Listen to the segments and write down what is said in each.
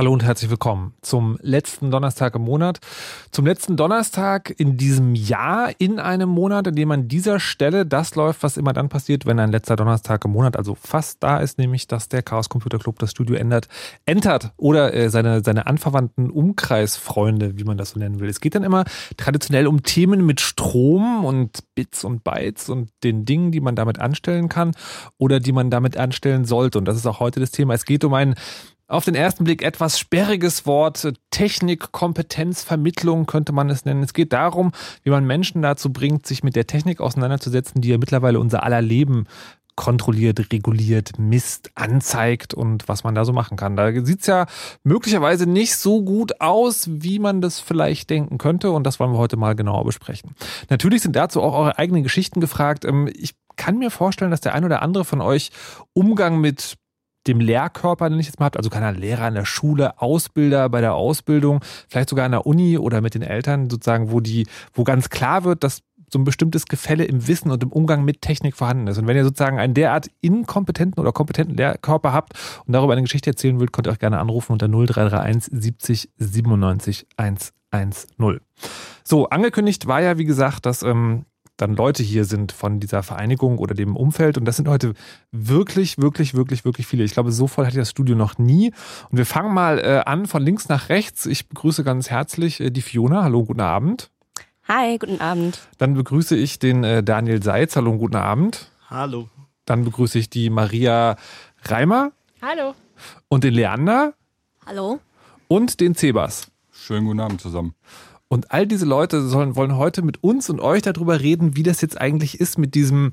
Hallo und herzlich willkommen zum letzten Donnerstag im Monat. Zum letzten Donnerstag in diesem Jahr in einem Monat, in dem an dieser Stelle das läuft, was immer dann passiert, wenn ein letzter Donnerstag im Monat, also fast da ist, nämlich, dass der Chaos Computer Club das Studio ändert, entert oder äh, seine, seine anverwandten Umkreisfreunde, wie man das so nennen will. Es geht dann immer traditionell um Themen mit Strom und Bits und Bytes und den Dingen, die man damit anstellen kann oder die man damit anstellen sollte. Und das ist auch heute das Thema. Es geht um ein auf den ersten Blick etwas sperriges Wort. Technik, Kompetenz, Vermittlung könnte man es nennen. Es geht darum, wie man Menschen dazu bringt, sich mit der Technik auseinanderzusetzen, die ja mittlerweile unser aller Leben kontrolliert, reguliert, misst, anzeigt und was man da so machen kann. Da sieht es ja möglicherweise nicht so gut aus, wie man das vielleicht denken könnte und das wollen wir heute mal genauer besprechen. Natürlich sind dazu auch eure eigenen Geschichten gefragt. Ähm, ich kann mir vorstellen, dass der ein oder andere von euch Umgang mit dem Lehrkörper, den ich jetzt mal habe, also keiner Lehrer in der Schule, Ausbilder bei der Ausbildung, vielleicht sogar an der Uni oder mit den Eltern sozusagen, wo die, wo ganz klar wird, dass so ein bestimmtes Gefälle im Wissen und im Umgang mit Technik vorhanden ist. Und wenn ihr sozusagen einen derart inkompetenten oder kompetenten Lehrkörper habt und darüber eine Geschichte erzählen wollt, könnt ihr euch gerne anrufen unter 0331 70 97 110. So, angekündigt war ja, wie gesagt, dass ähm, dann Leute hier sind von dieser Vereinigung oder dem Umfeld. Und das sind heute wirklich, wirklich, wirklich, wirklich viele. Ich glaube, so voll hatte ich das Studio noch nie. Und wir fangen mal äh, an von links nach rechts. Ich begrüße ganz herzlich äh, die Fiona. Hallo, guten Abend. Hi, guten Abend. Dann begrüße ich den äh, Daniel Seitz. Hallo, guten Abend. Hallo. Dann begrüße ich die Maria Reimer. Hallo. Und den Leander. Hallo. Und den Zebas. Schönen guten Abend zusammen. Und all diese Leute sollen, wollen heute mit uns und euch darüber reden, wie das jetzt eigentlich ist mit diesem,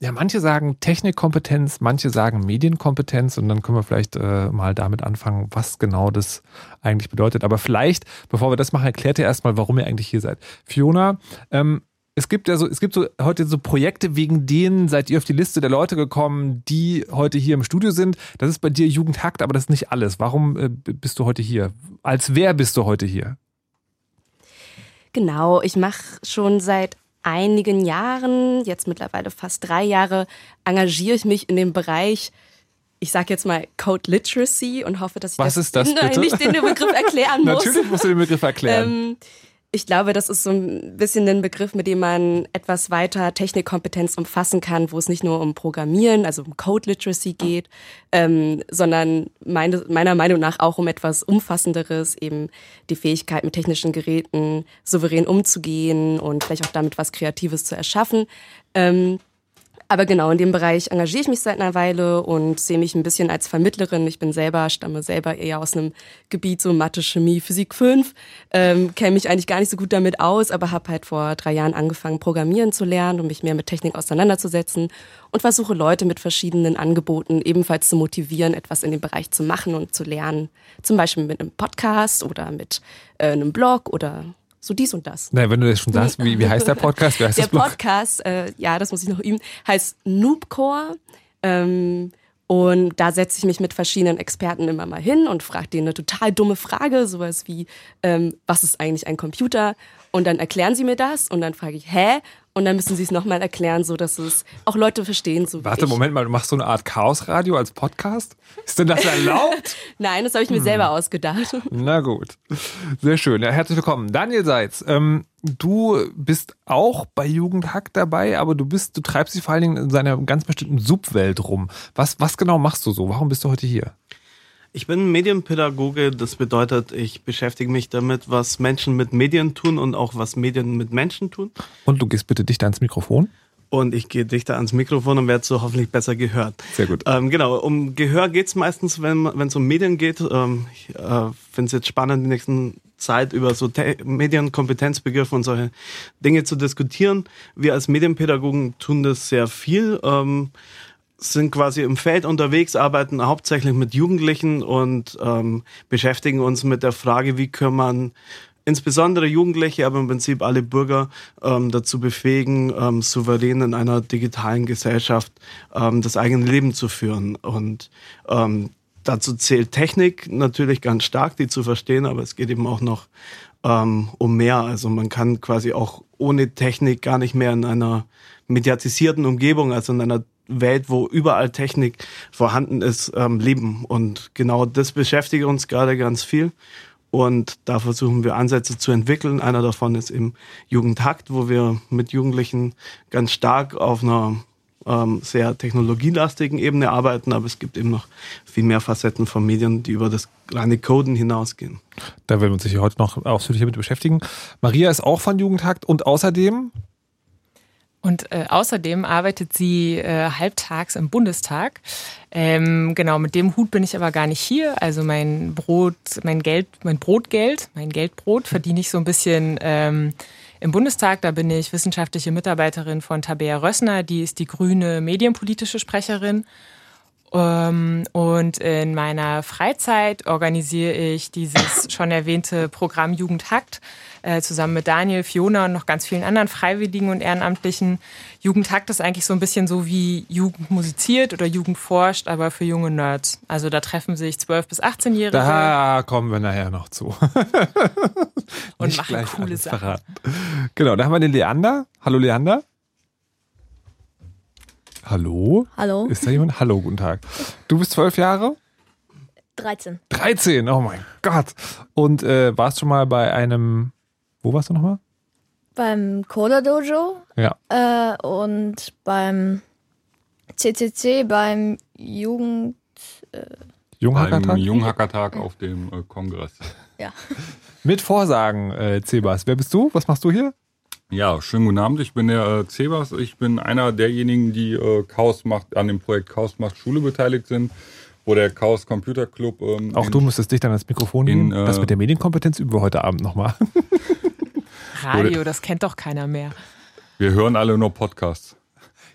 ja, manche sagen Technikkompetenz, manche sagen Medienkompetenz und dann können wir vielleicht äh, mal damit anfangen, was genau das eigentlich bedeutet. Aber vielleicht, bevor wir das machen, erklärt ihr erstmal, warum ihr eigentlich hier seid. Fiona, ähm, es gibt ja so, es gibt so heute so Projekte, wegen denen seid ihr auf die Liste der Leute gekommen, die heute hier im Studio sind. Das ist bei dir Jugendhakt, aber das ist nicht alles. Warum äh, bist du heute hier? Als wer bist du heute hier? Genau, ich mache schon seit einigen Jahren, jetzt mittlerweile fast drei Jahre, engagiere ich mich in dem Bereich, ich sage jetzt mal Code Literacy und hoffe, dass ich Was das, ist das, bitte? nicht den Begriff erklären muss. Natürlich musst du den Begriff erklären. Ähm, ich glaube, das ist so ein bisschen ein Begriff, mit dem man etwas weiter Technikkompetenz umfassen kann, wo es nicht nur um Programmieren, also um Code Literacy geht, ähm, sondern meine, meiner Meinung nach auch um etwas Umfassenderes, eben die Fähigkeit, mit technischen Geräten souverän umzugehen und vielleicht auch damit was Kreatives zu erschaffen. Ähm, aber genau, in dem Bereich engagiere ich mich seit einer Weile und sehe mich ein bisschen als Vermittlerin. Ich bin selber, stamme selber eher aus einem Gebiet so Mathe, Chemie, Physik 5, ähm, kenne mich eigentlich gar nicht so gut damit aus, aber habe halt vor drei Jahren angefangen, Programmieren zu lernen und mich mehr mit Technik auseinanderzusetzen und versuche Leute mit verschiedenen Angeboten ebenfalls zu motivieren, etwas in dem Bereich zu machen und zu lernen. Zum Beispiel mit einem Podcast oder mit äh, einem Blog oder so dies und das. Na, wenn du das schon sagst, wie, wie heißt der Podcast? Wie heißt Der? Podcast, äh, ja, das muss ich noch üben, heißt Noobcore. Ähm, und da setze ich mich mit verschiedenen Experten immer mal hin und frage denen eine total dumme Frage, sowas wie, ähm, was ist eigentlich ein Computer? Und dann erklären sie mir das und dann frage ich, hä? Und dann müssen sie es nochmal erklären, so dass es auch Leute verstehen, so Warte. Moment mal, du machst so eine Art Chaosradio als Podcast? Ist denn das erlaubt? Nein, das habe ich mir selber ausgedacht. Na gut. Sehr schön. Ja, herzlich willkommen. Daniel Seitz, ähm, du bist auch bei Jugendhack dabei, aber du bist, du treibst dich vor allen Dingen in seiner ganz bestimmten Subwelt rum. Was, was genau machst du so? Warum bist du heute hier? Ich bin Medienpädagoge, das bedeutet, ich beschäftige mich damit, was Menschen mit Medien tun und auch was Medien mit Menschen tun. Und du gehst bitte dichter ans Mikrofon. Und ich gehe dichter ans Mikrofon und werde so hoffentlich besser gehört. Sehr gut. Ähm, genau, um Gehör geht's meistens, wenn wenn es um Medien geht. Ähm, ich äh, finde es jetzt spannend, die nächsten Zeit über so Te Medienkompetenzbegriffe und solche Dinge zu diskutieren. Wir als Medienpädagogen tun das sehr viel. Ähm, sind quasi im Feld unterwegs, arbeiten hauptsächlich mit Jugendlichen und ähm, beschäftigen uns mit der Frage, wie kann man insbesondere Jugendliche, aber im Prinzip alle Bürger ähm, dazu befähigen, ähm, souverän in einer digitalen Gesellschaft ähm, das eigene Leben zu führen. Und ähm, dazu zählt Technik natürlich ganz stark, die zu verstehen, aber es geht eben auch noch ähm, um mehr. Also man kann quasi auch ohne Technik gar nicht mehr in einer mediatisierten Umgebung, also in einer Welt, wo überall Technik vorhanden ist, ähm, leben. Und genau das beschäftigt uns gerade ganz viel. Und da versuchen wir Ansätze zu entwickeln. Einer davon ist im Jugendhakt, wo wir mit Jugendlichen ganz stark auf einer ähm, sehr technologielastigen Ebene arbeiten. Aber es gibt eben noch viel mehr Facetten von Medien, die über das reine Coden hinausgehen. Da werden wir uns sicher heute noch ausführlicher mit beschäftigen. Maria ist auch von Jugendhakt und außerdem Und äh, außerdem arbeitet sie äh, halbtags im Bundestag. Ähm, genau, mit dem Hut bin ich aber gar nicht hier. Also mein Brot, mein Geld, mein Brotgeld, mein Geldbrot verdiene ich so ein bisschen ähm, im Bundestag. Da bin ich wissenschaftliche Mitarbeiterin von Tabea Rössner, die ist die grüne medienpolitische Sprecherin. Ähm, und in meiner Freizeit organisiere ich dieses schon erwähnte Programm Jugendhakt äh, zusammen mit Daniel, Fiona und noch ganz vielen anderen Freiwilligen und Ehrenamtlichen. Jugendhakt ist eigentlich so ein bisschen so wie Jugend musiziert oder Jugend forscht, aber für junge Nerds. Also da treffen sich 12- bis 18-Jährige Da kommen wir nachher noch zu. und Nicht machen gleich coole Sachen. verraten. Genau, da haben wir den Leander. Hallo Leander. Hallo? Hallo. Ist da jemand? Hallo, guten Tag. Du bist zwölf Jahre? 13. 13, oh mein Gott. Und äh, warst schon mal bei einem, wo warst du nochmal? Beim Cola Dojo Ja. äh, und beim CCC, beim Jugend. Beim Junghackertag? Junghackertag auf dem äh, Kongress. Ja. Mit Vorsagen, äh, Cebas. Wer bist du? Was machst du hier? Ja, schönen guten Abend. Ich bin der äh, Cebas. Ich bin einer derjenigen, die äh, Chaos macht, an dem Projekt Chaos macht Schule beteiligt sind, wo der Chaos Computer Club. Ähm, Auch in- du müsstest dich dann ans Mikrofon in, nehmen. Das äh, mit der Medienkompetenz üben wir heute Abend nochmal. Radio, das kennt doch keiner mehr. Wir hören alle nur Podcasts.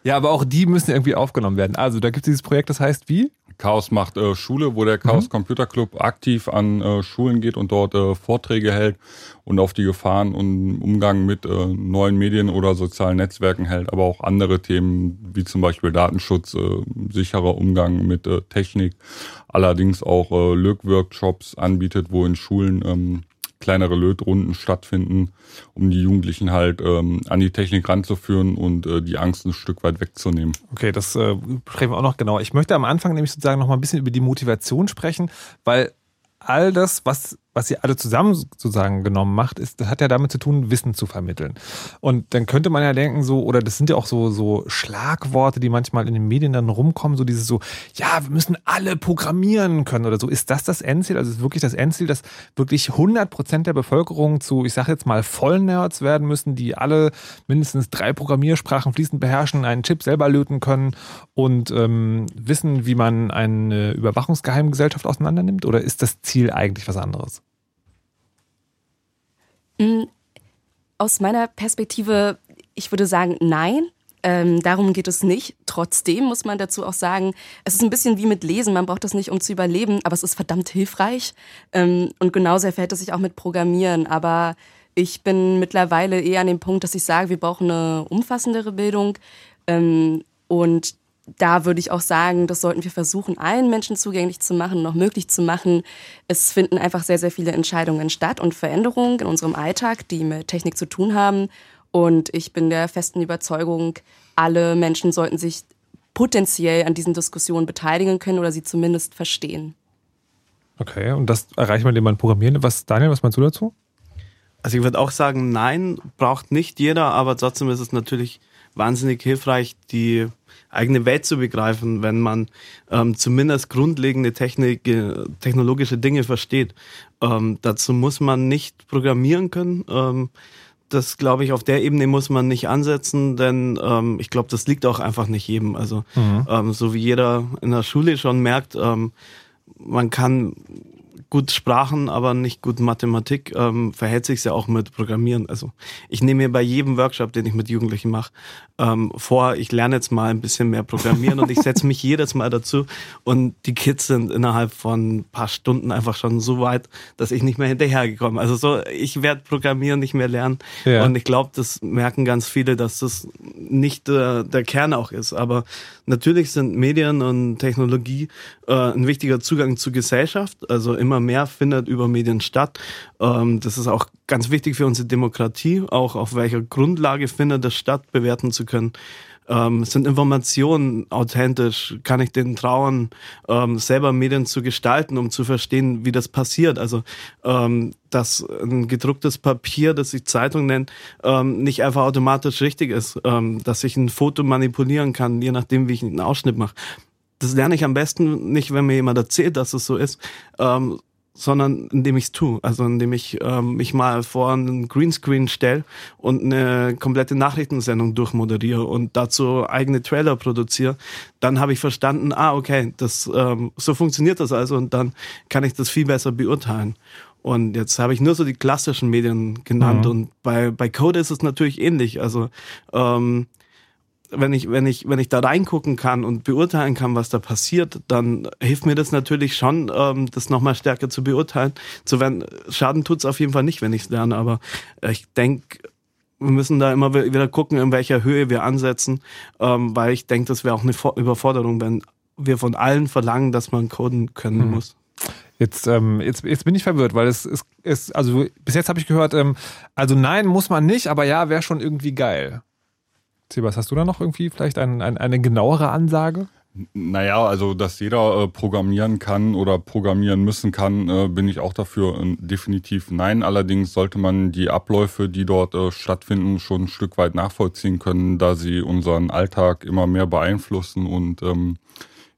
Ja, aber auch die müssen irgendwie aufgenommen werden. Also da gibt es dieses Projekt, das heißt wie? Chaos macht äh, Schule, wo der Chaos Computer Club aktiv an äh, Schulen geht und dort äh, Vorträge hält und auf die Gefahren und Umgang mit äh, neuen Medien oder sozialen Netzwerken hält, aber auch andere Themen wie zum Beispiel Datenschutz, äh, sicherer Umgang mit äh, Technik, allerdings auch äh, Lög-Workshops anbietet, wo in Schulen ähm, kleinere Lötrunden stattfinden, um die Jugendlichen halt ähm, an die Technik ranzuführen und äh, die Angst ein Stück weit wegzunehmen. Okay, das äh, sprechen wir auch noch genau. Ich möchte am Anfang nämlich sozusagen noch mal ein bisschen über die Motivation sprechen, weil all das, was, was ihr alle zusammen sozusagen genommen macht, ist, das hat ja damit zu tun, Wissen zu vermitteln. Und dann könnte man ja denken, so, oder das sind ja auch so, so Schlagworte, die manchmal in den Medien dann rumkommen, so dieses so, ja, wir müssen alle programmieren können oder so. Ist das das Endziel? Also ist wirklich das Endziel, dass wirklich 100 Prozent der Bevölkerung zu, ich sage jetzt mal, Vollnerds werden müssen, die alle mindestens drei Programmiersprachen fließend beherrschen, einen Chip selber löten können und ähm, wissen, wie man eine Überwachungsgeheimgesellschaft auseinandernimmt? Oder ist das Ziel eigentlich was anderes? Mm, Aus meiner Perspektive, ich würde sagen, nein. Ähm, darum geht es nicht. Trotzdem muss man dazu auch sagen, es ist ein bisschen wie mit Lesen. Man braucht das nicht, um zu überleben, aber es ist verdammt hilfreich. Ähm, und genauso verhält es sich auch mit Programmieren. Aber ich bin mittlerweile eher an dem Punkt, dass ich sage, wir brauchen eine umfassendere Bildung. Ähm, und da würde ich auch sagen, das sollten wir versuchen, allen Menschen zugänglich zu machen, noch möglich zu machen. Es finden einfach sehr, sehr viele Entscheidungen statt und Veränderungen in unserem Alltag, die mit Technik zu tun haben. Und ich bin der festen Überzeugung, alle Menschen sollten sich potenziell an diesen Diskussionen beteiligen können oder sie zumindest verstehen. Okay, und das erreicht man, indem man programmieren. Was, Daniel, was meinst du dazu? Also ich würde auch sagen, nein, braucht nicht jeder, aber trotzdem ist es natürlich wahnsinnig hilfreich, die eigene Welt zu begreifen, wenn man ähm, zumindest grundlegende Technik, äh, technologische Dinge versteht. Ähm, dazu muss man nicht programmieren können. Ähm, das glaube ich, auf der Ebene muss man nicht ansetzen, denn ähm, ich glaube, das liegt auch einfach nicht jedem. Also ähm, so wie jeder in der Schule schon merkt, ähm, man kann gut Sprachen, aber nicht gut Mathematik, ähm, verhält sich ja auch mit Programmieren. Also ich nehme mir bei jedem Workshop, den ich mit Jugendlichen mache, ähm, vor, ich lerne jetzt mal ein bisschen mehr Programmieren und ich setze mich jedes Mal dazu und die Kids sind innerhalb von ein paar Stunden einfach schon so weit, dass ich nicht mehr hinterhergekommen. Also so, ich werde Programmieren nicht mehr lernen Ja. und ich glaube, das merken ganz viele, dass das nicht äh, der Kern auch ist. Aber natürlich sind Medien und Technologie äh, ein wichtiger Zugang zur Gesellschaft. Also immer mehr findet über Medien statt. Ähm, das ist auch ganz wichtig für unsere Demokratie, auch auf welcher Grundlage findet das statt, bewerten zu können. Ähm, sind Informationen authentisch? Kann ich denen trauen, ähm, selber Medien zu gestalten, um zu verstehen, wie das passiert? Also, ähm, dass ein gedrucktes Papier, das sich Zeitung nennt, ähm, nicht einfach automatisch richtig ist. Ähm, dass ich ein Foto manipulieren kann, je nachdem, wie ich einen Ausschnitt mache. Das lerne ich am besten nicht, wenn mir jemand erzählt, dass es so ist, ähm, sondern indem ich es tue. Also indem ich ähm, mich mal vor einen Greenscreen stelle und eine komplette Nachrichtensendung durchmoderiere und dazu eigene Trailer produziere. Dann habe ich verstanden, ah, okay, das ähm, so funktioniert das also und dann kann ich das viel besser beurteilen. Und jetzt habe ich nur so die klassischen Medien genannt Mhm. und bei, bei Code ist es natürlich ähnlich. Also ähm, wenn ich, wenn ich, wenn ich da reingucken kann und beurteilen kann, was da passiert, dann hilft mir das natürlich schon, ähm, das nochmal stärker zu beurteilen. Zu werden, Schaden tut's auf jeden Fall nicht, wenn ich es lerne, aber äh, ich denke, wir müssen da immer wieder gucken, in welcher Höhe wir ansetzen, ähm, weil ich denke, das wäre auch eine Vor- Überforderung, wenn wir von allen verlangen, dass man coden können Mhm. muss. Jetzt, ähm, jetzt, jetzt bin ich verwirrt, weil es ist, also bis jetzt habe ich gehört, ähm, also nein, muss man nicht, aber ja, wäre schon irgendwie geil. Sebas, hast du da noch irgendwie vielleicht ein, ein, eine genauere Ansage? Naja, also dass jeder äh, programmieren kann oder programmieren müssen kann, äh, bin ich auch dafür äh, definitiv nein. Allerdings sollte man die Abläufe, die dort äh, stattfinden, schon ein Stück weit nachvollziehen können, da sie unseren Alltag immer mehr beeinflussen und ähm,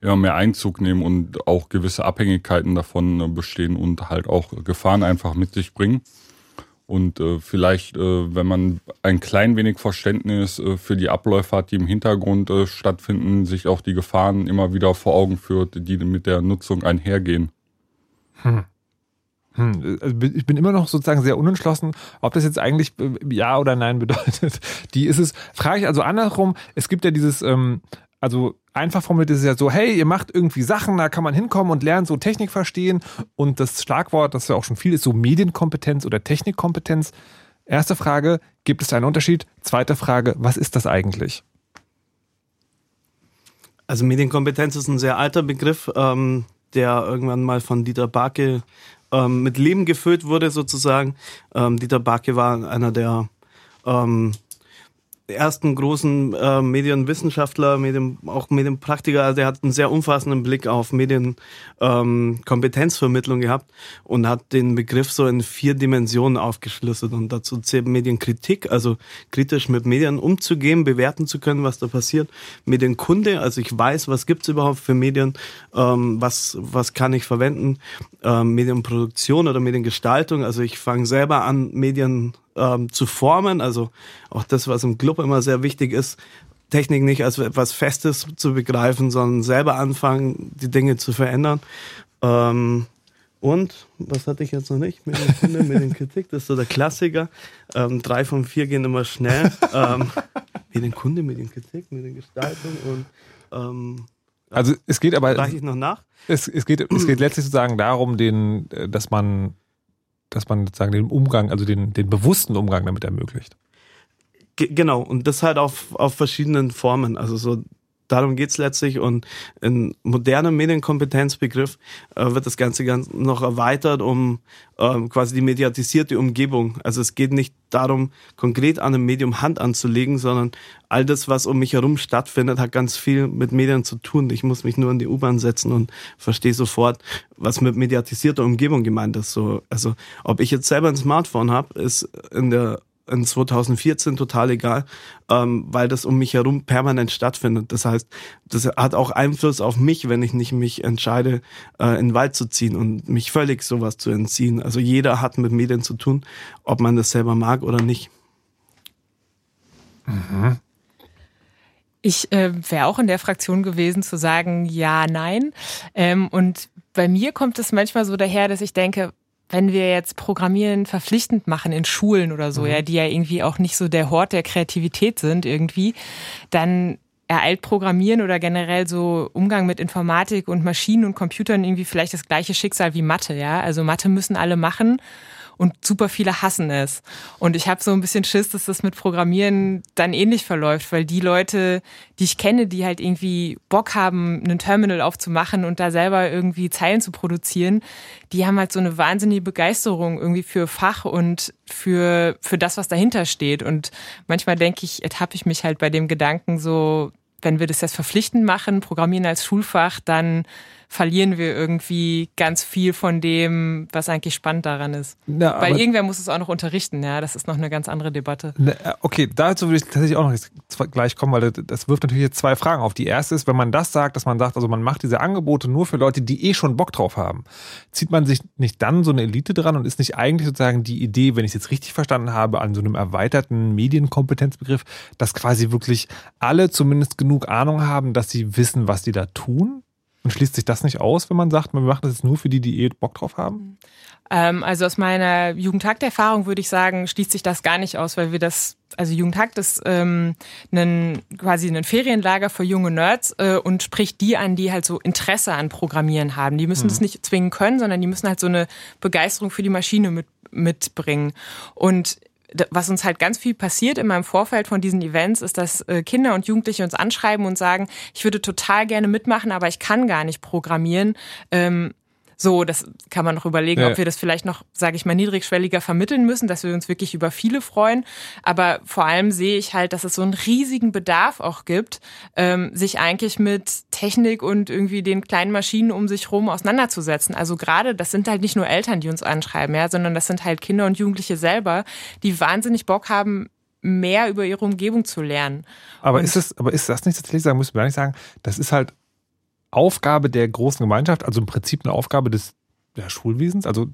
immer mehr Einzug nehmen und auch gewisse Abhängigkeiten davon äh, bestehen und halt auch Gefahren einfach mit sich bringen. Und äh, vielleicht, äh, wenn man ein klein wenig Verständnis äh, für die Abläufe hat, die im Hintergrund äh, stattfinden, sich auch die Gefahren immer wieder vor Augen führt, die mit der Nutzung einhergehen. Hm. Hm. Also ich bin immer noch sozusagen sehr unentschlossen, ob das jetzt eigentlich äh, Ja oder Nein bedeutet. Die ist es, frage ich also andersrum, es gibt ja dieses, ähm, also einfach formuliert ist es ja so, hey, ihr macht irgendwie Sachen, da kann man hinkommen und lernen, so Technik verstehen. Und das Schlagwort, das ja auch schon viel ist, so Medienkompetenz oder Technikkompetenz. Erste Frage, gibt es einen Unterschied? Zweite Frage, was ist das eigentlich? Also Medienkompetenz ist ein sehr alter Begriff, ähm, der irgendwann mal von Dieter Barke ähm, mit Leben gefüllt wurde sozusagen. Ähm, Dieter Barke war einer der ähm, ersten großen äh, Medienwissenschaftler, Medien, auch Medienpraktiker, also der hat einen sehr umfassenden Blick auf Medienkompetenzvermittlung ähm, gehabt und hat den Begriff so in vier Dimensionen aufgeschlüsselt und dazu zählt Medienkritik, also kritisch mit Medien umzugehen, bewerten zu können, was da passiert. Medienkunde, also ich weiß, was gibt's überhaupt für Medien, ähm, was, was kann ich verwenden. Ähm, Medienproduktion oder Mediengestaltung, also ich fange selber an, Medien ähm, zu formen. Also auch das, was im Club immer sehr wichtig ist, Technik nicht als etwas Festes zu begreifen, sondern selber anfangen, die Dinge zu verändern. Ähm, und, was hatte ich jetzt noch nicht? Mit den Kunden, mit den Kritik, das ist so der Klassiker. Ähm, drei von vier gehen immer schnell. ähm, mit den Kunden, mit den Kritik, mit den Gestaltung und ähm, also es geht aber. Reiche ich noch nach? Es, es, geht, es geht letztlich sozusagen darum, den, äh, dass man dass man sozusagen den Umgang, also den, den bewussten Umgang damit ermöglicht. G genau, und das halt auf, auf verschiedenen Formen. Also so darum geht's letztlich und in modernem Medienkompetenzbegriff äh, wird das Ganze ganz noch erweitert um ähm, quasi die mediatisierte Umgebung. Also es geht nicht darum, konkret an einem Medium Hand anzulegen, sondern all das, was um mich herum stattfindet, hat ganz viel mit Medien zu tun. Ich muss mich nur in die U-Bahn setzen und verstehe sofort, was mit mediatisierter Umgebung gemeint ist. So, also ob ich jetzt selber ein Smartphone habe, ist in der in 2014 total egal, ähm, weil das um mich herum permanent stattfindet. Das heißt, das hat auch Einfluss auf mich, wenn ich nicht mich entscheide, äh, in den Wald zu ziehen und mich völlig sowas zu entziehen. Also jeder hat mit Medien zu tun, ob man das selber mag oder nicht. Mhm. Ich äh, wäre auch in der Fraktion gewesen zu sagen, ja, nein. Ähm, und bei mir kommt es manchmal so daher, dass ich denke, wenn wir jetzt Programmieren verpflichtend machen in Schulen oder so, mhm. ja, die ja irgendwie auch nicht so der Hort der Kreativität sind irgendwie, dann ereilt Programmieren oder generell so Umgang mit Informatik und Maschinen und Computern irgendwie vielleicht das gleiche Schicksal wie Mathe, ja. Also Mathe müssen alle machen und super viele hassen es. Und ich habe so ein bisschen Schiss, dass das mit Programmieren dann ähnlich verläuft, weil die Leute, die ich kenne, die halt irgendwie Bock haben, einen Terminal aufzumachen und da selber irgendwie Zeilen zu produzieren, die haben halt so eine wahnsinnige Begeisterung irgendwie für Fach und für, für das, was dahinter steht. Und manchmal denke ich, ertappe ich mich halt bei dem Gedanken so, wenn wir das jetzt verpflichtend machen, Programmieren als Schulfach, dann verlieren wir irgendwie ganz viel von dem, was eigentlich spannend daran ist. Ja, Weil irgendwer muss es auch noch unterrichten, ja, das ist noch eine ganz andere Debatte. Äh, okay, dazu würde ich tatsächlich auch noch gleich kommen, weil das wirft natürlich jetzt zwei Fragen auf. Die erste ist, wenn man das sagt, dass man sagt, also man macht diese Angebote nur für Leute, die eh schon Bock drauf haben, zieht man sich nicht dann so eine Elite dran und ist nicht eigentlich sozusagen die Idee, wenn ich es jetzt richtig verstanden habe, an so einem erweiterten Medienkompetenzbegriff, dass quasi wirklich alle zumindest genug Ahnung haben, dass sie wissen, was sie da tun? Und schließt sich das nicht aus, wenn man sagt, man macht das jetzt nur für die, die eh Bock drauf haben? Ähm, also aus meiner Jugendtagterfahrung würde ich sagen, schließt sich das gar nicht aus, weil wir das, also Jugendtag ist ähm, ein, quasi ein Ferienlager für junge Nerds äh, und spricht die an, die halt so Interesse an Programmieren haben. Die müssen hm. das nicht zwingen können, sondern die müssen halt so eine Begeisterung für die Maschine mit, mitbringen. Und was uns halt ganz viel passiert in meinem Vorfeld von diesen Events, ist, dass äh, Kinder und Jugendliche uns anschreiben und sagen, ich würde total gerne mitmachen, aber ich kann gar nicht programmieren. Ähm, So, das kann man noch überlegen, Ja. ob wir das vielleicht noch, sage ich mal, niedrigschwelliger vermitteln müssen, dass wir uns wirklich über viele freuen. Aber vor allem sehe ich halt, dass es so einen riesigen Bedarf auch gibt, ähm, sich eigentlich mit Technik und irgendwie den kleinen Maschinen um sich rum auseinanderzusetzen. Also gerade, das sind halt nicht nur Eltern, die uns anschreiben, ja, sondern das sind halt Kinder und Jugendliche selber, die wahnsinnig Bock haben, mehr über ihre Umgebung zu lernen. Aber Und- ist es, aber ist das nicht tatsächlich sagen, müssen wir nicht sagen, das ist halt Aufgabe der großen Gemeinschaft, also im Prinzip eine Aufgabe des ja, Schulwesens. Also,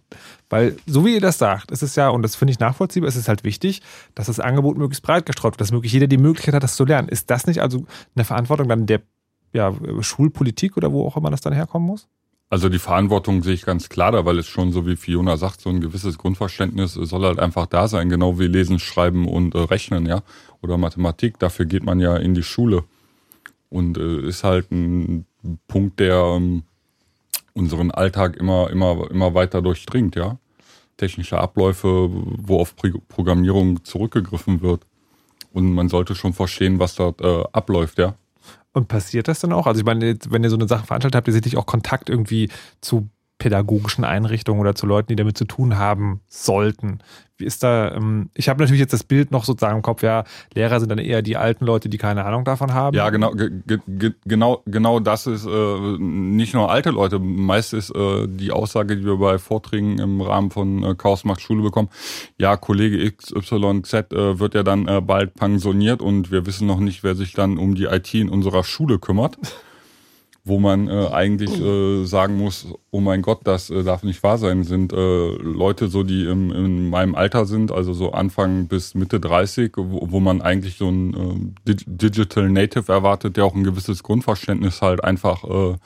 weil, so wie ihr das sagt, ist es ja, und das finde ich nachvollziehbar, ist es halt wichtig, dass das Angebot möglichst breit gestreut wird, dass möglichst jeder die Möglichkeit hat, das zu lernen. Ist das nicht also eine Verantwortung dann der ja, Schulpolitik oder wo auch immer das dann herkommen muss? Also die Verantwortung sehe ich ganz klar da, weil es schon, so wie Fiona sagt, so ein gewisses Grundverständnis soll halt einfach da sein, genau wie Lesen, Schreiben und äh, Rechnen, ja, oder Mathematik. Dafür geht man ja in die Schule und äh, ist halt ein Punkt, der ähm, unseren Alltag immer, immer, immer weiter durchdringt, ja. Technische Abläufe, wo auf Programmierung zurückgegriffen wird. Und man sollte schon verstehen, was dort äh, abläuft, ja. Und passiert das dann auch? Also ich meine, wenn ihr so eine Sache veranstaltet, habt ihr sicherlich auch Kontakt irgendwie zu pädagogischen Einrichtungen oder zu Leuten, die damit zu tun haben sollten. Wie ist da, ähm, ich habe natürlich jetzt das Bild noch sozusagen im Kopf, ja, Lehrer sind dann eher die alten Leute, die keine Ahnung davon haben. Ja, genau, ge, ge, ge, genau, genau das ist äh, nicht nur alte Leute. Meist ist äh, die Aussage, die wir bei Vorträgen im Rahmen von äh, Chaos macht Schule bekommen. Ja, Kollege XYZ äh, wird ja dann äh, bald pensioniert und wir wissen noch nicht, wer sich dann um die IT in unserer Schule kümmert. Wo man äh, eigentlich äh, sagen muss, oh mein Gott, das äh, darf nicht wahr sein, sind äh, Leute so, die im, in meinem Alter sind, also so Anfang bis Mitte 30, wo, wo man eigentlich so ein äh, Dig- Digital Native erwartet, der auch ein gewisses Grundverständnis halt einfach äh,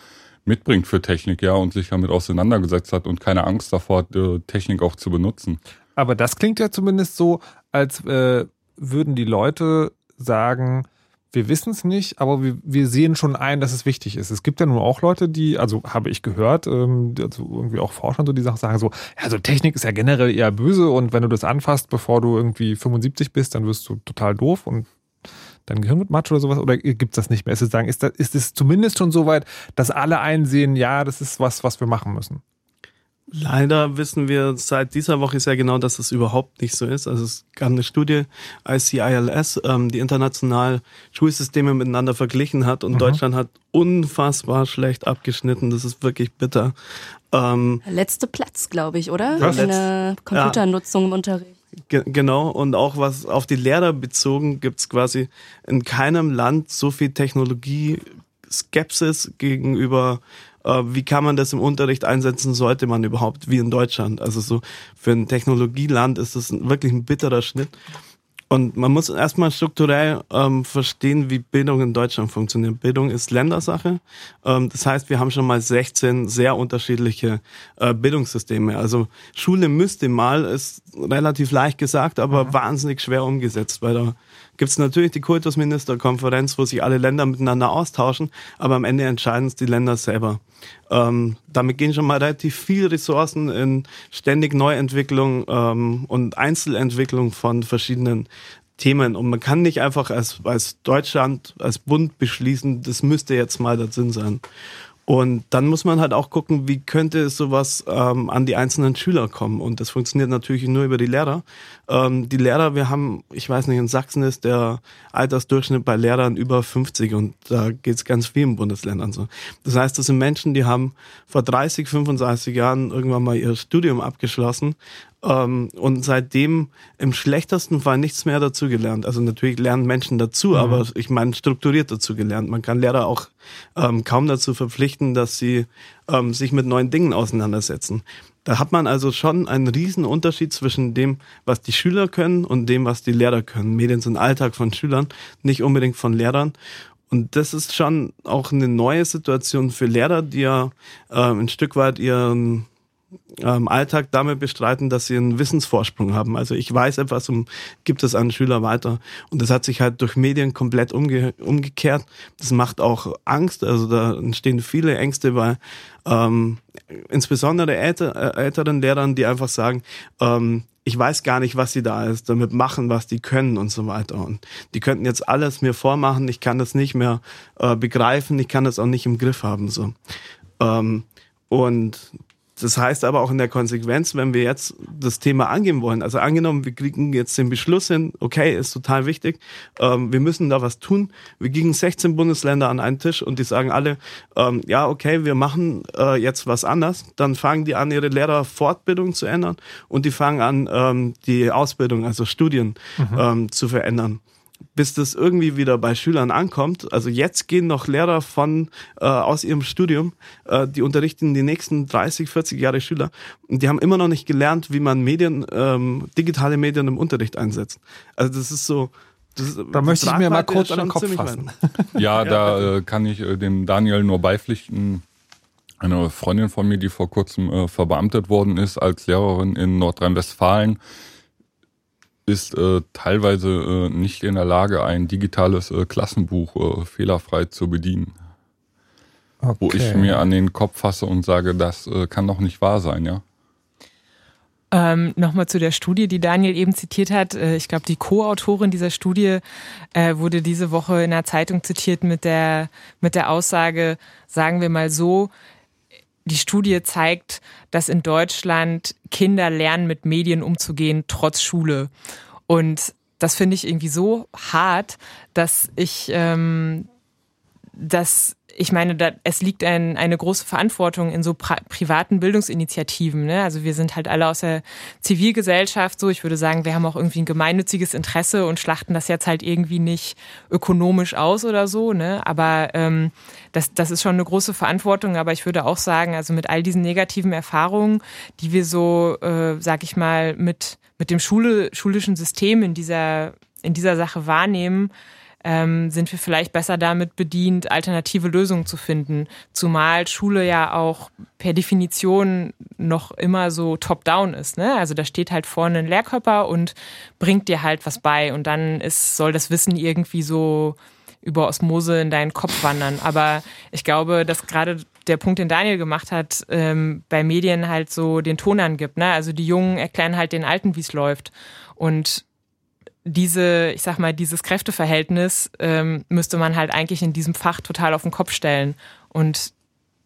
mitbringt für Technik, ja, und sich damit auseinandergesetzt hat und keine Angst davor hat, äh, Technik auch zu benutzen. Aber das klingt ja zumindest so, als äh, würden die Leute sagen, wir wissen es nicht, aber wir, wir sehen schon ein, dass es wichtig ist. Es gibt ja nun auch Leute, die, also habe ich gehört, ähm, also irgendwie auch Forscher und so, die Sachen sagen so, ja, so Technik ist ja generell eher böse und wenn du das anfasst, bevor du irgendwie 75 bist, dann wirst du total doof und dein Gehirn wird matsch oder sowas, oder gibt es das nicht mehr? Ist es, sagen, ist, das, ist es zumindest schon so weit, dass alle einsehen, ja, das ist was, was wir machen müssen? Leider wissen wir seit dieser Woche sehr genau, dass es überhaupt nicht so ist. Also es gab eine Studie, ICILS, ähm, die international Schulsysteme miteinander verglichen hat und Deutschland hat unfassbar schlecht abgeschnitten. Das ist wirklich bitter. Ähm, Letzte Platz, glaube ich, oder? Was? In der Computernutzung im Unterricht. Ge genau, und auch was auf die Lehrer bezogen, gibt's quasi in keinem Land so viel Technologie-Skepsis gegenüber, äh, wie kann man das im Unterricht einsetzen, sollte man überhaupt, wie in Deutschland. Also so für ein Technologieland ist das wirklich ein bitterer Schnitt. Und man muss erstmal strukturell ähm, verstehen, wie Bildung in Deutschland funktioniert. Bildung ist Ländersache. Ähm, das heißt, wir haben schon mal 16 sehr unterschiedliche äh, Bildungssysteme. Also Schule müsste mal, ist relativ leicht gesagt, aber wahnsinnig schwer umgesetzt, weil da gibt es natürlich die Kultusministerkonferenz, wo sich alle Länder miteinander austauschen, aber am Ende entscheiden es die Länder selber. Ähm, damit gehen schon mal relativ viel Ressourcen in ständig Neuentwicklung ähm, und Einzelentwicklung von verschiedenen Themen. Und man kann nicht einfach als, als Deutschland, als Bund beschließen, das müsste jetzt mal der Sinn sein. Und dann muss man halt auch gucken, wie könnte sowas ähm, an die einzelnen Schüler kommen. Und das funktioniert natürlich nur über die Lehrer. Ähm, die Lehrer, wir haben, ich weiß nicht, in Sachsen ist der Altersdurchschnitt bei Lehrern über 50 und da geht's ganz vielen Bundesländern so. Das heißt, das sind Menschen, die haben vor 30, 35 Jahren irgendwann mal ihr Studium abgeschlossen ähm, und seitdem im schlechtesten Fall nichts mehr dazugelernt. Also natürlich lernen Menschen dazu, aber ich meine strukturiert dazu gelernt. Man kann Lehrer auch ähm, kaum dazu verpflichten, dass sie ähm, sich mit neuen Dingen auseinandersetzen. Da hat man also schon einen riesen Unterschied zwischen dem, was die Schüler können und dem, was die Lehrer können. Medien sind Alltag von Schülern, nicht unbedingt von Lehrern. Und das ist schon auch eine neue Situation für Lehrer, die ja ähm, ein Stück weit ihren ähm, Alltag damit bestreiten, dass sie einen Wissensvorsprung haben. Also ich weiß etwas und gibt es an Schüler weiter. Und das hat sich halt durch Medien komplett umge umgekehrt. Das macht auch Angst. Also da entstehen viele Ängste, weil ähm, insbesondere älter, äh, älteren Lehrern, die einfach sagen, ähm, ich weiß gar nicht, was sie da ist, damit machen, was die können und so weiter. Und die könnten jetzt alles mir vormachen, ich kann das nicht mehr äh, begreifen, ich kann das auch nicht im Griff haben. So. Ähm, und das heißt aber auch in der Konsequenz, wenn wir jetzt das Thema angehen wollen, also angenommen, wir kriegen jetzt den Beschluss hin, okay, ist total wichtig, ähm, wir müssen da was tun. Wir kriegen 16 Bundesländer an einen Tisch und die sagen alle, ähm, ja, okay, wir machen äh, jetzt was anders. Dann fangen die an, ihre Lehrerfortbildung zu ändern und die fangen an, ähm, die Ausbildung, also Studien mhm. ähm, zu verändern bis das irgendwie wieder bei Schülern ankommt. Also jetzt gehen noch Lehrer von äh, aus ihrem Studium, äh, die unterrichten die nächsten 30, 40 Jahre Schüler und die haben immer noch nicht gelernt, wie man Medien, ähm, digitale Medien im Unterricht einsetzt. Also das ist so. Das, da möchte ich mir mal kurz an den Kopf fassen. Ja, da äh, kann ich äh, dem Daniel nur beipflichten. Eine Freundin von mir, die vor kurzem äh, verbeamtet worden ist als Lehrerin in Nordrhein-Westfalen, ist äh, teilweise äh, nicht in der Lage, ein digitales äh, Klassenbuch äh, fehlerfrei zu bedienen. Okay. Wo ich mir an den Kopf fasse und sage, das äh, kann doch nicht wahr sein, ja. Ähm, Nochmal zu der Studie, die Daniel eben zitiert hat. Äh, ich glaube, die Co-Autorin dieser Studie wurde diese Woche in der Zeitung zitiert mit der, mit der Aussage, sagen wir mal so, die Studie zeigt, dass in Deutschland Kinder lernen, mit Medien umzugehen, trotz Schule. Und das finde ich irgendwie so hart, dass ich ähm, das ich meine, da, es liegt ein, eine große Verantwortung in so privaten Bildungsinitiativen. Ne? Also wir sind halt alle aus der Zivilgesellschaft so. Ich würde sagen, wir haben auch irgendwie ein gemeinnütziges Interesse und schlachten das jetzt halt irgendwie nicht ökonomisch aus oder so. Ne? Aber ähm, das, das ist schon eine große Verantwortung. Aber ich würde auch sagen, also mit all diesen negativen Erfahrungen, die wir so, äh, sag ich mal, mit, mit dem Schule, schulischen System in dieser, in dieser Sache wahrnehmen, ähm, sind wir vielleicht besser damit bedient, alternative Lösungen zu finden. Zumal Schule ja auch per Definition noch immer so top-down ist. Ne? Also da steht halt vorne ein Lehrkörper und bringt dir halt was bei und dann ist, soll das Wissen irgendwie so über Osmose in deinen Kopf wandern. Aber ich glaube, dass gerade der Punkt, den Daniel gemacht hat, ähm, bei Medien halt so den Ton angibt. Ne? Also die Jungen erklären halt den Alten, wie es läuft. Und diese, ich sag mal, dieses Kräfteverhältnis ähm, müsste man halt eigentlich in diesem Fach total auf den Kopf stellen. Und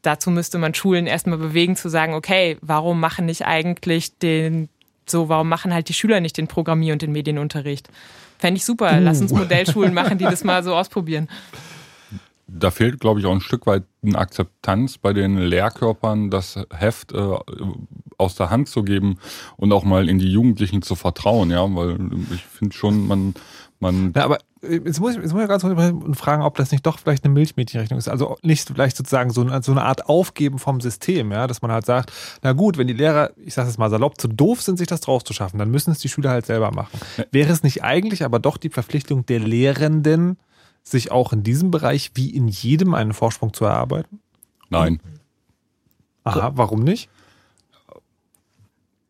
dazu müsste man Schulen erstmal bewegen zu sagen, okay, warum machen nicht eigentlich den, so, warum machen halt die Schüler nicht den Programmier- und den Medienunterricht? Fände ich super. Uh. Lass uns Modellschulen machen, die das mal so ausprobieren da fehlt, glaube ich, auch ein Stück weit eine Akzeptanz bei den Lehrkörpern, das Heft äh, aus der Hand zu geben und auch mal in die Jugendlichen zu vertrauen, ja, weil ich finde schon, man, man. Ja, aber jetzt muss ich, jetzt muss ich ganz kurz fragen, ob das nicht doch vielleicht eine Milchmädchenrechnung ist. Also nicht vielleicht sozusagen so, so eine Art Aufgeben vom System, ja, dass man halt sagt, na gut, wenn die Lehrer, ich sage es mal salopp, zu doof sind, sich das draus zu schaffen, dann müssen es die Schüler halt selber machen. Wäre es nicht eigentlich aber doch die Verpflichtung der Lehrenden, sich auch in diesem Bereich wie in jedem einen Vorsprung zu erarbeiten? Nein. Aha, warum nicht?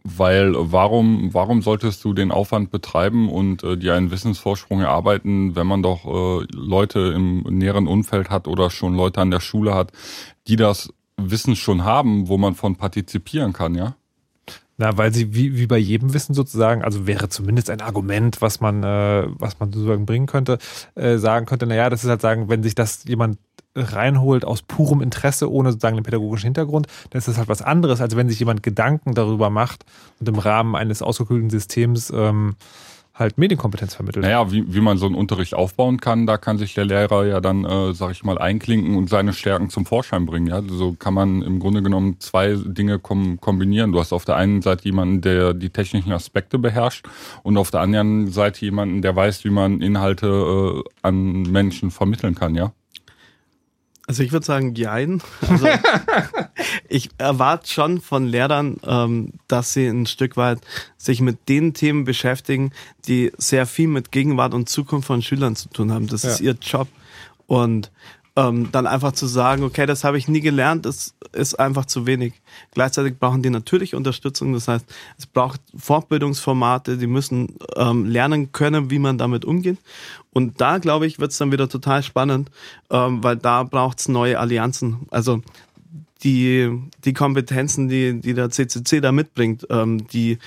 Weil warum, warum solltest du den Aufwand betreiben und äh, dir einen Wissensvorsprung erarbeiten, wenn man doch äh, Leute im näheren Umfeld hat oder schon Leute an der Schule hat, die das Wissen schon haben, wo man von partizipieren kann, ja? Na, weil sie wie, wie bei jedem Wissen sozusagen, also wäre zumindest ein Argument, was man, äh, was man sozusagen bringen könnte, äh, sagen könnte, naja, das ist halt sagen, wenn sich das jemand reinholt aus purem Interesse, ohne sozusagen den pädagogischen Hintergrund, dann ist das halt was anderes, als wenn sich jemand Gedanken darüber macht und im Rahmen eines ausgekühlten Systems ähm, halt Medienkompetenz vermittelt. Naja, wie, wie man so einen Unterricht aufbauen kann, da kann sich der Lehrer ja dann, äh, sag ich mal, einklinken und seine Stärken zum Vorschein bringen. Ja? So kann man im Grunde genommen zwei Dinge kom kombinieren. Du hast auf der einen Seite jemanden, der die technischen Aspekte beherrscht und auf der anderen Seite jemanden, der weiß, wie man Inhalte äh, an Menschen vermitteln kann, ja? Also ich würde sagen, jein. Also ich erwarte schon von Lehrern, ähm, dass sie ein Stück weit sich mit den Themen beschäftigen, die sehr viel mit Gegenwart und Zukunft von Schülern zu tun haben. Das ja. ist ihr Job. Und ähm, dann einfach zu sagen, okay, das habe ich nie gelernt, das ist einfach zu wenig. Gleichzeitig brauchen die natürlich Unterstützung, das heißt, es braucht Fortbildungsformate, die müssen ähm, lernen können, wie man damit umgeht. Und da, glaube ich, wird es dann wieder total spannend, ähm, weil da braucht es neue Allianzen. Also die, die Kompetenzen, die, die der CCC da mitbringt, ähm, die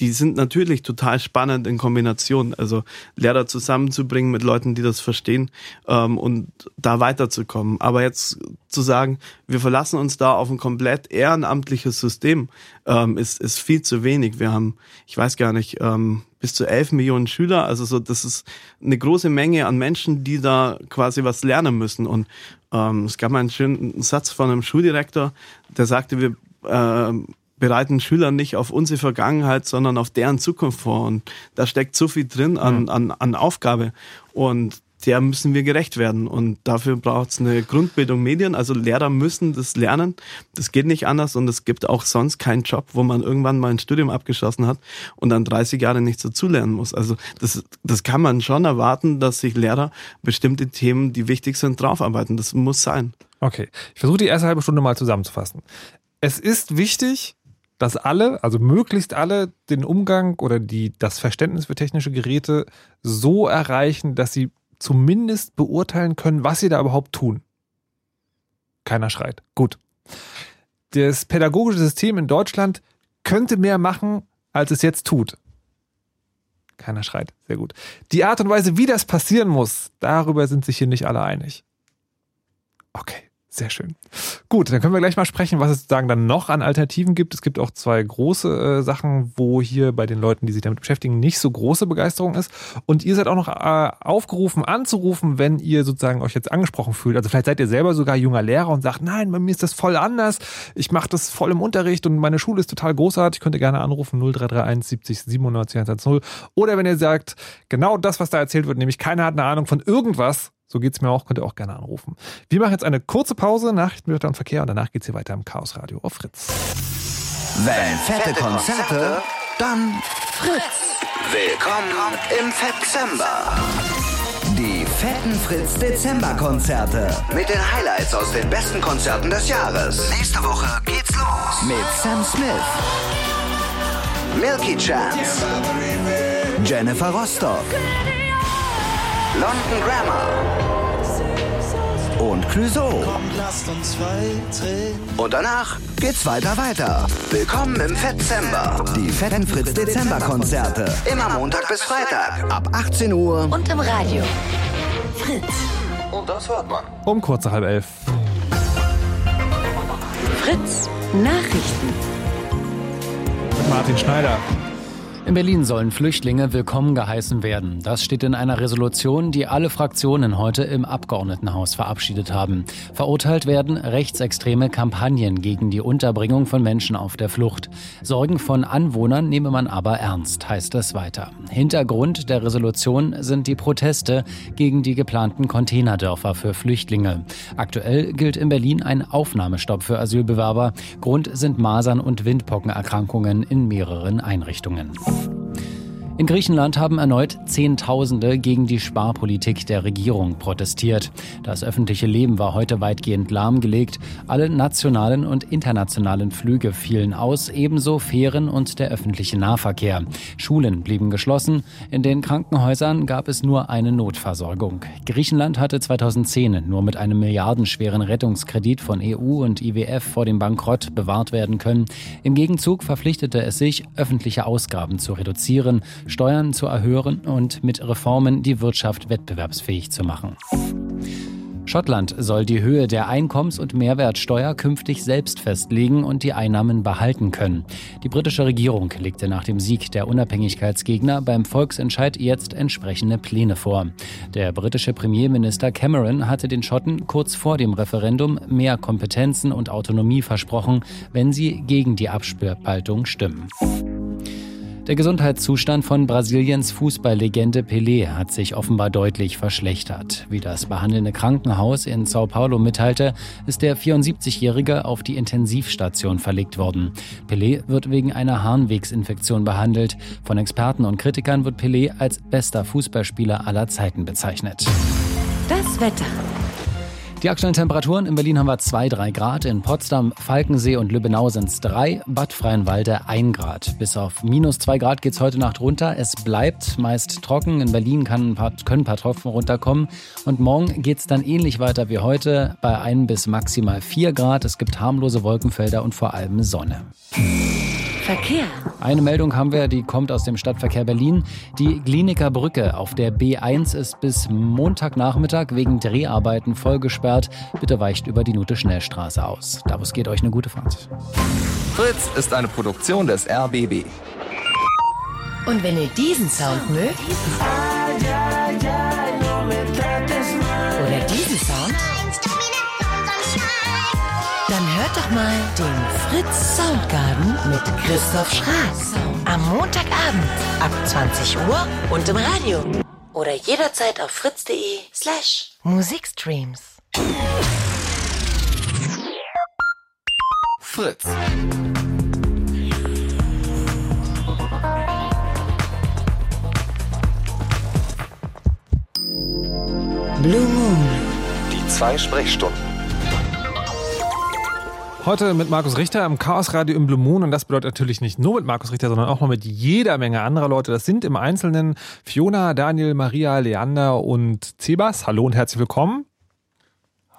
die sind natürlich total spannend in Kombination. Also Lehrer zusammenzubringen mit Leuten, die das verstehen ähm, und da weiterzukommen. Aber jetzt zu sagen, wir verlassen uns da auf ein komplett ehrenamtliches System, ähm, ist, ist viel zu wenig. Wir haben, ich weiß gar nicht, ähm, bis zu elf Millionen Schüler. Also so, das ist eine große Menge an Menschen, die da quasi was lernen müssen. Und ähm, es gab mal einen schönen Satz von einem Schuldirektor, der sagte, wir äh, bereiten Schüler nicht auf unsere Vergangenheit, sondern auf deren Zukunft vor. Und da steckt so viel drin an, an, an Aufgabe. Und der müssen wir gerecht werden. Und dafür braucht es eine Grundbildung Medien. Also Lehrer müssen das lernen. Das geht nicht anders. Und es gibt auch sonst keinen Job, wo man irgendwann mal ein Studium abgeschlossen hat und dann 30 Jahre nichts dazulernen muss. Also das, das kann man schon erwarten, dass sich Lehrer bestimmte Themen, die wichtig sind, draufarbeiten. Das muss sein. Okay, ich versuche die erste halbe Stunde mal zusammenzufassen. Es ist wichtig, dass alle, also möglichst alle, den Umgang oder die, das Verständnis für technische Geräte so erreichen, dass sie zumindest beurteilen können, was sie da überhaupt tun. Keiner schreit. Gut. Das pädagogische System in Deutschland könnte mehr machen, als es jetzt tut. Keiner schreit. Sehr gut. Die Art und Weise, wie das passieren muss, darüber sind sich hier nicht alle einig. Okay. Sehr schön. Gut, dann können wir gleich mal sprechen, was es sozusagen dann noch an Alternativen gibt. Es gibt auch zwei große äh, Sachen, wo hier bei den Leuten, die sich damit beschäftigen, nicht so große Begeisterung ist. Und ihr seid auch noch äh, aufgerufen, anzurufen, wenn ihr sozusagen euch jetzt angesprochen fühlt. Also vielleicht seid ihr selber sogar junger Lehrer und sagt, nein, bei mir ist das voll anders. Ich mache das voll im Unterricht und meine Schule ist total großartig. Könnt ihr gerne anrufen 0331 70 97 110. Oder wenn ihr sagt, genau das, was da erzählt wird, nämlich keiner hat eine Ahnung von irgendwas, so geht's mir auch, könnt ihr auch gerne anrufen. Wir machen jetzt eine kurze Pause, Nachrichten, Wetter und Verkehr und danach geht's hier weiter im Chaos Radio auf Fritz. Wenn fette Konzerte, dann Fritz. willkommen im Fettzember. Die fetten Fritz Dezember Konzerte mit den Highlights aus den besten Konzerten des Jahres. Nächste Woche geht's los mit Sam Smith, Milky Chance, Jennifer Rostock, London Grammar und Clouseau. Und danach geht's weiter weiter. Willkommen im Fettzember. Die fetten Fritz Dezember Konzerte. Immer Montag bis Freitag ab 18 Uhr. Und im Radio. Fritz. Und das hört man. Um kurze halb elf. Fritz. Nachrichten. Mit Martin Schneider. In Berlin sollen Flüchtlinge willkommen geheißen werden. Das steht in einer Resolution, die alle Fraktionen heute im Abgeordnetenhaus verabschiedet haben. Verurteilt werden rechtsextreme Kampagnen gegen die Unterbringung von Menschen auf der Flucht. Sorgen von Anwohnern nehme man aber ernst, heißt es weiter. Hintergrund der Resolution sind die Proteste gegen die geplanten Containerdörfer für Flüchtlinge. Aktuell gilt in Berlin ein Aufnahmestopp für Asylbewerber. Grund sind Masern- und Windpockenerkrankungen in mehreren Einrichtungen. life. In Griechenland haben erneut Zehntausende gegen die Sparpolitik der Regierung protestiert. Das öffentliche Leben war heute weitgehend lahmgelegt. Alle nationalen und internationalen Flüge fielen aus, ebenso Fähren und der öffentliche Nahverkehr. Schulen blieben geschlossen. In den Krankenhäusern gab es nur eine Notversorgung. Griechenland hatte 2010 nur mit einem milliardenschweren Rettungskredit von EU und IWF vor dem Bankrott bewahrt werden können. Im Gegenzug verpflichtete es sich, öffentliche Ausgaben zu reduzieren, Steuern zu erhöhen und mit Reformen die Wirtschaft wettbewerbsfähig zu machen. Schottland soll die Höhe der Einkommens- und Mehrwertsteuer künftig selbst festlegen und die Einnahmen behalten können. Die britische Regierung legte nach dem Sieg der Unabhängigkeitsgegner beim Volksentscheid jetzt entsprechende Pläne vor. Der britische Premierminister Cameron hatte den Schotten kurz vor dem Referendum mehr Kompetenzen und Autonomie versprochen, wenn sie gegen die Abspaltung stimmen. Der Gesundheitszustand von Brasiliens Fußballlegende Pelé hat sich offenbar deutlich verschlechtert. Wie das behandelnde Krankenhaus in Sao Paulo mitteilte, ist der 74-Jährige auf die Intensivstation verlegt worden. Pelé wird wegen einer Harnwegsinfektion behandelt. Von Experten und Kritikern wird Pelé als bester Fußballspieler aller Zeiten bezeichnet. Das Wetter. Die aktuellen Temperaturen in Berlin haben wir 2, 3 Grad, in Potsdam, Falkensee und Lübbenau sind es 3, Bad Freienwalde 1 Grad. Bis auf minus 2 Grad geht es heute Nacht runter. Es bleibt meist trocken. In Berlin ein paar, können ein paar Tropfen runterkommen. Und morgen geht es dann ähnlich weiter wie heute bei 1 bis maximal 4 Grad. Es gibt harmlose Wolkenfelder und vor allem Sonne. Verkehr. Eine Meldung haben wir, die kommt aus dem Stadtverkehr Berlin. Die Gliniker Brücke auf der B1 ist bis Montagnachmittag wegen Dreharbeiten voll gesperrt. Bitte weicht über die Nute Schnellstraße aus. Davos geht euch eine gute Fahrt. Fritz ist eine Produktion des RBB. Und wenn ihr diesen Sound mögt, oder diesen Sound, dann hört doch mal den Fritz Soundgarden mit Christoph Schraas. Am Montagabend ab 20 Uhr und im Radio. Oder jederzeit auf fritz.de slash Musikstreams. Fritz. Blue Moon. Die zwei Sprechstunden. Heute mit Markus Richter im Chaos Radio im Blue Moon und das bedeutet natürlich nicht nur mit Markus Richter, sondern auch noch mit jeder Menge anderer Leute. Das sind im Einzelnen Fiona, Daniel, Maria, Leander und Zebas. Hallo und herzlich willkommen.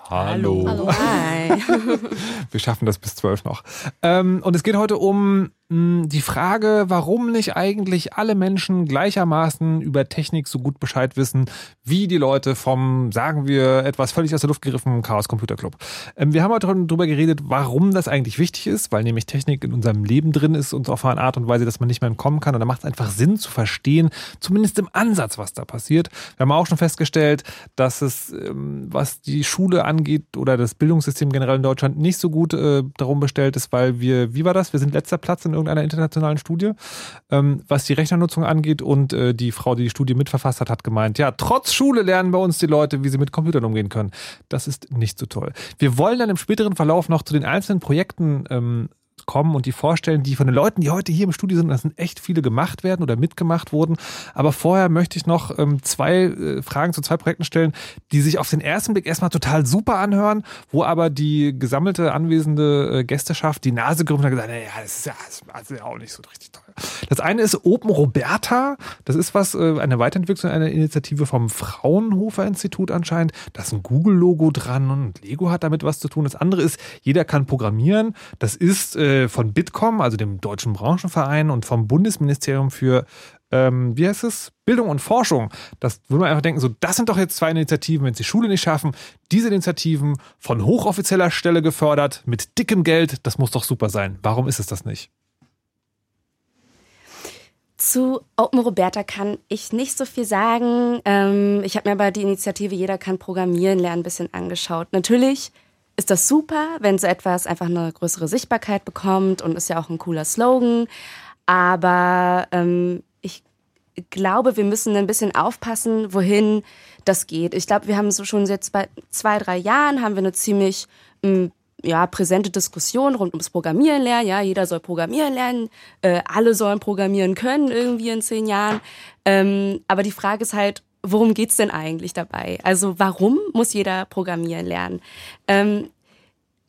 Hallo. Hi. Wir schaffen das bis zwölf noch. Ähm, und es geht heute um die Frage, warum nicht eigentlich alle Menschen gleichermaßen über Technik so gut Bescheid wissen, wie die Leute vom, sagen wir, etwas völlig aus der Luft gegriffen Chaos Computer Club. Ähm, wir haben heute darüber geredet, warum das eigentlich wichtig ist, weil nämlich Technik in unserem Leben drin ist und auf eine Art und Weise, dass man nicht mehr entkommen kann. Und da macht es einfach Sinn zu verstehen, zumindest im Ansatz, was da passiert. Wir haben auch schon festgestellt, dass es, ähm, was die Schule angeht oder das Bildungssystem generell in Deutschland nicht so gut äh, darum bestellt ist, weil wir, wie war das? Wir sind letzter Platz in irgendeiner internationalen Studie, ähm, was die Rechnernutzung angeht. Und äh, die Frau, die die Studie mitverfasst hat, hat gemeint, ja, trotz Schule lernen bei uns die Leute, wie sie mit Computern umgehen können. Das ist nicht so toll. Wir wollen dann im späteren Verlauf noch zu den einzelnen Projekten ähm, kommen und die vorstellen, die von den Leuten, die heute hier im Studio sind, das sind echt viele gemacht werden oder mitgemacht wurden. Aber vorher möchte ich noch ähm, zwei äh, Fragen zu zwei Projekten stellen, die sich auf den ersten Blick erstmal total super anhören, wo aber die gesammelte anwesende äh, Gästeschaft die Nase gerümpft hat und gesagt, naja, das ist ja, das ist ja auch nicht so richtig toll. Das eine ist Open Roberta. Das ist was, äh, eine Weiterentwicklung einer Initiative vom Fraunhofer Institut anscheinend. Da ist ein Google-Logo dran und Lego hat damit was zu tun. Das andere ist, jeder kann programmieren. Das ist äh, von Bitkom, also dem Deutschen Branchenverein und vom Bundesministerium für ähm, wie heißt es? Bildung und Forschung. Das würde man einfach denken, so, das sind doch jetzt zwei Initiativen, wenn es die Schule nicht schaffen. Diese Initiativen von hochoffizieller Stelle gefördert, mit dickem Geld, das muss doch super sein. Warum ist es das nicht? Zu Open Roberta kann ich nicht so viel sagen. Ähm, ich habe mir aber die Initiative Jeder kann programmieren lernen ein bisschen angeschaut. Natürlich ist das super, wenn so etwas einfach eine größere Sichtbarkeit bekommt und ist ja auch ein cooler Slogan. Aber ähm, ich glaube, wir müssen ein bisschen aufpassen, wohin das geht. Ich glaube, wir haben so schon bei zwei, drei Jahren haben wir eine ziemlich ähm, ja, präsente Diskussion rund ums Programmieren lernen. Ja, jeder soll programmieren lernen. Äh, alle sollen programmieren können irgendwie in zehn Jahren. Ähm, aber die Frage ist halt, worum geht's denn eigentlich dabei? Also warum muss jeder programmieren lernen? Ähm,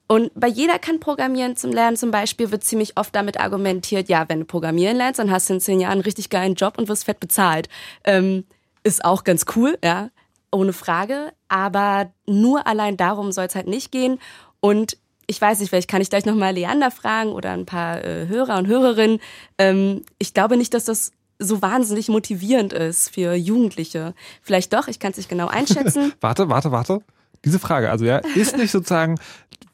und bei jeder kann Programmieren zum Lernen zum Beispiel wird ziemlich oft damit argumentiert, ja, wenn du Programmieren lernst, dann hast du in zehn Jahren einen richtig geilen Job und wirst fett bezahlt. Ähm, ist auch ganz cool, ja, ohne Frage. Aber nur allein darum soll es halt nicht gehen. Und ich weiß nicht, vielleicht kann ich gleich nochmal Leander fragen oder ein paar äh, Hörer und Hörerinnen. Ähm, ich glaube nicht, dass das so wahnsinnig motivierend ist für Jugendliche. Vielleicht doch, ich kann es nicht genau einschätzen. warte, warte, warte. Diese Frage, also ja, ist nicht sozusagen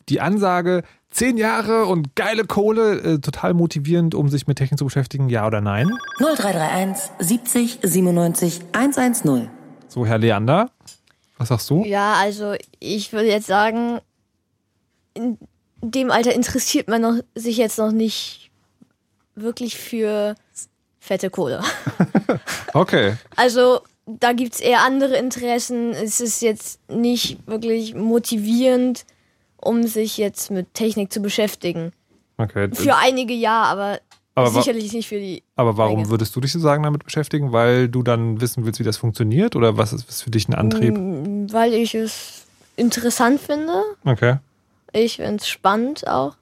die Ansage, zehn Jahre und geile Kohle, äh, total motivierend, um sich mit Technik zu beschäftigen, ja oder nein? 0331 70 97 110. So, Herr Leander, was sagst du? Ja, also ich würde jetzt sagen, in dem Alter interessiert man noch, sich jetzt noch nicht wirklich für fette Kohle. Okay. Also da gibt es eher andere Interessen. Es ist jetzt nicht wirklich motivierend, um sich jetzt mit Technik zu beschäftigen. Okay. Für einige ja, aber, Aber sicherlich nicht für die. Aber warum Menge. würdest du dich sozusagen damit beschäftigen? Weil du dann wissen willst, wie das funktioniert? Oder was ist was ist für dich ein Antrieb? Mm, Weil ich es interessant finde. Okay. Ich finde es spannend auch.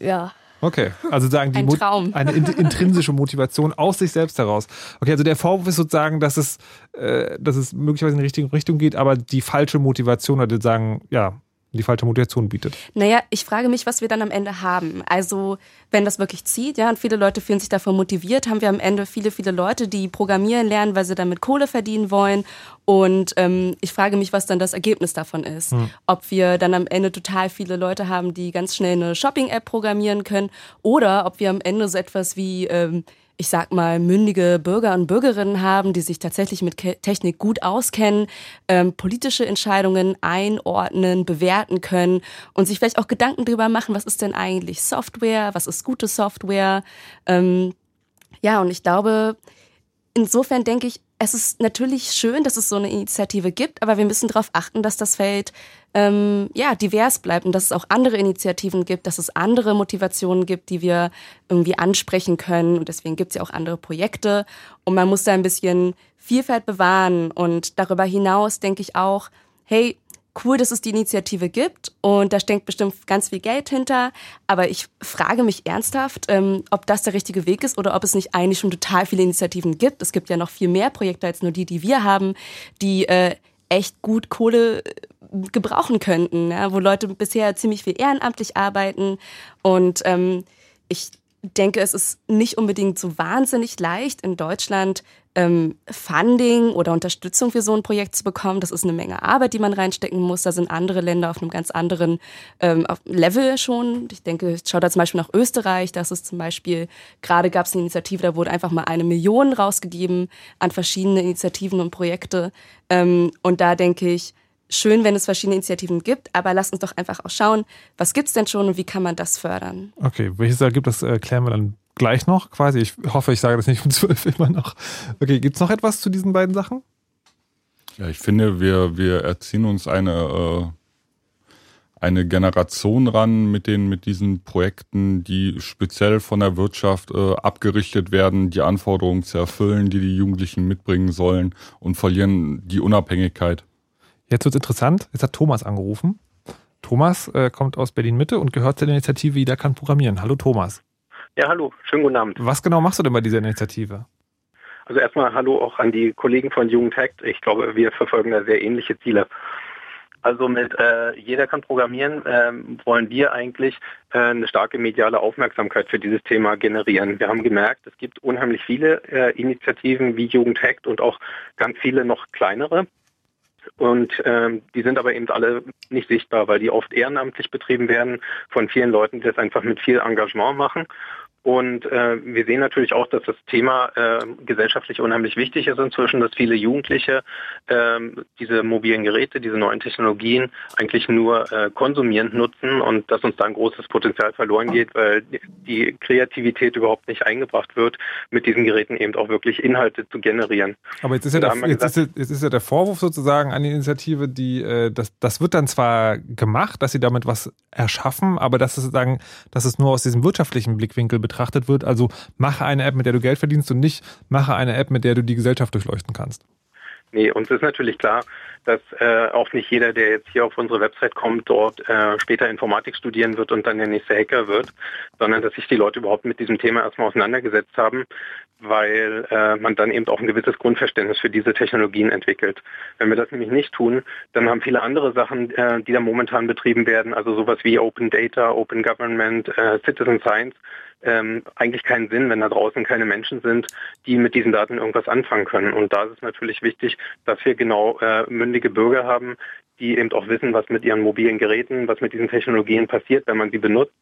Ja. Okay, also sagen die Ein Traum. eine in intrinsische Motivation aus sich selbst heraus. Okay, also der Vorwurf ist sozusagen, dass es, äh, dass es möglicherweise in die richtige Richtung geht, aber die falsche Motivation oder die sagen, ja, die falsche Motivation bietet. Naja, ich frage mich, was wir dann am Ende haben. Also, wenn das wirklich zieht, ja, und viele Leute fühlen sich davon motiviert, haben wir am Ende viele, viele Leute, die programmieren lernen, weil sie damit Kohle verdienen wollen. Und ähm, ich frage mich, was dann das Ergebnis davon ist. Hm. Ob wir dann am Ende total viele Leute haben, die ganz schnell eine Shopping-App programmieren können, oder ob wir am Ende so etwas wie ähm, ich sag mal, mündige Bürger und Bürgerinnen haben, die sich tatsächlich mit Technik gut auskennen, ähm, politische Entscheidungen einordnen, bewerten können und sich vielleicht auch Gedanken darüber machen, was ist denn eigentlich Software, was ist gute Software. Ähm, ja, und ich glaube, insofern denke ich, es ist natürlich schön, dass es so eine Initiative gibt, aber wir müssen darauf achten, dass das Feld ähm, ja divers bleibt und dass es auch andere Initiativen gibt, dass es andere Motivationen gibt, die wir irgendwie ansprechen können. Und deswegen gibt es ja auch andere Projekte. Und man muss da ein bisschen Vielfalt bewahren. Und darüber hinaus denke ich auch, hey, cool, dass es die Initiative gibt und da steckt bestimmt ganz viel Geld hinter. Aber ich frage mich ernsthaft, ähm, ob das der richtige Weg ist oder ob es nicht eigentlich schon total viele Initiativen gibt. Es gibt ja noch viel mehr Projekte als nur die, die wir haben, die äh, echt gut Kohle gebrauchen könnten, ja, wo Leute bisher ziemlich viel ehrenamtlich arbeiten und ähm, ich denke, es ist nicht unbedingt so wahnsinnig leicht in Deutschland ähm, Funding oder Unterstützung für so ein Projekt zu bekommen. Das ist eine Menge Arbeit, die man reinstecken muss. Da sind andere Länder auf einem ganz anderen ähm, Level schon. Ich denke, ich schaue da zum Beispiel nach Österreich. Das ist zum Beispiel, gerade gab es eine Initiative, da wurde einfach mal eine Million rausgegeben an verschiedene Initiativen und Projekte. Ähm, und da denke ich, schön, wenn es verschiedene Initiativen gibt, aber lasst uns doch einfach auch schauen, was gibt es denn schon und wie kann man das fördern. Okay, welches da gibt, das klären wir dann gleich noch quasi. Ich hoffe, ich sage das nicht um zwölf immer noch. Okay, gibt es noch etwas zu diesen beiden Sachen? Ja, ich finde, wir, wir erziehen uns eine, äh, eine Generation ran mit, den, mit diesen Projekten, die speziell von der Wirtschaft äh, abgerichtet werden, die Anforderungen zu erfüllen, die die Jugendlichen mitbringen sollen und verlieren die Unabhängigkeit. Jetzt wird es interessant. Jetzt hat Thomas angerufen. Thomas äh, kommt aus Berlin-Mitte und gehört zur Initiative Jeder kann programmieren. Hallo Thomas. Ja, hallo, schönen guten Abend. Was genau machst du denn bei dieser Initiative? Also erstmal hallo auch an die Kollegen von Jugendhackt. Ich glaube, wir verfolgen da sehr ähnliche Ziele. Also mit äh, Jeder kann programmieren äh, wollen wir eigentlich äh, eine starke mediale Aufmerksamkeit für dieses Thema generieren. Wir haben gemerkt, es gibt unheimlich viele äh, Initiativen wie Jugendhackt und auch ganz viele noch kleinere. Und ähm, die sind aber eben alle nicht sichtbar, weil die oft ehrenamtlich betrieben werden von vielen Leuten, die das einfach mit viel Engagement machen. Und äh, wir sehen natürlich auch, dass das Thema äh, gesellschaftlich unheimlich wichtig ist inzwischen, dass viele Jugendliche äh, diese mobilen Geräte, diese neuen Technologien eigentlich nur äh, konsumierend nutzen und dass uns da ein großes Potenzial verloren geht, weil die Kreativität überhaupt nicht eingebracht wird, mit diesen Geräten eben auch wirklich Inhalte zu generieren. Aber jetzt ist ja, der, jetzt ist, jetzt ist ja der Vorwurf sozusagen an die Initiative, die äh, das, das wird dann zwar gemacht, dass sie damit was erschaffen, aber dass es sozusagen, dass es nur aus diesem wirtschaftlichen Blickwinkel betrachtet betrachtet wird. Also mache eine App, mit der du Geld verdienst und nicht mache eine App, mit der du die Gesellschaft durchleuchten kannst. Nee, uns ist natürlich klar, dass äh, auch nicht jeder, der jetzt hier auf unsere Website kommt, dort äh, später Informatik studieren wird und dann der nächste Hacker wird, sondern dass sich die Leute überhaupt mit diesem Thema erstmal auseinandergesetzt haben, weil äh, man dann eben auch ein gewisses Grundverständnis für diese Technologien entwickelt. Wenn wir das nämlich nicht tun, dann haben viele andere Sachen, äh, die da momentan betrieben werden, also sowas wie Open Data, Open Government, äh, Citizen Science, ähm, eigentlich keinen Sinn, wenn da draußen keine Menschen sind, die mit diesen Daten irgendwas anfangen können. Und da ist es natürlich wichtig, dass wir genau äh, mündige Bürger haben, die eben auch wissen, was mit ihren mobilen Geräten, was mit diesen Technologien passiert, wenn man sie benutzt,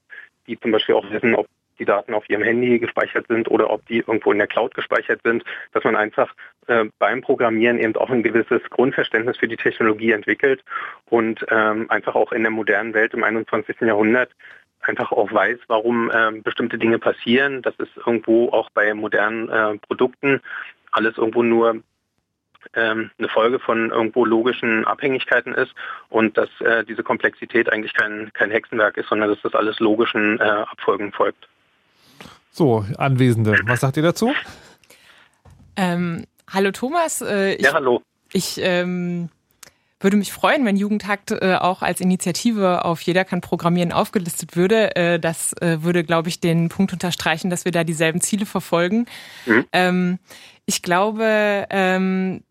die zum Beispiel auch wissen, ob die Daten auf ihrem Handy gespeichert sind oder ob die irgendwo in der Cloud gespeichert sind, dass man einfach äh, beim Programmieren eben auch ein gewisses Grundverständnis für die Technologie entwickelt und ähm, einfach auch in der modernen Welt im 21. Jahrhundert einfach auch weiß, warum äh, bestimmte Dinge passieren. Das ist irgendwo auch bei modernen äh, Produkten alles irgendwo nur ähm, eine Folge von irgendwo logischen Abhängigkeiten ist und dass äh, diese Komplexität eigentlich kein, kein Hexenwerk ist, sondern dass das alles logischen äh, Abfolgen folgt. So, Anwesende, was sagt ihr dazu? Ähm, hallo Thomas. Äh, ich, ja, hallo. Ich ähm, würde mich freuen, wenn Jugendhakt äh, auch als Initiative auf Jeder kann programmieren aufgelistet würde. Äh, das äh, würde, glaube ich, den Punkt unterstreichen, dass wir da dieselben Ziele verfolgen. Mhm. Ähm, ich glaube, ähm,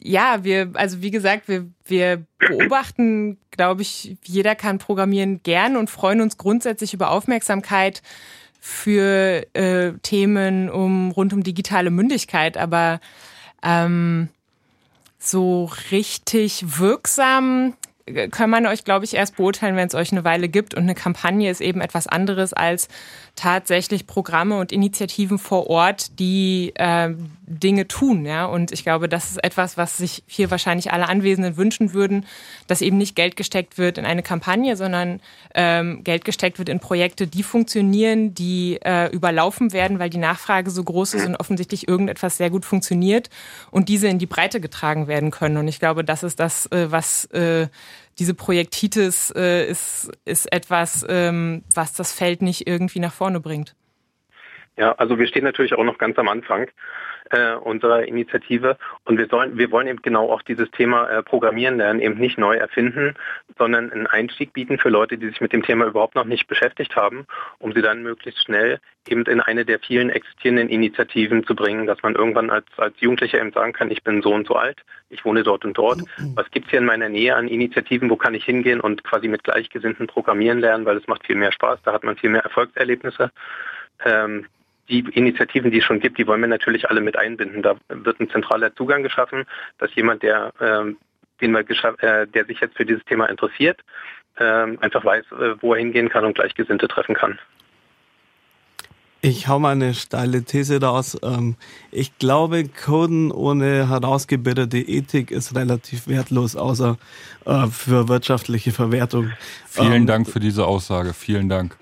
ja, wir, also wie gesagt, wir, wir beobachten, glaube ich, jeder kann programmieren gern und freuen uns grundsätzlich über Aufmerksamkeit für äh, Themen um rund um digitale Mündigkeit, aber ähm, so richtig wirksam kann man euch, glaube ich, erst beurteilen, wenn es euch eine Weile gibt. Und eine Kampagne ist eben etwas anderes als tatsächlich Programme und Initiativen vor Ort, die äh, Dinge tun. Ja? Und ich glaube, das ist etwas, was sich hier wahrscheinlich alle Anwesenden wünschen würden, dass eben nicht Geld gesteckt wird in eine Kampagne, sondern ähm, Geld gesteckt wird in Projekte, die funktionieren, die äh, überlaufen werden, weil die Nachfrage so groß ist und offensichtlich irgendetwas sehr gut funktioniert und diese in die Breite getragen werden können. Und ich glaube, das ist das, äh, was äh, diese Projektitis äh, ist, ist etwas, ähm, was das Feld nicht irgendwie nach vorne bringt. Ja, also wir stehen natürlich auch noch ganz am Anfang äh, unserer Initiative und wir sollen, wir wollen eben genau auch dieses Thema äh, Programmieren lernen eben nicht neu erfinden, sondern einen Einstieg bieten für Leute, die sich mit dem Thema überhaupt noch nicht beschäftigt haben, um sie dann möglichst schnell eben in eine der vielen existierenden Initiativen zu bringen, dass man irgendwann als, als Jugendlicher eben sagen kann, ich bin so und so alt, ich wohne dort und dort. Was gibt's hier in meiner Nähe an Initiativen, wo kann ich hingehen und quasi mit Gleichgesinnten programmieren lernen, weil es macht viel mehr Spaß, da hat man viel mehr Erfolgserlebnisse. Ähm, die Initiativen, die es schon gibt, die wollen wir natürlich alle mit einbinden. Da wird ein zentraler Zugang geschaffen, dass jemand, der, ähm, den wir äh, der sich jetzt für dieses Thema interessiert, ähm, einfach weiß, äh, wo er hingehen kann und Gleichgesinnte treffen kann. Ich hau mal eine steile These raus. Ähm, ich glaube, Coden ohne herausgebildete Ethik ist relativ wertlos, außer äh, für wirtschaftliche Verwertung. Vielen ähm, Dank für diese Aussage. Vielen Dank.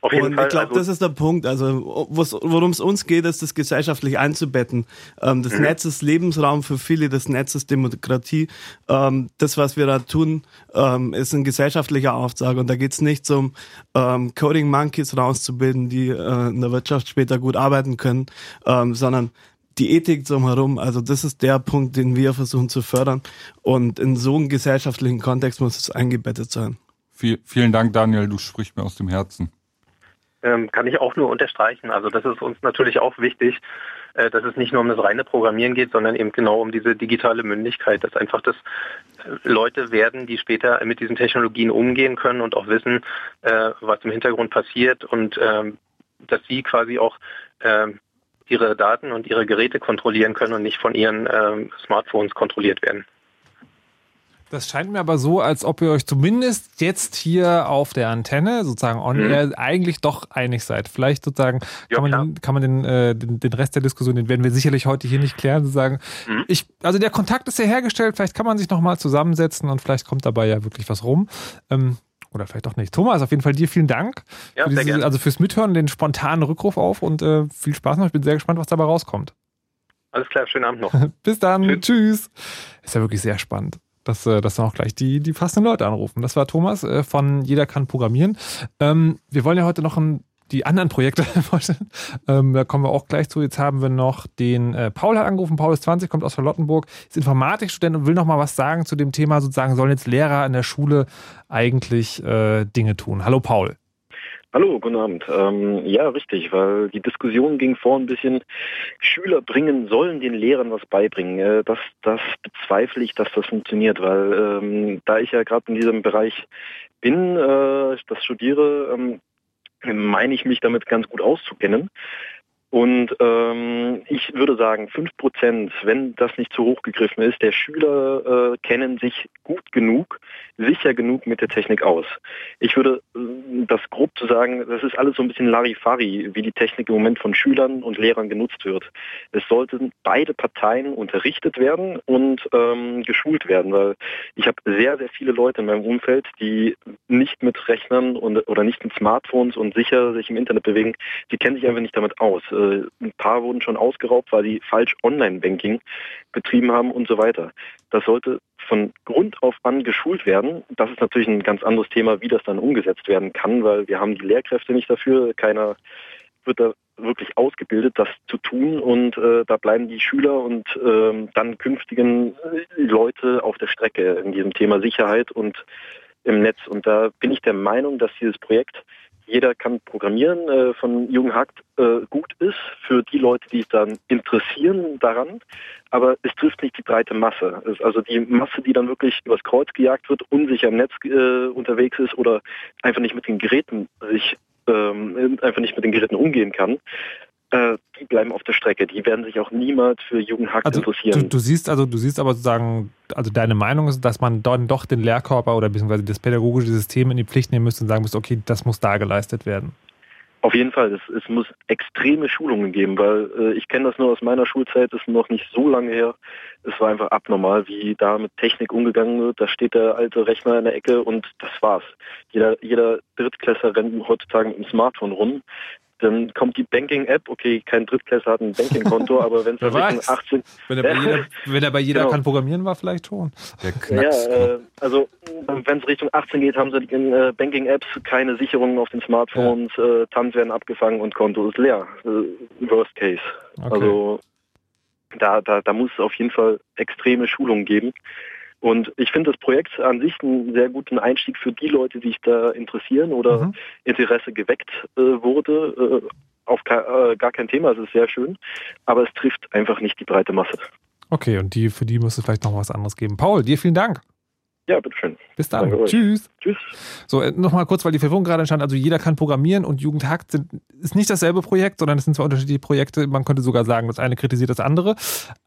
Auf jeden und Fall, ich glaube, also das ist der Punkt. Also worum es uns geht, ist das gesellschaftlich einzubetten. Ähm, das mhm. Netz ist Lebensraum für viele, das Netz ist Demokratie. Ähm, das, was wir da tun, ähm, ist ein gesellschaftlicher Auftrag. Und da geht es nicht um ähm, Coding Monkeys rauszubilden, die äh, in der Wirtschaft später gut arbeiten können, ähm, sondern die Ethik drumherum, also das ist der Punkt, den wir versuchen zu fördern. Und in so einem gesellschaftlichen Kontext muss es eingebettet sein. Viel, vielen Dank, Daniel, du sprichst mir aus dem Herzen. Ähm, kann ich auch nur unterstreichen. Also das ist uns natürlich auch wichtig, äh, dass es nicht nur um das reine Programmieren geht, sondern eben genau um diese digitale Mündigkeit, dass einfach das äh, Leute werden, die später mit diesen Technologien umgehen können und auch wissen, äh, was im Hintergrund passiert und ähm, dass sie quasi auch ähm, ihre Daten und ihre Geräte kontrollieren können und nicht von ihren ähm, Smartphones kontrolliert werden. Das scheint mir aber so, als ob ihr euch zumindest jetzt hier auf der Antenne, sozusagen on mhm. air, eigentlich doch einig seid. Vielleicht sozusagen ja, kann, man den, kann man den, äh, den, den, Rest der Diskussion, den werden wir sicherlich heute hier nicht klären, sozusagen. Mhm. Ich, also der Kontakt ist ja hergestellt, vielleicht kann man sich nochmal zusammensetzen und vielleicht kommt dabei ja wirklich was rum. Ähm, oder vielleicht doch nicht. Thomas, auf jeden Fall dir vielen Dank. Ja, für diese, also fürs Mithören, den spontanen Rückruf auf und äh, viel Spaß noch. Ich bin sehr gespannt, was dabei rauskommt. Alles klar, schönen Abend noch. Bis dann. Tschüss. Tschüss. Ist ja wirklich sehr spannend dass, äh, dass dann auch gleich die, die passenden Leute anrufen. Das war Thomas äh, von Jeder kann programmieren. Ähm, wir wollen ja heute noch ein, die anderen Projekte vorstellen. Ähm, da kommen wir auch gleich zu. Jetzt haben wir noch den äh, Paul hat angerufen. Paul ist 20, kommt aus Charlottenburg, ist Informatikstudent und will noch mal was sagen zu dem Thema. Sozusagen sollen jetzt Lehrer in der Schule eigentlich äh, Dinge tun. Hallo Paul. Hallo, guten Abend. Ähm, ja, richtig, weil die Diskussion ging vor ein bisschen, Schüler bringen, sollen den Lehrern was beibringen. Äh, das, das bezweifle ich, dass das funktioniert, weil ähm, da ich ja gerade in diesem Bereich bin, äh, das studiere, ähm, meine ich mich damit ganz gut auszukennen. Und ähm, ich würde sagen, fünf Prozent, wenn das nicht zu hoch gegriffen ist, der Schüler äh, kennen sich gut genug, sicher genug mit der Technik aus. Ich würde äh, das grob zu sagen, das ist alles so ein bisschen Larifari, wie die Technik im Moment von Schülern und Lehrern genutzt wird. Es sollten beide Parteien unterrichtet werden und ähm, geschult werden, weil ich habe sehr, sehr viele Leute in meinem Umfeld, die nicht mit Rechnern und, oder nicht mit Smartphones und sicher sich im Internet bewegen, die kennen sich einfach nicht damit aus äh, ein paar wurden schon ausgeraubt, weil sie falsch Online-Banking betrieben haben und so weiter. Das sollte von Grund auf an geschult werden. Das ist natürlich ein ganz anderes Thema, wie das dann umgesetzt werden kann, weil wir haben die Lehrkräfte nicht dafür. Keiner wird da wirklich ausgebildet, das zu tun und äh, da bleiben die Schüler und äh, dann künftigen Leute auf der Strecke in diesem Thema Sicherheit und im Netz. Und da bin ich der Meinung, dass dieses Projekt jeder kann programmieren äh, von Jürgen Hackt äh, gut ist für die Leute, die es dann interessieren daran, aber es trifft nicht die breite Masse. Also die Masse, die dann wirklich übers Kreuz gejagt wird, unsicher im Netz äh, unterwegs ist oder einfach nicht mit den Geräten sich ähm, einfach nicht mit den Geräten umgehen kann, äh, die bleiben auf der Strecke. Die werden sich auch niemals für Jugendhack Also interessieren. du, du siehst also, du siehst aber sozusagen, also deine Meinung ist, dass man dann doch den Lehrkörper oder beziehungsweise das pädagogische System in die Pflicht nehmen müsste und sagen müsste, okay, das muss da geleistet werden. Auf jeden Fall, es, es muss extreme Schulungen geben, weil äh, ich kenne das nur aus meiner Schulzeit, das ist noch nicht so lange her. Es war einfach abnormal, wie da mit Technik umgegangen wird. Da steht der alte Rechner in der Ecke und das war's. Jeder, jeder Drittklässler rennt heutzutage mit dem Smartphone rum. Dann kommt die Banking-App, okay, kein Drittklässler hat ein Banking-Konto, aber wenn es Wer Richtung weiß. 18... Wenn er bei jeder, wenn er bei jeder Genau. kann programmieren war, vielleicht schon. Der Ja, äh, also wenn es Richtung 18 geht, haben sie in äh, Banking-Apps keine Sicherungen auf den Smartphones, äh, TANs werden abgefangen und Konto ist leer. Äh, worst case. Okay. Also da, da, da muss es auf jeden Fall extreme Schulungen geben. Und ich finde das Projekt an sich einen sehr guten Einstieg für die Leute, die sich da interessieren oder Mhm. Interesse geweckt äh, wurde. Äh, auf äh, gar kein Thema, es ist sehr schön, aber es trifft einfach nicht die breite Masse. Okay, und die, für die müsste es vielleicht noch was anderes geben. Paul, dir vielen Dank. Ja, bitteschön. Bis dann. Danke euch. Tschüss. Tschüss. So, nochmal kurz, weil die Verwirrung gerade entstand. Also jeder kann programmieren und Jugendhakt sind, ist nicht dasselbe Projekt, sondern es sind zwei unterschiedliche Projekte. Man könnte sogar sagen, das eine kritisiert das andere.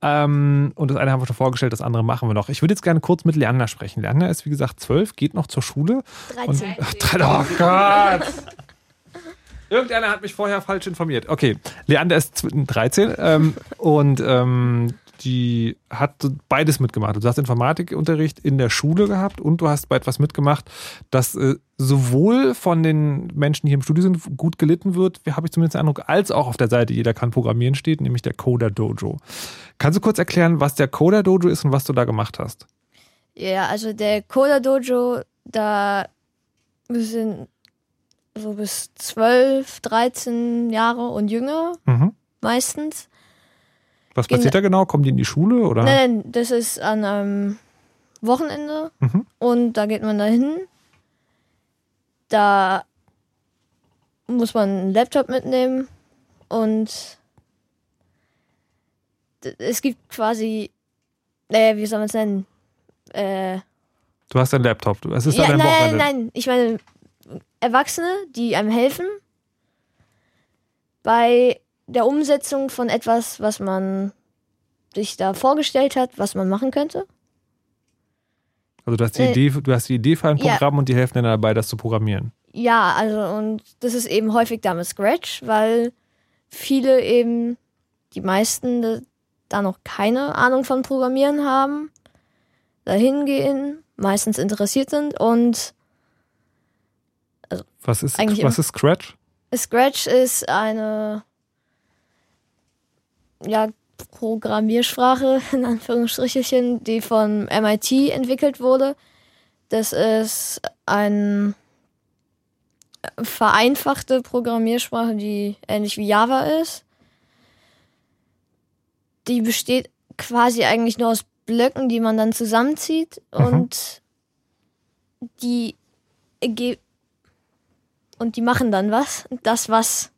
Ähm, und das eine haben wir schon vorgestellt, das andere machen wir noch. Ich würde jetzt gerne kurz mit Leander sprechen. Leander ist, wie gesagt, zwölf, geht noch zur Schule. 13. Und, ach, 13. Oh Gott! Irgendeiner hat mich vorher falsch informiert. Okay, Leander ist zw- 13 ähm, und ähm, die hat beides mitgemacht. Du hast Informatikunterricht in der Schule gehabt und du hast bei etwas mitgemacht, das äh, sowohl von den Menschen, die hier im Studio sind, gut gelitten wird, habe ich zumindest den Eindruck, als auch auf der Seite Jeder kann programmieren steht, nämlich der Coder Dojo. Kannst du kurz erklären, was der Coder Dojo ist und was du da gemacht hast? Ja, also der Coda Dojo, da sind so bis 12, 13 Jahre und jünger Mhm. meistens. Was passiert da genau? Kommen die in die Schule oder? Nein, nein, das ist an einem Wochenende Mhm. und da geht man da hin. Da muss man einen Laptop mitnehmen und es gibt quasi, äh, wie soll man es nennen? Äh, Du hast einen Laptop. Es ist ja, ein nein, Wochenende. nein, nein, ich meine Erwachsene, die einem helfen bei der Umsetzung von etwas, was man sich da vorgestellt hat, was man machen könnte. Also du hast die Äh, Idee, du hast die Idee für ein ja. Programm und die helfen dir dabei, das zu programmieren. Ja, also und das ist eben häufig damit Scratch, weil viele eben, die meisten da- noch keine Ahnung von Programmieren haben, da hingehen, meistens interessiert sind und Was ist, was ist Scratch? Scratch ist eine ja, Programmiersprache, in Anführungsstrichelchen, die von MIT entwickelt wurde. Das ist eine vereinfachte Programmiersprache, die ähnlich wie Java ist. Die besteht quasi eigentlich nur aus Blöcken, die man dann zusammenzieht Mhm. und die und die machen dann was. Das, was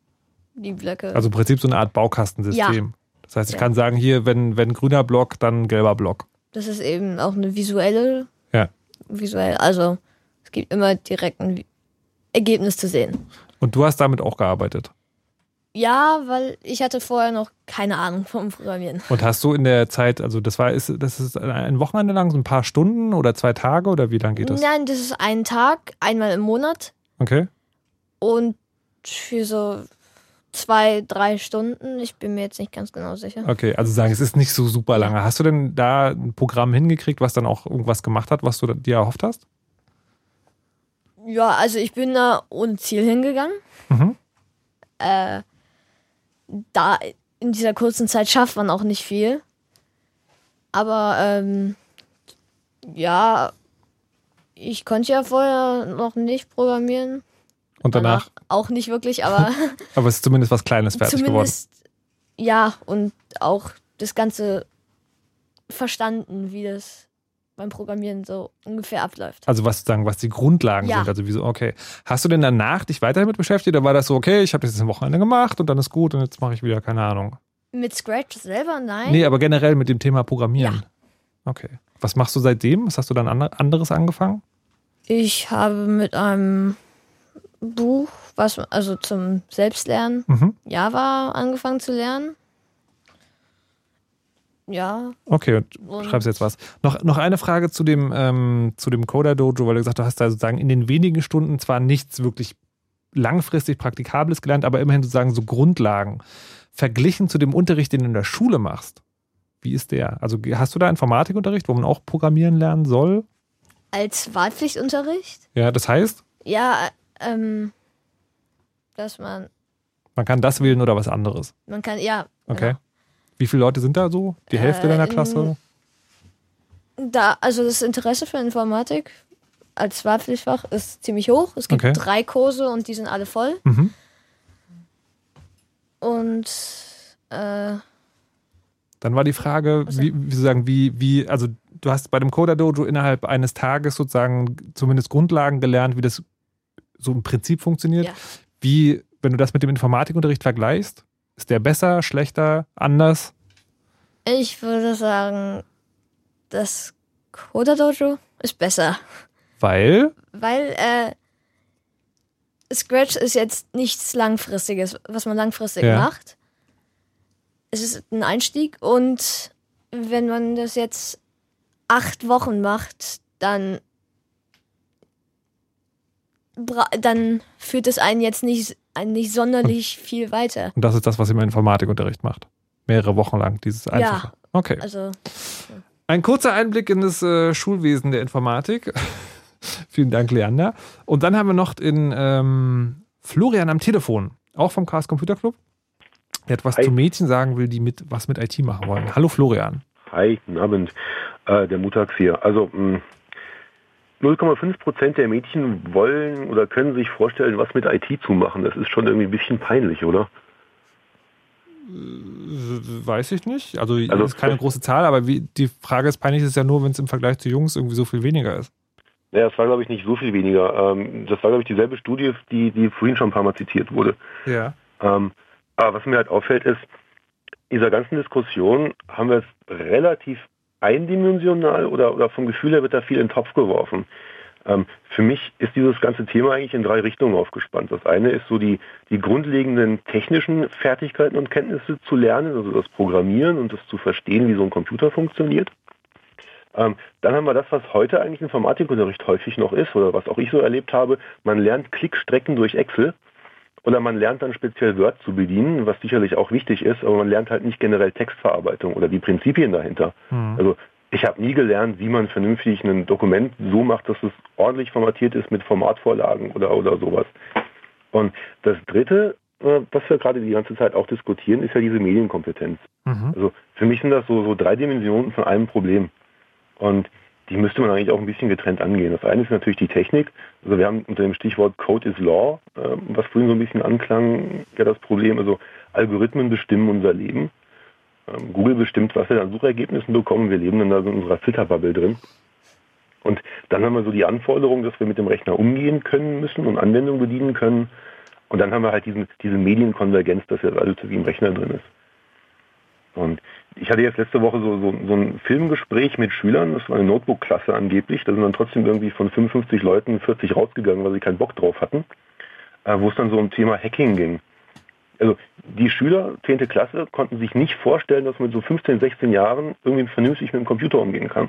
die Blöcke. Also im Prinzip so eine Art Baukastensystem. Das heißt, ich Ja. kann sagen, hier, wenn, wenn grüner Block, dann gelber Block. Das ist eben auch eine visuelle. Ja. Visuell. Also es gibt immer direkt ein Ergebnis zu sehen. Und du hast damit auch gearbeitet. Ja, weil ich hatte vorher noch keine Ahnung vom Programmieren. Und hast du in der Zeit, also das war, ist, das ist ein Wochenende lang, so ein paar Stunden oder zwei Tage oder wie lang geht das? Nein, das ist ein Tag, einmal im Monat Okay. und für so zwei, drei Stunden. Ich bin mir jetzt nicht ganz genau sicher. Okay, also sagen, es ist nicht so super lange. Hast du denn da ein Programm hingekriegt, was dann auch irgendwas gemacht hat, was du dir erhofft hast? Ja, also ich bin da ohne Ziel hingegangen. Mhm. Äh, da in dieser kurzen Zeit schafft man auch nicht viel. Aber ähm, ja, ich konnte ja vorher noch nicht programmieren. Und danach, auch nicht wirklich, aber aber es ist zumindest was Kleines fertig geworden. zumindest ja und auch das Ganze verstanden, wie das beim Programmieren so ungefähr abläuft. Also was sagen, was die Grundlagen Ja. sind. Also wie so, okay. Hast du denn danach dich weiter damit beschäftigt? Oder war das so, okay, ich habe das jetzt am Wochenende gemacht und dann ist gut und jetzt mache ich wieder, keine Ahnung. Mit Scratch selber? Nein. Nee, aber generell mit dem Thema Programmieren. Okay. Was machst du seitdem? Was hast du dann ander- anderes angefangen? Ich habe mit einem Buch, was also zum Selbstlernen, Mhm. Java angefangen zu lernen. Ja. Okay, und Und- schreibst jetzt was. Noch, noch eine Frage zu dem, ähm, zu dem Coder Dojo, weil du gesagt hast, du hast da sozusagen in den wenigen Stunden zwar nichts wirklich langfristig Praktikables gelernt, aber immerhin sozusagen so Grundlagen. Verglichen zu dem Unterricht, den du in der Schule machst. Wie ist der? Also hast du da Informatikunterricht, wo man auch programmieren lernen soll? Als Wahlpflichtunterricht? Ja, das heißt, Ja, ähm, dass man, man kann das wählen oder was anderes. man kann, ja, Okay. Wie viele Leute sind da so? Die Hälfte Äh, deiner in- Klasse? da, also das Interesse für Informatik als Wahlpflichtfach ist ziemlich hoch. Es gibt Okay. drei Kurse und die sind alle voll. Mhm. Und äh, Dann war die Frage, wie, wie sozusagen, wie, wie, also du hast bei dem Coder Dojo innerhalb eines Tages sozusagen zumindest Grundlagen gelernt, wie das so im Prinzip funktioniert. Ja. Wie, wenn du das mit dem Informatikunterricht vergleichst, ist der besser, schlechter, anders? ich würde sagen, das Coder Dojo ist besser. Weil, Weil äh, Scratch ist jetzt nichts Langfristiges, was man langfristig Ja. macht. Es ist ein Einstieg und wenn man das jetzt acht Wochen macht, dann, dann führt es einen jetzt nicht, einen nicht sonderlich viel weiter. und das ist das, was ihr im Informatikunterricht macht. Mehrere Wochen lang, dieses Einfache. Ja, Okay. also Ein kurzer Einblick in das äh, Schulwesen der Informatik. Vielen Dank, Leander. Und dann haben wir noch den ähm, Florian am Telefon, auch vom Chaos Computer Club. Der etwas zu Mädchen sagen will, die mit was mit IT machen wollen. Hallo Florian. Hi, guten Abend. Äh, der Mutax hier. Also mh, 0,5 Prozent der Mädchen wollen oder können sich vorstellen, was mit IT zu machen. Das ist schon irgendwie ein bisschen peinlich, oder? Weiß ich nicht. Also, Also, das ist keine große Zahl, aber wie, die Frage ist peinlich ist ja nur, wenn es im Vergleich zu Jungs irgendwie so viel weniger ist. Naja, es war, glaube ich, nicht so viel weniger. Ähm, das war, glaube ich, dieselbe Studie, die, die vorhin schon ein paar Mal zitiert wurde. Ja. Ähm, aber was mir halt auffällt, ist, in dieser ganzen Diskussion haben wir es relativ eindimensional oder, oder vom Gefühl her wird da viel in den Topf geworfen. Ähm, für mich ist dieses ganze Thema eigentlich in drei Richtungen aufgespannt. Das eine ist so die, die grundlegenden technischen Fertigkeiten und Kenntnisse zu lernen, also das Programmieren und das zu verstehen, wie so ein Computer funktioniert. Ähm, dann haben wir das, was heute eigentlich Informatikunterricht häufig noch ist oder was auch ich so erlebt habe. Man lernt Klickstrecken durch Excel oder man lernt dann speziell Word zu bedienen, was sicherlich auch wichtig ist, aber man lernt halt nicht generell Textverarbeitung oder die Prinzipien dahinter. Mhm. Also ich habe nie gelernt, wie man vernünftig ein Dokument so macht, dass es ordentlich formatiert ist mit Formatvorlagen oder, oder sowas. Und das Dritte, äh, was wir gerade die ganze Zeit auch diskutieren, ist ja diese Medienkompetenz. Also für mich sind das so, so drei Dimensionen von einem Problem. Und die müsste man eigentlich auch ein bisschen getrennt angehen. Das eine ist natürlich die Technik. Also wir haben unter dem Stichwort Code is Law, äh, was vorhin so ein bisschen anklang, ja das Problem, also Algorithmen bestimmen unser Leben. Ähm, Google bestimmt, was wir an Suchergebnissen bekommen. Wir leben dann da so in unserer Filterbubble drin. Und dann haben wir so die Anforderung, dass wir mit dem Rechner umgehen können müssen und Anwendungen bedienen können. Und dann haben wir halt diesen, diese Medienkonvergenz, dass jetzt alles wie im Rechner drin ist. Und ich hatte jetzt letzte Woche so, so, so ein Filmgespräch mit Schülern, das war eine Notebook-Klasse angeblich, da sind dann trotzdem irgendwie von 55 Leuten 40 rausgegangen, weil sie keinen Bock drauf hatten, äh, wo es dann so um Thema Hacking ging. Also die Schüler, 10. Klasse, konnten sich nicht vorstellen, dass man mit so 15, 16 Jahren irgendwie vernünftig mit dem Computer umgehen kann.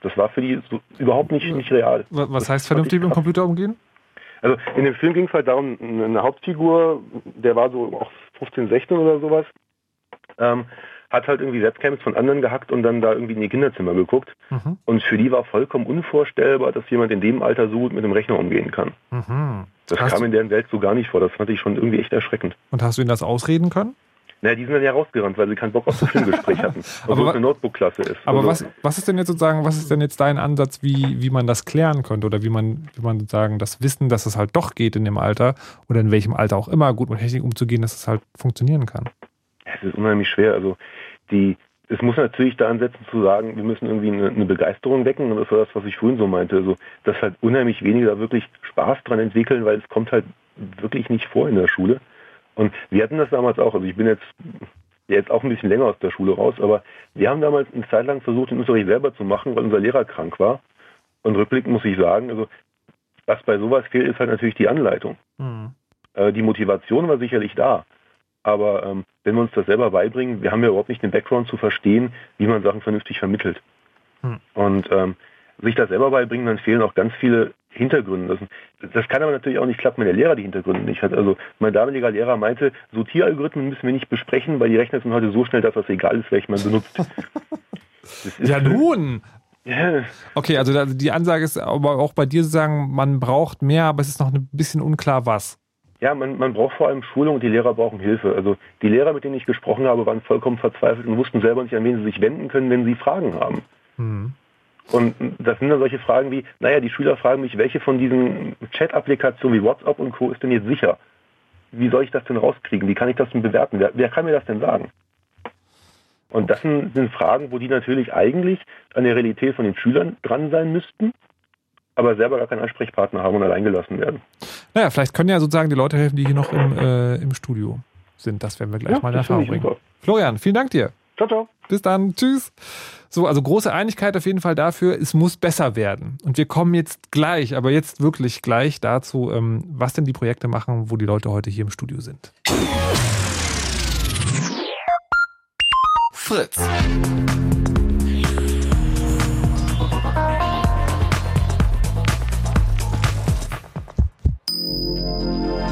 Das war für die so überhaupt nicht, nicht real. Was, was heißt vernünftig mit dem Computer umgehen? Also in dem Film ging es halt darum, eine Hauptfigur, der war so auch 15, 16 oder sowas, ähm, hat halt irgendwie Webcams von anderen gehackt und dann da irgendwie in ihr Kinderzimmer geguckt. Mhm. Und für die war vollkommen unvorstellbar, dass jemand in dem Alter so gut mit dem Rechner umgehen kann. Mhm. Das Hast kam in deren Welt so gar nicht vor. Das fand ich schon irgendwie echt erschreckend. Und hast du ihnen das ausreden können? Naja, die sind dann ja rausgerannt, weil sie keinen Bock auf das Filmgespräch hatten. Obwohl es eine Notebook-Klasse ist. Aber Also- was, was ist denn jetzt sozusagen, was ist denn jetzt dein Ansatz, wie, wie man das klären könnte oder wie man, wie man sozusagen das Wissen, dass es halt doch geht in dem Alter oder in welchem Alter auch immer, gut mit Technik umzugehen, dass es halt funktionieren kann? Es ist unheimlich schwer. Also die, es muss natürlich da ansetzen zu sagen, wir müssen irgendwie eine, eine Begeisterung wecken und das war das, was ich vorhin so meinte. Also, dass halt unheimlich wenige da wirklich Spaß dran entwickeln, weil es kommt halt wirklich nicht vor in der Schule. Und wir hatten das damals auch. Also ich bin jetzt jetzt auch ein bisschen länger aus der Schule raus, aber wir haben damals eine Zeit lang versucht, den Unterricht selber zu machen, weil unser Lehrer krank war. Und rückblickend muss ich sagen, also was bei sowas fehlt, ist halt natürlich die Anleitung. Mhm. Äh, die Motivation war sicherlich da. Aber ähm, wenn wir uns das selber beibringen, wir haben ja überhaupt nicht den Background zu verstehen, wie man Sachen vernünftig vermittelt. Hm. Und ähm, sich das selber beibringen, dann fehlen auch ganz viele Hintergründe. Das, das, kann aber natürlich auch nicht klappen, wenn der Lehrer die Hintergründe nicht hat. Also mein damaliger Lehrer meinte, Sortieralgorithmen müssen wir nicht besprechen, weil die Rechner sind heute so schnell, dass das egal ist, welchen man benutzt. ja nun! Okay, also die Ansage ist aber auch bei dir zu sagen, man braucht mehr, aber es ist noch ein bisschen unklar, was. Ja, man, man braucht vor allem Schulung und die Lehrer brauchen Hilfe. Also die Lehrer, mit denen ich gesprochen habe, waren vollkommen verzweifelt und wussten selber nicht, an wen sie sich wenden können, wenn sie Fragen haben. Mhm. Und das sind dann solche Fragen wie, naja, die Schüler fragen mich, welche von diesen Chat-Applikationen wie WhatsApp und Co. ist denn jetzt sicher? Wie soll ich das denn rauskriegen? Wie kann ich das denn bewerten? Wer, wer kann mir das denn sagen? Und das sind, sind Fragen, wo die natürlich eigentlich an der Realität von den Schülern dran sein müssten, aber selber gar keinen Ansprechpartner haben und allein gelassen werden. Naja, vielleicht können ja sozusagen die Leute helfen, die hier noch im, äh, im Studio sind. Das werden wir gleich ja, mal in Erfahrung bringen. Super. Florian, vielen Dank dir. Ciao, ciao. Bis dann. Tschüss. So, also große Einigkeit auf jeden Fall dafür, es muss besser werden. Und wir kommen jetzt gleich, aber jetzt wirklich gleich dazu, ähm, was denn die Projekte machen, wo die Leute heute hier im Studio sind. Fritz.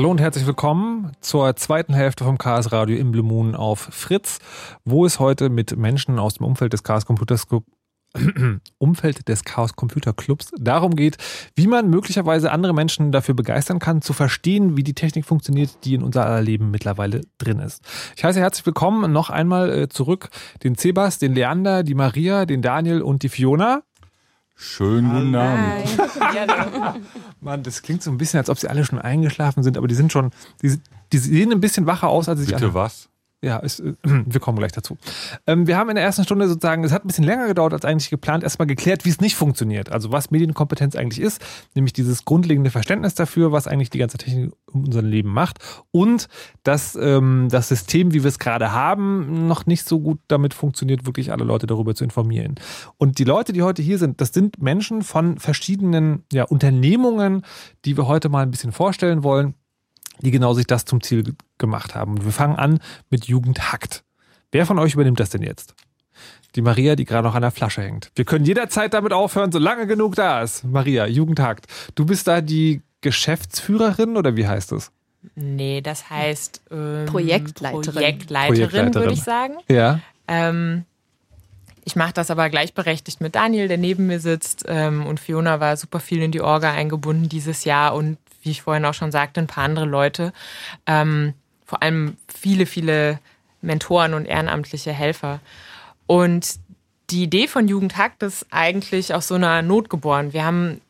Hallo und herzlich willkommen zur zweiten Hälfte vom Chaos Radio im Blue Moon auf Fritz, wo es heute mit Menschen aus dem Umfeld des Chaos Computers Umfeld des Chaos Computer Clubs darum geht, wie man möglicherweise andere Menschen dafür begeistern kann, zu verstehen, wie die Technik funktioniert, die in unser aller Leben mittlerweile drin ist. Ich heiße herzlich willkommen noch einmal äh, zurück den Sebas, den Leander, die Maria, den Daniel und die Fiona. Schönen guten Abend. Mann, das klingt so ein bisschen, als ob sie alle schon eingeschlafen sind, aber die sind schon, die, die sehen ein bisschen wacher aus, als sie sich Bitte was? Ja, ist, äh, wir kommen gleich dazu. Ähm, wir haben in der ersten Stunde sozusagen, es hat ein bisschen länger gedauert als eigentlich geplant, erstmal geklärt, wie es nicht funktioniert. Also was Medienkompetenz eigentlich ist, nämlich dieses grundlegende Verständnis dafür, was eigentlich die ganze Technik in unserem Leben macht und dass ähm, das System, wie wir es gerade haben, noch nicht so gut damit funktioniert, wirklich alle Leute darüber zu informieren. Und die Leute, die heute hier sind, das sind Menschen von verschiedenen ja, Unternehmungen, die wir heute mal ein bisschen vorstellen wollen die genau sich das zum Ziel gemacht haben. Und wir fangen an mit Jugend hackt. Wer von euch übernimmt das denn jetzt? Die Maria, die gerade noch an der Flasche hängt. Wir können jederzeit damit aufhören, solange genug da ist. Maria, Jugend hackt. Du bist da die Geschäftsführerin oder wie heißt es? Nee, das heißt ähm, Projektleiterin. Projektleiterin, Projektleiterin. würde ich sagen. Ja. Ähm, ich mache das aber gleichberechtigt mit Daniel, der neben mir sitzt. Ähm, und Fiona war super viel in die Orga eingebunden dieses Jahr und wie ich vorhin auch schon sagte, ein paar andere Leute. Ähm, vor allem viele, viele Mentoren und ehrenamtliche Helfer. Und die Idee von Jugendhakt ist eigentlich aus so einer Not geboren. Wir haben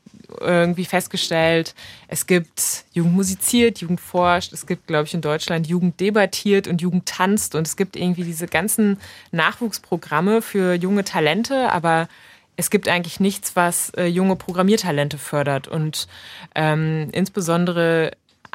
irgendwie festgestellt, es gibt Jugend musiziert, Jugend forscht, es gibt, glaube ich, in Deutschland Jugend debattiert und Jugend tanzt und es gibt irgendwie diese ganzen Nachwuchsprogramme für junge Talente, aber es gibt eigentlich nichts, was äh, junge Programmiertalente fördert und ähm, insbesondere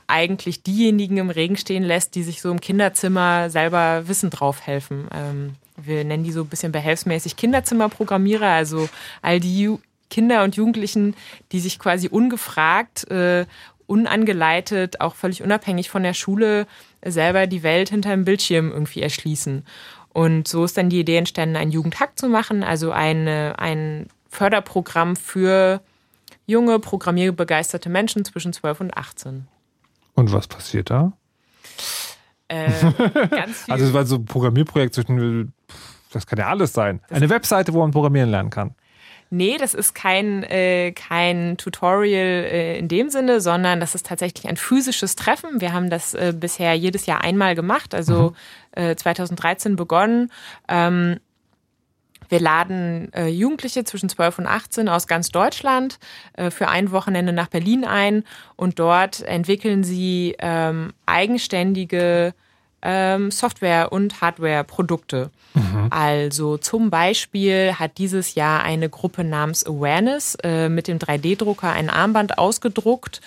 eigentlich diejenigen im Regen stehen lässt, die sich so im Kinderzimmer selber Wissen drauf helfen. Ähm, wir nennen die so ein bisschen behelfsmäßig Kinderzimmerprogrammierer, also all die Ju Kinder und Jugendlichen, die sich quasi ungefragt, äh, unangeleitet, auch völlig unabhängig von der Schule selber die Welt hinter dem Bildschirm irgendwie erschließen. Und so ist dann die Idee entstanden, einen Jugendhack zu machen, also eine, ein Förderprogramm für junge, programmierbegeisterte Menschen zwischen 12 und 18. Und was passiert da? Äh. Also es war so ein Programmierprojekt zwischen, das kann ja alles sein. Eine Webseite, wo man programmieren lernen kann. Nee, das ist kein, äh, kein Tutorial äh, in dem Sinne, sondern das ist tatsächlich ein physisches Treffen. Wir haben das äh, bisher jedes Jahr einmal gemacht, also äh, 2013 begonnen. Ähm, wir laden äh, Jugendliche zwischen 12 und 18 aus ganz Deutschland äh, für ein Wochenende nach Berlin ein und dort entwickeln sie ähm, eigenständige ähm, Software- und Hardware-Produkte. Also zum Beispiel hat dieses Jahr eine Gruppe namens Awareness äh, mit dem 3D-Drucker ein Armband ausgedruckt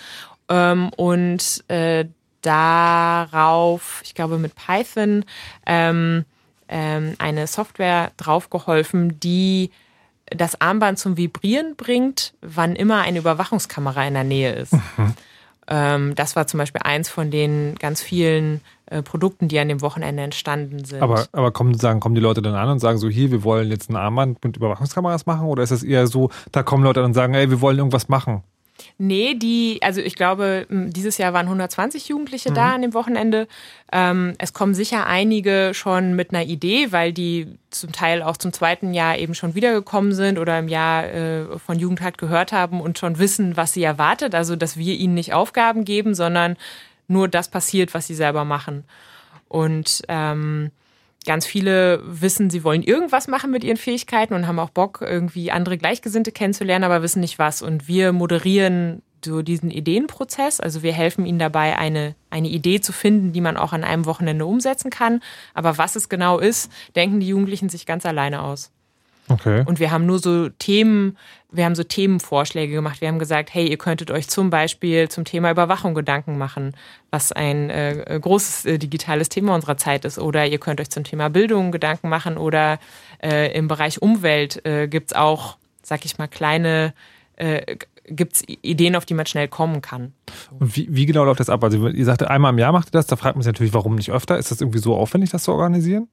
ähm, und äh, darauf, ich glaube mit Python, ähm, ähm, eine Software draufgeholfen, die das Armband zum Vibrieren bringt, wann immer eine Überwachungskamera in der Nähe ist. Ähm, das war zum Beispiel eins von den ganz vielen äh, Produkten, die an dem Wochenende entstanden sind. Aber, aber kommen, sagen, kommen die Leute dann an und sagen so, hier, wir wollen jetzt ein Armband mit Überwachungskameras machen? Oder ist das eher so, da kommen Leute und sagen, ey, wir wollen irgendwas machen? Nee, die, also ich glaube, dieses Jahr waren 120 Jugendliche Mhm. da an dem Wochenende. Ähm, es kommen sicher einige schon mit einer Idee, weil die zum Teil auch zum zweiten Jahr eben schon wiedergekommen sind oder im Jahr äh, von Jugendhack gehört haben und schon wissen, was sie erwartet. Also, dass wir ihnen nicht Aufgaben geben, sondern nur das passiert, was sie selber machen. Und ähm, ganz viele wissen, sie wollen irgendwas machen mit ihren Fähigkeiten und haben auch Bock, irgendwie andere Gleichgesinnte kennenzulernen, aber wissen nicht was. Und wir moderieren so diesen Ideenprozess. Also wir helfen ihnen dabei, eine, eine Idee zu finden, die man auch an einem Wochenende umsetzen kann. Aber was es genau ist, denken die Jugendlichen sich ganz alleine aus. Okay. Und wir haben nur so Themen, wir haben so Themenvorschläge gemacht. Wir haben gesagt, hey, ihr könntet euch zum Beispiel zum Thema Überwachung Gedanken machen, was ein äh, großes äh, digitales Thema unserer Zeit ist. Oder ihr könnt euch zum Thema Bildung Gedanken machen. Oder äh, im Bereich Umwelt äh, gibt's auch, sag ich mal, kleine, äh, gibt's Ideen, auf die man schnell kommen kann. Und wie, wie genau läuft das ab? Also ihr sagte, einmal im Jahr macht ihr das, da fragt man sich natürlich, warum nicht öfter? Ist das irgendwie so aufwendig, das zu organisieren?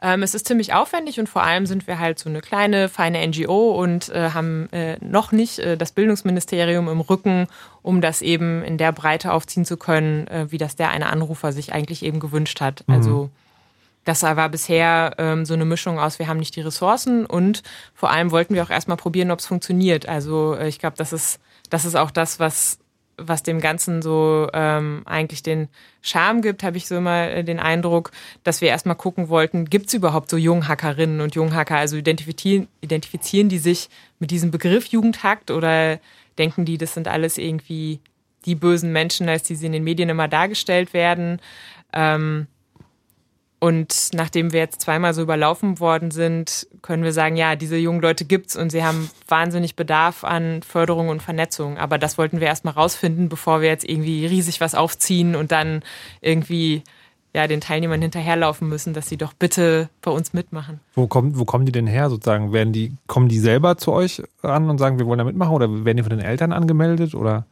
Ähm, es ist ziemlich aufwendig und vor allem sind wir halt so eine kleine, feine NGO und äh, haben äh, noch nicht äh, das Bildungsministerium im Rücken, um das eben in der Breite aufziehen zu können, äh, wie das der eine Anrufer sich eigentlich eben gewünscht hat. Mhm. Also das war bisher ähm, so eine Mischung aus, wir haben nicht die Ressourcen und vor allem wollten wir auch erstmal probieren, ob es funktioniert. Also äh, ich glaube, das ist, das ist auch das, was was dem Ganzen so ähm, eigentlich den Charme gibt, habe ich so immer äh, den Eindruck, dass wir erstmal gucken wollten, gibt es überhaupt so Junghackerinnen und Junghacker? Also identifizieren, identifizieren die sich mit diesem Begriff Jugendhackt oder denken die, das sind alles irgendwie die bösen Menschen, als die sie in den Medien immer dargestellt werden? Ähm, und nachdem wir jetzt zweimal so überlaufen worden sind, können wir sagen, ja, diese jungen Leute gibt's und sie haben wahnsinnig Bedarf an Förderung und Vernetzung. Aber das wollten wir erstmal rausfinden, bevor wir jetzt irgendwie riesig was aufziehen und dann irgendwie ja, den Teilnehmern hinterherlaufen müssen, dass sie doch bitte bei uns mitmachen. Wo kommen, wo kommen die denn her sozusagen? Werden die, kommen die selber zu euch ran und sagen, wir wollen da mitmachen oder werden die von den Eltern angemeldet oder?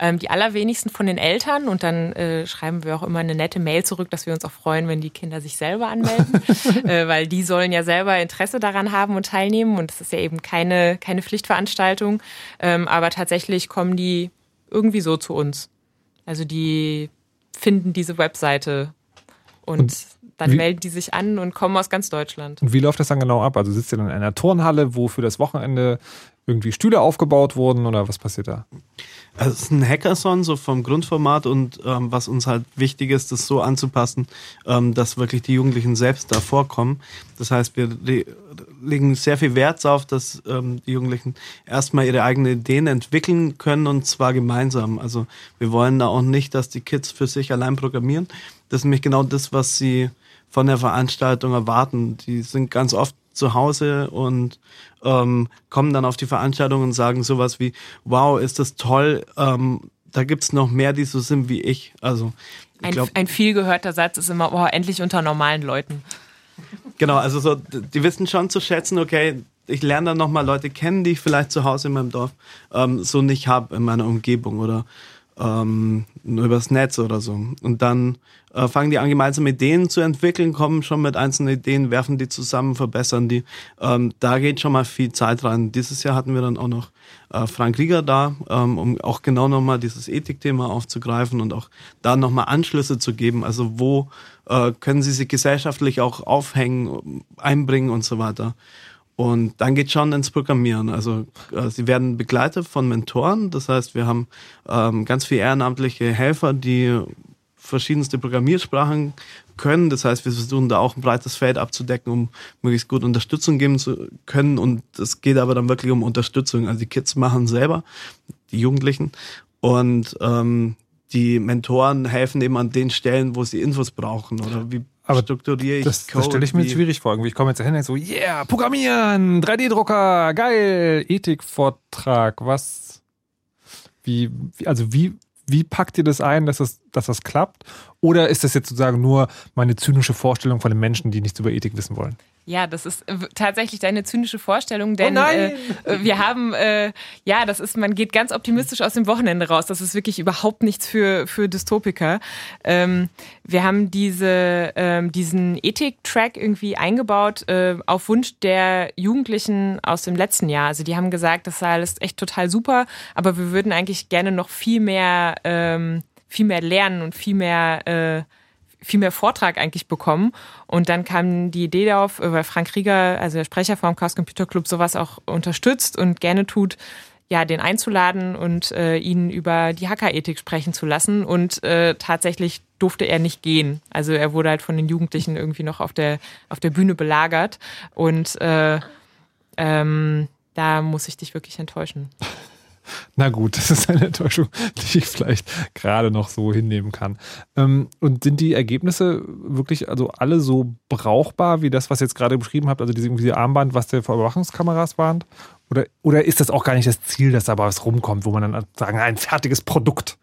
Ähm, die allerwenigsten von den Eltern und dann äh, schreiben wir auch immer eine nette Mail zurück, dass wir uns auch freuen, wenn die Kinder sich selber anmelden, äh, weil die sollen ja selber Interesse daran haben und teilnehmen und es ist ja eben keine, keine Pflichtveranstaltung, ähm, aber tatsächlich kommen die irgendwie so zu uns. Also die finden diese Webseite und, Und dann wie- melden die sich an und kommen aus ganz Deutschland. Und wie läuft das dann genau ab? Also sitzt ihr dann in einer Turnhalle, wo für das Wochenende irgendwie Stühle aufgebaut wurden oder was passiert da? Also es ist ein Hackathon, so vom Grundformat und ähm, was uns halt wichtig ist, das so anzupassen, ähm, dass wirklich die Jugendlichen selbst da vorkommen. Das heißt, wir le legen sehr viel Wert darauf, dass ähm, die Jugendlichen erstmal ihre eigenen Ideen entwickeln können und zwar gemeinsam. Also wir wollen da auch nicht, dass die Kids für sich allein programmieren. Das ist nämlich genau das, was sie von der Veranstaltung erwarten. Die sind ganz oft zu Hause und ähm, kommen dann auf die Veranstaltung und sagen sowas wie, wow, ist das toll, ähm, da gibt's noch mehr, die so sind wie ich. Also ich Ein, glaube, ein viel gehörter Satz ist immer, oh, endlich unter normalen Leuten. Genau, also so, die wissen schon zu schätzen, okay, ich lerne dann nochmal Leute kennen, die ich vielleicht zu Hause in meinem Dorf ähm, so nicht habe in meiner Umgebung oder ähm, übers Netz oder so. Und dann äh, fangen die an, gemeinsame Ideen zu entwickeln, kommen schon mit einzelnen Ideen, werfen die zusammen, verbessern die. Ähm, da geht schon mal viel Zeit rein. Dieses Jahr hatten wir dann auch noch äh, Frank Rieger da, ähm, um auch genau nochmal dieses Ethikthema aufzugreifen und auch da nochmal Anschlüsse zu geben. Also wo äh, können sie sich gesellschaftlich auch aufhängen, einbringen und so weiter. Und dann geht schon ins Programmieren. Also äh, sie werden begleitet von Mentoren. Das heißt, wir haben ähm, ganz viele ehrenamtliche Helfer, die verschiedenste Programmiersprachen können. Das heißt, wir versuchen da auch ein breites Feld abzudecken, um möglichst gut Unterstützung geben zu können. Und es geht aber dann wirklich um Unterstützung. Also die Kids machen selber, die Jugendlichen. Und ähm, die Mentoren helfen eben an den Stellen, wo sie Infos brauchen oder wie Aber strukturiere ich Das, Code. das stelle ich mir wie- schwierig vor. Irgendwie, Ich komme jetzt dahin und so, yeah, Programmieren, 3D-Drucker, geil, Ethikvortrag, was, wie, wie- also wie, wie packt ihr das ein, dass das, dass das klappt? Oder ist das jetzt sozusagen nur meine zynische Vorstellung von den Menschen, die nichts über Ethik wissen wollen? Ja, das ist äh, tatsächlich deine zynische Vorstellung, denn Oh nein! äh, äh, wir haben, äh, ja, das ist, man geht ganz optimistisch aus dem Wochenende raus. Das ist wirklich überhaupt nichts für, für Dystopiker. Ähm, wir haben diese, ähm, diesen Ethik-Track irgendwie eingebaut äh, auf Wunsch der Jugendlichen aus dem letzten Jahr. Also die haben gesagt, das sei alles echt total super, aber wir würden eigentlich gerne noch viel mehr, ähm, viel mehr lernen und viel mehr äh, viel mehr Vortrag eigentlich bekommen. Und dann kam die Idee darauf, äh, weil Frank Rieger, also der Sprecher vom Chaos Computer Club, sowas auch unterstützt und gerne tut, ja, den einzuladen und äh, ihn über die Hackerethik sprechen zu lassen. Und äh, tatsächlich durfte er nicht gehen. Also er wurde halt von den Jugendlichen irgendwie noch auf der, auf der Bühne belagert. Und äh, ähm, da muss ich dich wirklich enttäuschen. Na gut, das ist eine Enttäuschung, die ich vielleicht gerade noch so hinnehmen kann. Ähm, und sind die Ergebnisse wirklich also alle so brauchbar wie das, was ihr jetzt gerade beschrieben habt, also diese, diese Armband, was der vor Überwachungskameras warnt? Oder, oder ist das auch gar nicht das Ziel, dass da was rumkommt, wo man dann sagen, ein fertiges Produkt?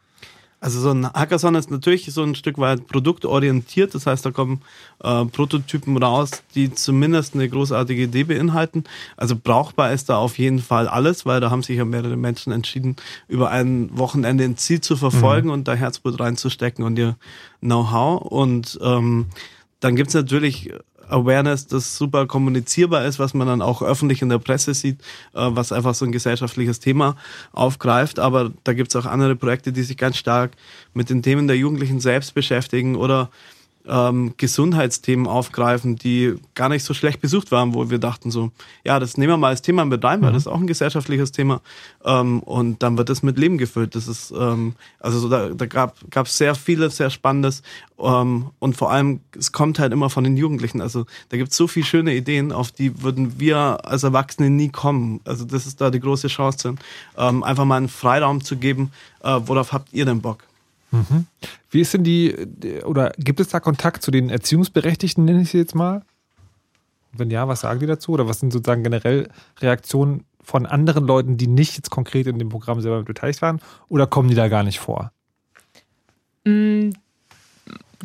Also so ein Hackathon ist natürlich so ein Stück weit produktorientiert. Das heißt, da kommen äh, Prototypen raus, die zumindest eine großartige Idee beinhalten. Also brauchbar ist da auf jeden Fall alles, weil da haben sich ja mehrere Menschen entschieden, über ein Wochenende ein Ziel zu verfolgen Mhm. und da Herzblut reinzustecken und ihr Know-how. Und ähm, dann gibt's natürlich Awareness, das super kommunizierbar ist, was man dann auch öffentlich in der Presse sieht, äh, was einfach so ein gesellschaftliches Thema aufgreift. Aber da gibt's auch andere Projekte, die sich ganz stark mit den Themen der Jugendlichen selbst beschäftigen oder ähm, Gesundheitsthemen aufgreifen, die gar nicht so schlecht besucht waren, wo wir dachten so, ja, das nehmen wir mal als Thema mit rein, weil das ist auch ein gesellschaftliches Thema ähm, und dann wird es mit Leben gefüllt. Das ist, ähm, also so, da, da gab es sehr vieles, sehr Spannendes ähm, und vor allem, es kommt halt immer von den Jugendlichen. Also da gibt es so viele schöne Ideen, auf die würden wir als Erwachsene nie kommen. Also das ist da die große Chance, ähm, einfach mal einen Freiraum zu geben, äh, worauf habt ihr denn Bock? Mhm. Wie ist denn die, oder gibt es da Kontakt zu den Erziehungsberechtigten, nenne ich sie jetzt mal? Wenn ja, was sagen die dazu? Oder was sind sozusagen generell Reaktionen von anderen Leuten, die nicht jetzt konkret in dem Programm selber beteiligt waren? Oder kommen die da gar nicht vor?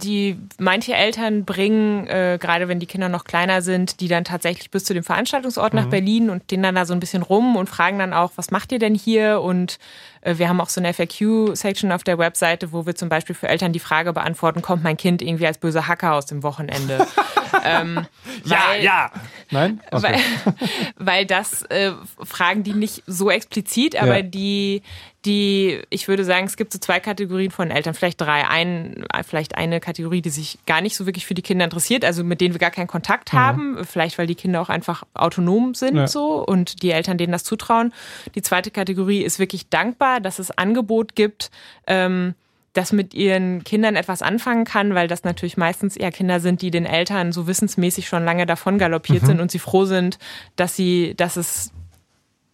Die manche Eltern bringen, äh, gerade wenn die Kinder noch kleiner sind, die dann tatsächlich bis zu dem Veranstaltungsort nach Mhm. Berlin und den dann da so ein bisschen rum und fragen dann auch, was macht ihr denn hier? Und äh, wir haben auch so eine FAQ-Section auf der Webseite, wo wir zum Beispiel für Eltern die Frage beantworten, kommt mein Kind irgendwie als böser Hacker aus dem Wochenende? ähm, Ja, weil- ja. Nein? Okay. weil, weil das äh, fragen die nicht so explizit, aber Ja. die, die, ich würde sagen, es gibt so zwei Kategorien von Eltern, vielleicht drei. Ein, vielleicht eine Kategorie, die sich gar nicht so wirklich für die Kinder interessiert, also mit denen wir gar keinen Kontakt Mhm. haben, vielleicht weil die Kinder auch einfach autonom sind Ja. so und die Eltern denen das zutrauen. Die zweite Kategorie ist wirklich dankbar, dass es Angebot gibt. Ähm, das mit ihren Kindern etwas anfangen kann, weil das natürlich meistens eher Kinder sind, die den Eltern so wissensmäßig schon lange davon galoppiert Mhm. sind und sie froh sind, dass sie, dass es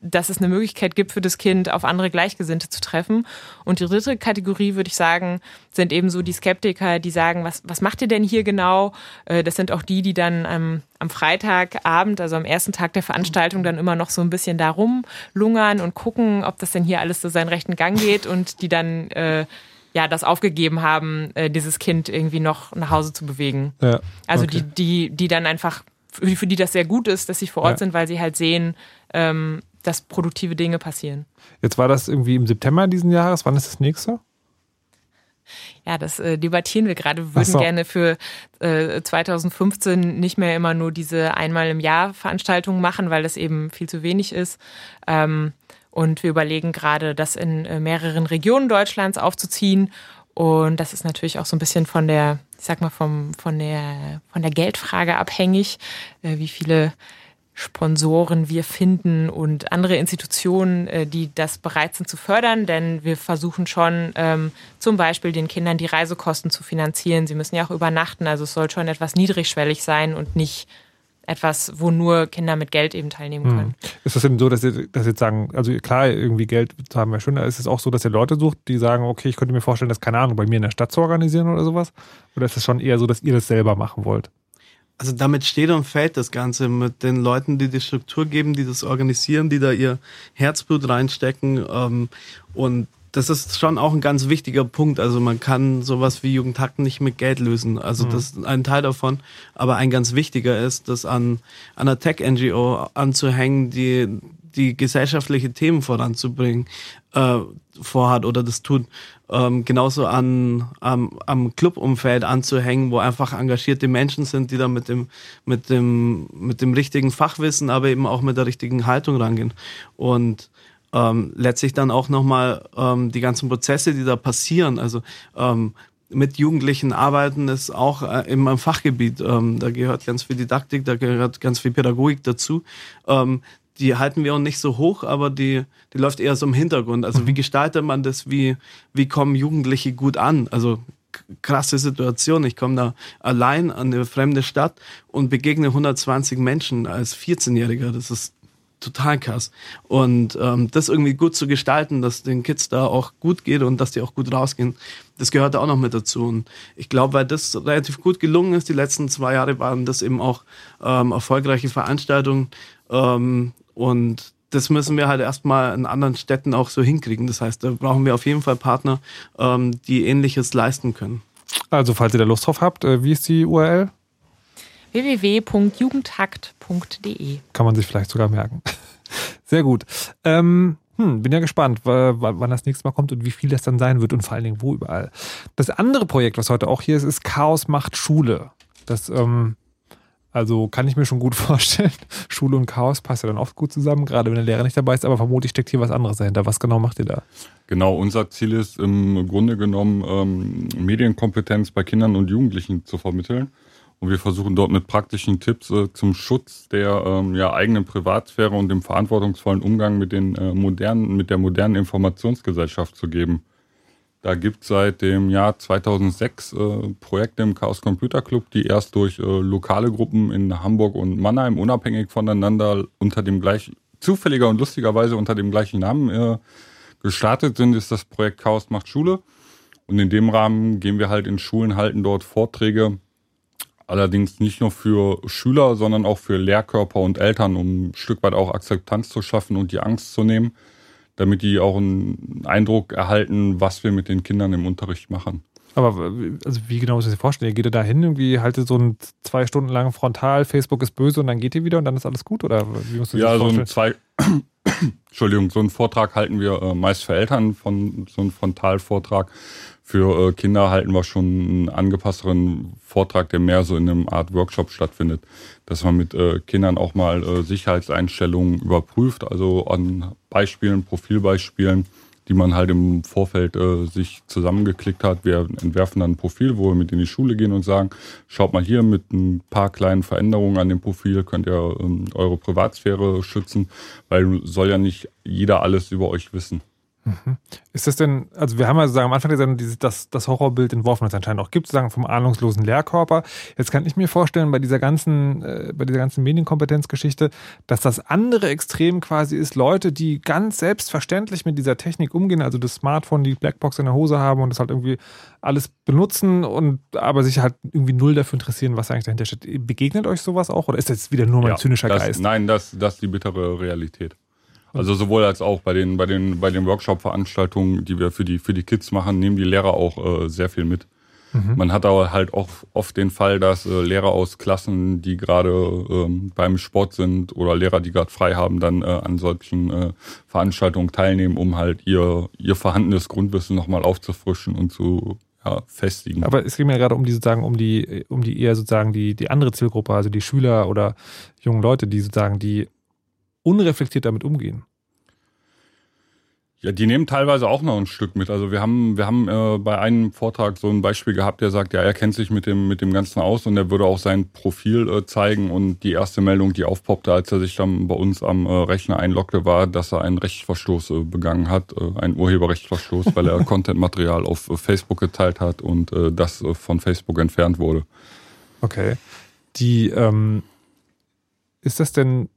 dass es eine Möglichkeit gibt für das Kind, auf andere Gleichgesinnte zu treffen. Und die dritte Kategorie, würde ich sagen, sind eben so die Skeptiker, die sagen, was, was macht ihr denn hier genau? Äh, Das sind auch die, die dann am, am Freitagabend, also am ersten Tag der Veranstaltung, dann immer noch so ein bisschen da rumlungern und gucken, ob das denn hier alles so seinen rechten Gang geht und die dann äh, ja das aufgegeben haben, äh, dieses Kind irgendwie noch nach Hause zu bewegen. Ja, Also okay. die, die, die dann einfach für, für die das sehr gut ist, dass sie vor Ort Ja. sind, weil sie halt sehen, ähm, dass produktive Dinge passieren. Jetzt war das irgendwie im September diesen Jahres. Wann ist das nächste? Ja, das äh, debattieren wir gerade. Wir würden so. gerne für äh, 2015 nicht mehr immer nur diese einmal im Jahr Veranstaltungen machen, weil das eben viel zu wenig ist. Ähm, und wir überlegen gerade, das in äh, mehreren Regionen Deutschlands aufzuziehen. Und das ist natürlich auch so ein bisschen von der, ich sag mal, vom, von der, von der Geldfrage abhängig, äh, wie viele Sponsoren wir finden und andere Institutionen, äh, die das bereit sind zu fördern, denn wir versuchen schon ähm, zum Beispiel den Kindern die Reisekosten zu finanzieren. Sie müssen ja auch übernachten, also es soll schon etwas niedrigschwellig sein und nicht etwas, wo nur Kinder mit Geld eben teilnehmen können. Hm. Ist das denn so, dass ihr, dass ihr jetzt sagen, also klar, irgendwie Geld haben schön, aber ist es auch so, dass ihr Leute sucht, die sagen, okay, ich könnte mir vorstellen, das, keine Ahnung, bei mir in der Stadt zu organisieren oder sowas? Oder ist es schon eher so, dass ihr das selber machen wollt? Also damit steht und fällt das Ganze mit den Leuten, die die Struktur geben, die das organisieren, die da ihr Herzblut reinstecken. Ähm, und das ist schon auch ein ganz wichtiger Punkt. Also man kann sowas wie Jugendhakt nicht mit Geld lösen. Also Mhm. das ist ein Teil davon. Aber ein ganz wichtiger ist, das an, an einer Tech-NGO anzuhängen, die die gesellschaftliche Themen voranzubringen äh, vorhat oder das tut. Ähm, genauso an, am, am Clubumfeld anzuhängen, wo einfach engagierte Menschen sind, die da mit dem, mit dem, mit dem richtigen Fachwissen, aber eben auch mit der richtigen Haltung rangehen. Und ähm, letztlich dann auch nochmal ähm, die ganzen Prozesse, die da passieren, also ähm, mit Jugendlichen arbeiten ist auch äh, in meinem Fachgebiet. Ähm, da gehört ganz viel Didaktik, da gehört ganz viel Pädagogik dazu. Ähm, die halten wir auch nicht so hoch, aber die, die läuft eher so im Hintergrund. Also wie gestaltet man das? Wie, wie kommen Jugendliche gut an? Also krasse Situation. Ich komme da allein an eine fremde Stadt und begegne 120 Menschen als 14-Jähriger. Das ist total krass. Und ähm, das irgendwie gut zu gestalten, dass den Kids da auch gut geht und dass die auch gut rausgehen, das gehört da auch noch mit dazu. Und ich glaube, weil das relativ gut gelungen ist, die letzten zwei Jahre waren das eben auch ähm, erfolgreiche Veranstaltungen. Ähm, und das müssen wir halt erstmal in anderen Städten auch so hinkriegen. Das heißt, da brauchen wir auf jeden Fall Partner, ähm, die ähnliches leisten können. Also, falls ihr da Lust drauf habt, äh, wie ist die URL? www.jugendhakt.de Kann man sich vielleicht sogar merken. Sehr gut. Ähm, hm, bin ja gespannt, wa- wa- wann das nächste Mal kommt und wie viel das dann sein wird und vor allen Dingen wo überall. Das andere Projekt, was heute auch hier ist, ist Chaos macht Schule. Das, ähm, also kann ich mir schon gut vorstellen. Schule und Chaos passt ja dann oft gut zusammen, gerade wenn der Lehrer nicht dabei ist, aber vermutlich steckt hier was anderes dahinter. Was genau macht ihr da? Genau, unser Ziel ist im Grunde genommen, ähm, Medienkompetenz bei Kindern und Jugendlichen zu vermitteln. Und wir versuchen dort mit praktischen Tipps äh, zum Schutz der ähm, ja, eigenen Privatsphäre und dem verantwortungsvollen Umgang mit, den, äh, modernen, mit der modernen Informationsgesellschaft zu geben. Da gibt es seit dem Jahr 2006 äh, Projekte im Chaos Computer Club, die erst durch äh, lokale Gruppen in Hamburg und Mannheim unabhängig voneinander unter dem gleichen, zufälliger und lustigerweise unter dem gleichen Namen äh, gestartet sind, ist das Projekt Chaos macht Schule. Und in dem Rahmen gehen wir halt in Schulen, halten dort Vorträge, allerdings nicht nur für Schüler, sondern auch für Lehrkörper und Eltern, um ein Stück weit auch Akzeptanz zu schaffen und die Angst zu nehmen, damit die auch einen Eindruck erhalten, was wir mit den Kindern im Unterricht machen. Aber also wie genau muss ich das vorstellen? Ihr geht ihr da hin, irgendwie haltet so ein zwei Stunden lang Frontal, Facebook ist böse und dann geht ihr wieder und dann ist alles gut? Oder wie musst du Ja, das so ein zwei, Entschuldigung, so einen Vortrag halten wir äh, meist für Eltern, von so einen Frontalvortrag. Für äh, Kinder halten wir schon einen angepassteren Vortrag, der mehr so in einem Art Workshop stattfindet, dass man mit äh, Kindern auch mal äh, Sicherheitseinstellungen überprüft, also an Beispielen, Profilbeispielen, die man halt im Vorfeld äh, sich zusammengeklickt hat. Wir entwerfen dann ein Profil, wo wir mit in die Schule gehen und sagen, schaut mal hier mit ein paar kleinen Veränderungen an dem Profil könnt ihr ähm, eure Privatsphäre schützen, weil soll ja nicht jeder alles über euch wissen. Mhm. Ist das denn, also wir haben ja sozusagen am Anfang der Sendung dieses, das, das Horrorbild entworfen, das es anscheinend auch gibt, sozusagen vom ahnungslosen Lehrkörper. Jetzt kann ich mir vorstellen, bei dieser ganzen, äh, bei dieser ganzen Medienkompetenzgeschichte, dass das andere Extrem quasi ist, Leute, die ganz selbstverständlich mit dieser Technik umgehen, also das Smartphone, die Blackbox in der Hose haben und das halt irgendwie alles benutzen und aber sich halt irgendwie null dafür interessieren, was eigentlich dahinter steht. Begegnet euch sowas auch oder ist das wieder nur mein Ja, zynischer das, Geist? Nein, das, das ist die bittere Realität. Also sowohl als auch bei den, bei den, bei den Workshop-Veranstaltungen, die wir für die, für die Kids machen, nehmen die Lehrer auch äh, sehr viel mit. Mhm. Man hat aber halt auch oft den Fall, dass äh, Lehrer aus Klassen, die gerade ähm, beim Sport sind oder Lehrer, die gerade frei haben, dann äh, an solchen äh, Veranstaltungen teilnehmen, um halt ihr, ihr vorhandenes Grundwissen nochmal aufzufrischen und zu ja, festigen. Aber es geht mir gerade um die sozusagen, um die, um die eher sozusagen die, die andere Zielgruppe, also die Schüler oder jungen Leute, die sozusagen, die unreflektiert damit umgehen. Ja, die nehmen teilweise auch noch ein Stück mit. Also wir haben, wir haben äh, bei einem Vortrag so ein Beispiel gehabt, der sagt, ja, er kennt sich mit dem, mit dem Ganzen aus und er würde auch sein Profil äh, zeigen. Und die erste Meldung, die aufpoppte, als er sich dann bei uns am äh, Rechner einloggte, war, dass er einen Rechtsverstoß äh, begangen hat, äh, einen Urheberrechtsverstoß, weil er Contentmaterial auf äh, Facebook geteilt hat und das von Facebook entfernt wurde. Okay. Die, ähm, ist das denn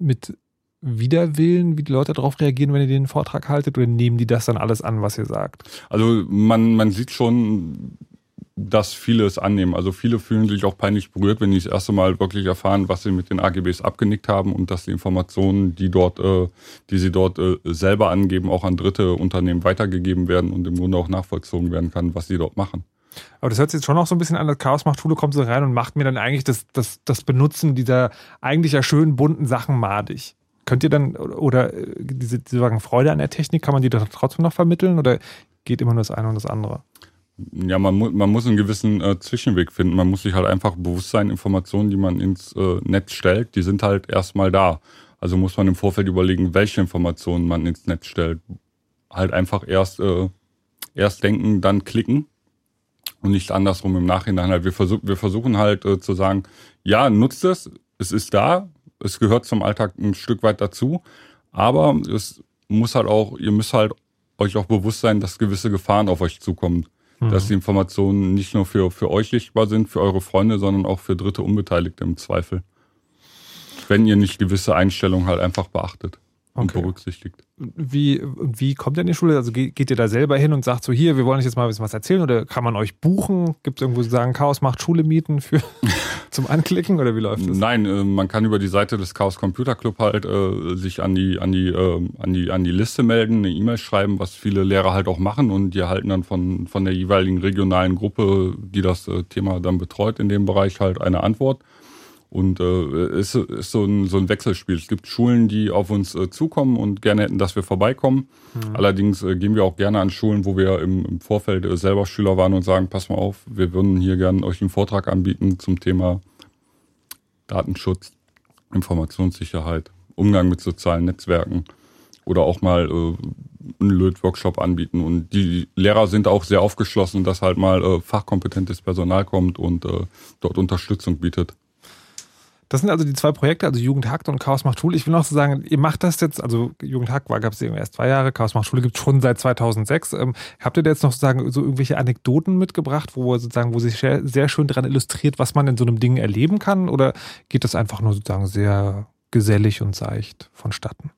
mit Widerwillen, wie die Leute darauf reagieren, wenn ihr den Vortrag haltet, oder nehmen die das dann alles an, was ihr sagt? Also man, man sieht schon, dass viele es annehmen. Also viele fühlen sich auch peinlich berührt, wenn die das erste Mal wirklich erfahren, was sie mit den AGBs abgenickt haben und dass die Informationen, die dort, äh, die sie dort äh, selber angeben, auch an dritte Unternehmen weitergegeben werden und im Grunde auch nachvollzogen werden kann, was sie dort machen. Aber das hört sich jetzt schon noch so ein bisschen an, das Chaos macht Schule kommt so rein und macht mir dann eigentlich das, das, das Benutzen dieser eigentlich ja schönen bunten Sachen madig. Könnt ihr dann, oder äh, diese, diese Freude an der Technik, kann man die doch trotzdem noch vermitteln oder geht immer nur das eine und das andere? Ja, man, mu man muss einen gewissen äh, Zwischenweg finden. Man muss sich halt einfach bewusst sein, Informationen, die man ins äh, Netz stellt, die sind halt erstmal da. Also muss man im Vorfeld überlegen, welche Informationen man ins Netz stellt. Halt einfach erst, äh, erst denken, dann klicken und nicht andersrum im Nachhinein. Halt wir, versuch, wir versuchen halt äh, zu sagen, ja, nutzt es, es ist da, es gehört zum Alltag ein Stück weit dazu, aber es muss halt auch, ihr müsst halt euch auch bewusst sein, dass gewisse Gefahren auf euch zukommen. Mhm. Dass die Informationen nicht nur für, für euch sichtbar sind, für eure Freunde, sondern auch für dritte Unbeteiligte im Zweifel. Wenn ihr nicht gewisse Einstellungen halt einfach beachtet und okay. berücksichtigt. Wie, wie kommt ihr in die Schule? Also geht, geht, ihr da selber hin und sagt so, hier, wir wollen euch jetzt mal ein bisschen was erzählen oder kann man euch buchen? Gibt es irgendwo sagen, Chaos macht Schule mieten für zum Anklicken oder wie läuft das? Nein, äh, man kann über die Seite des Chaos Computer Club halt äh, sich an die, an, die, äh, an, die, an die Liste melden, eine E-Mail schreiben, was viele Lehrer halt auch machen und die erhalten dann von, von der jeweiligen regionalen Gruppe, die das äh, Thema dann betreut in dem Bereich, halt eine Antwort. Und äh, ist, ist so, ein, so ein Wechselspiel. Es gibt Schulen, die auf uns äh, zukommen und gerne hätten, dass wir vorbeikommen. Mhm. Allerdings äh, gehen wir auch gerne an Schulen, wo wir im, im Vorfeld äh, selber Schüler waren und sagen, pass mal auf, wir würden hier gerne euch einen Vortrag anbieten zum Thema Datenschutz, Informationssicherheit, Umgang mit sozialen Netzwerken oder auch mal äh, einen Löt-Workshop anbieten. Und die Lehrer sind auch sehr aufgeschlossen, dass halt mal äh, fachkompetentes Personal kommt und äh, dort Unterstützung bietet. Das sind also die zwei Projekte, also Jugendhakt und Chaos macht Schule. Ich will noch so sagen, ihr macht das jetzt, also Jugendhakt war, gab es erst zwei Jahre, Chaos macht Schule gibt es schon seit 2006. Ähm, habt ihr da jetzt noch sozusagen so irgendwelche Anekdoten mitgebracht, wo sozusagen, wo sich sehr, sehr schön daran illustriert, was man in so einem Ding erleben kann? Oder geht das einfach nur sozusagen sehr gesellig und seicht vonstatten?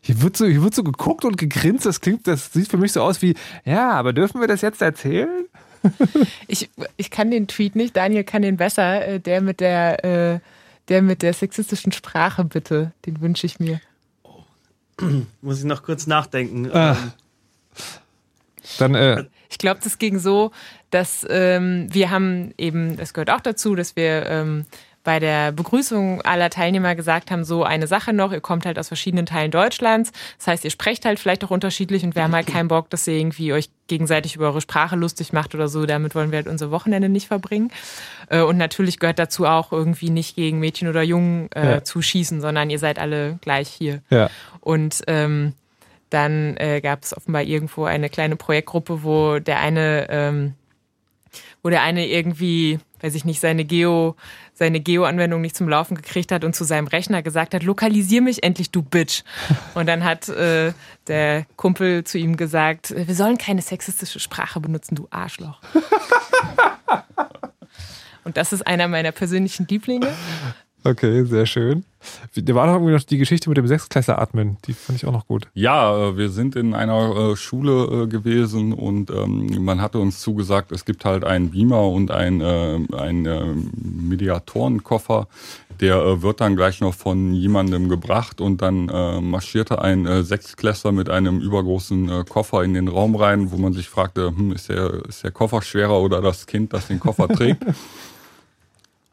Hier wird, so, hier wird so geguckt und gegrinst. Das klingt, das sieht für mich so aus wie, ja, aber dürfen wir das jetzt erzählen? ich, ich kann den Tweet nicht, Daniel kann den besser. Äh, der mit der, äh, der mit der sexistischen Sprache, bitte. Den wünsche ich mir. Muss ich noch kurz nachdenken. Ah. Ähm, Dann, äh, ich glaube, das ging so, dass ähm, wir haben eben, das gehört auch dazu, dass wir ähm, bei der Begrüßung aller Teilnehmer gesagt haben, so eine Sache noch, ihr kommt halt aus verschiedenen Teilen Deutschlands. Das heißt, ihr sprecht halt vielleicht auch unterschiedlich und wir haben halt keinen Bock, dass ihr irgendwie euch gegenseitig über eure Sprache lustig macht oder so. Damit wollen wir halt unser Wochenende nicht verbringen. Äh, und natürlich gehört dazu auch irgendwie nicht gegen Mädchen oder Jungen äh, ja. zu schießen, sondern ihr seid alle gleich hier. Ja. Und ähm, dann äh, gab es offenbar irgendwo eine kleine Projektgruppe, wo der eine, ähm, wo der eine irgendwie, weiß ich nicht, seine Geo seine Geo-Anwendung nicht zum Laufen gekriegt hat und zu seinem Rechner gesagt hat, lokalisier mich endlich, du Bitch. Und dann hat äh, der Kumpel zu ihm gesagt, wir sollen keine sexistische Sprache benutzen, du Arschloch. und das ist einer meiner persönlichen Lieblinge. Okay, sehr schön. Da war doch irgendwie noch die Geschichte mit dem Sechsklässler atmen. Die fand ich auch noch gut. Ja, äh, wir sind in einer äh, Schule äh, gewesen und ähm, man hatte uns zugesagt, es gibt halt einen Beamer und einen, einen Mediatorenkoffer. Der wird dann gleich noch von jemandem gebracht und dann marschierte ein Sechsklässler mit einem übergroßen Koffer in den Raum rein, wo man sich fragte, hm, ist, der, ist der Koffer schwerer oder das Kind, das den Koffer trägt?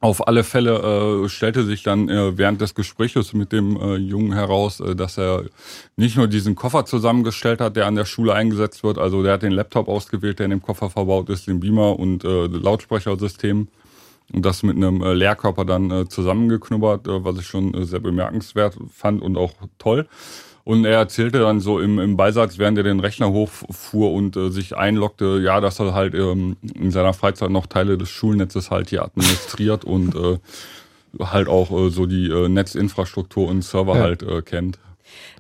Auf alle Fälle äh, stellte sich dann äh, während des Gespräches mit dem äh, Jungen heraus, äh, dass er nicht nur diesen Koffer zusammengestellt hat, der an der Schule eingesetzt wird, also der hat den Laptop ausgewählt, der in dem Koffer verbaut ist, den Beamer und äh, Lautsprechersystem und das mit einem äh, Leerkörper dann äh, zusammengeknubbert, äh, was ich schon äh, sehr bemerkenswert fand und auch toll. Und er erzählte dann so im, im Beisatz, während er den Rechner hochfuhr und äh, sich einloggte, ja, dass er halt ähm, in seiner Freizeit noch Teile des Schulnetzes halt hier administriert und äh, halt auch äh, so die äh, Netzinfrastruktur und Server ja. halt äh, kennt.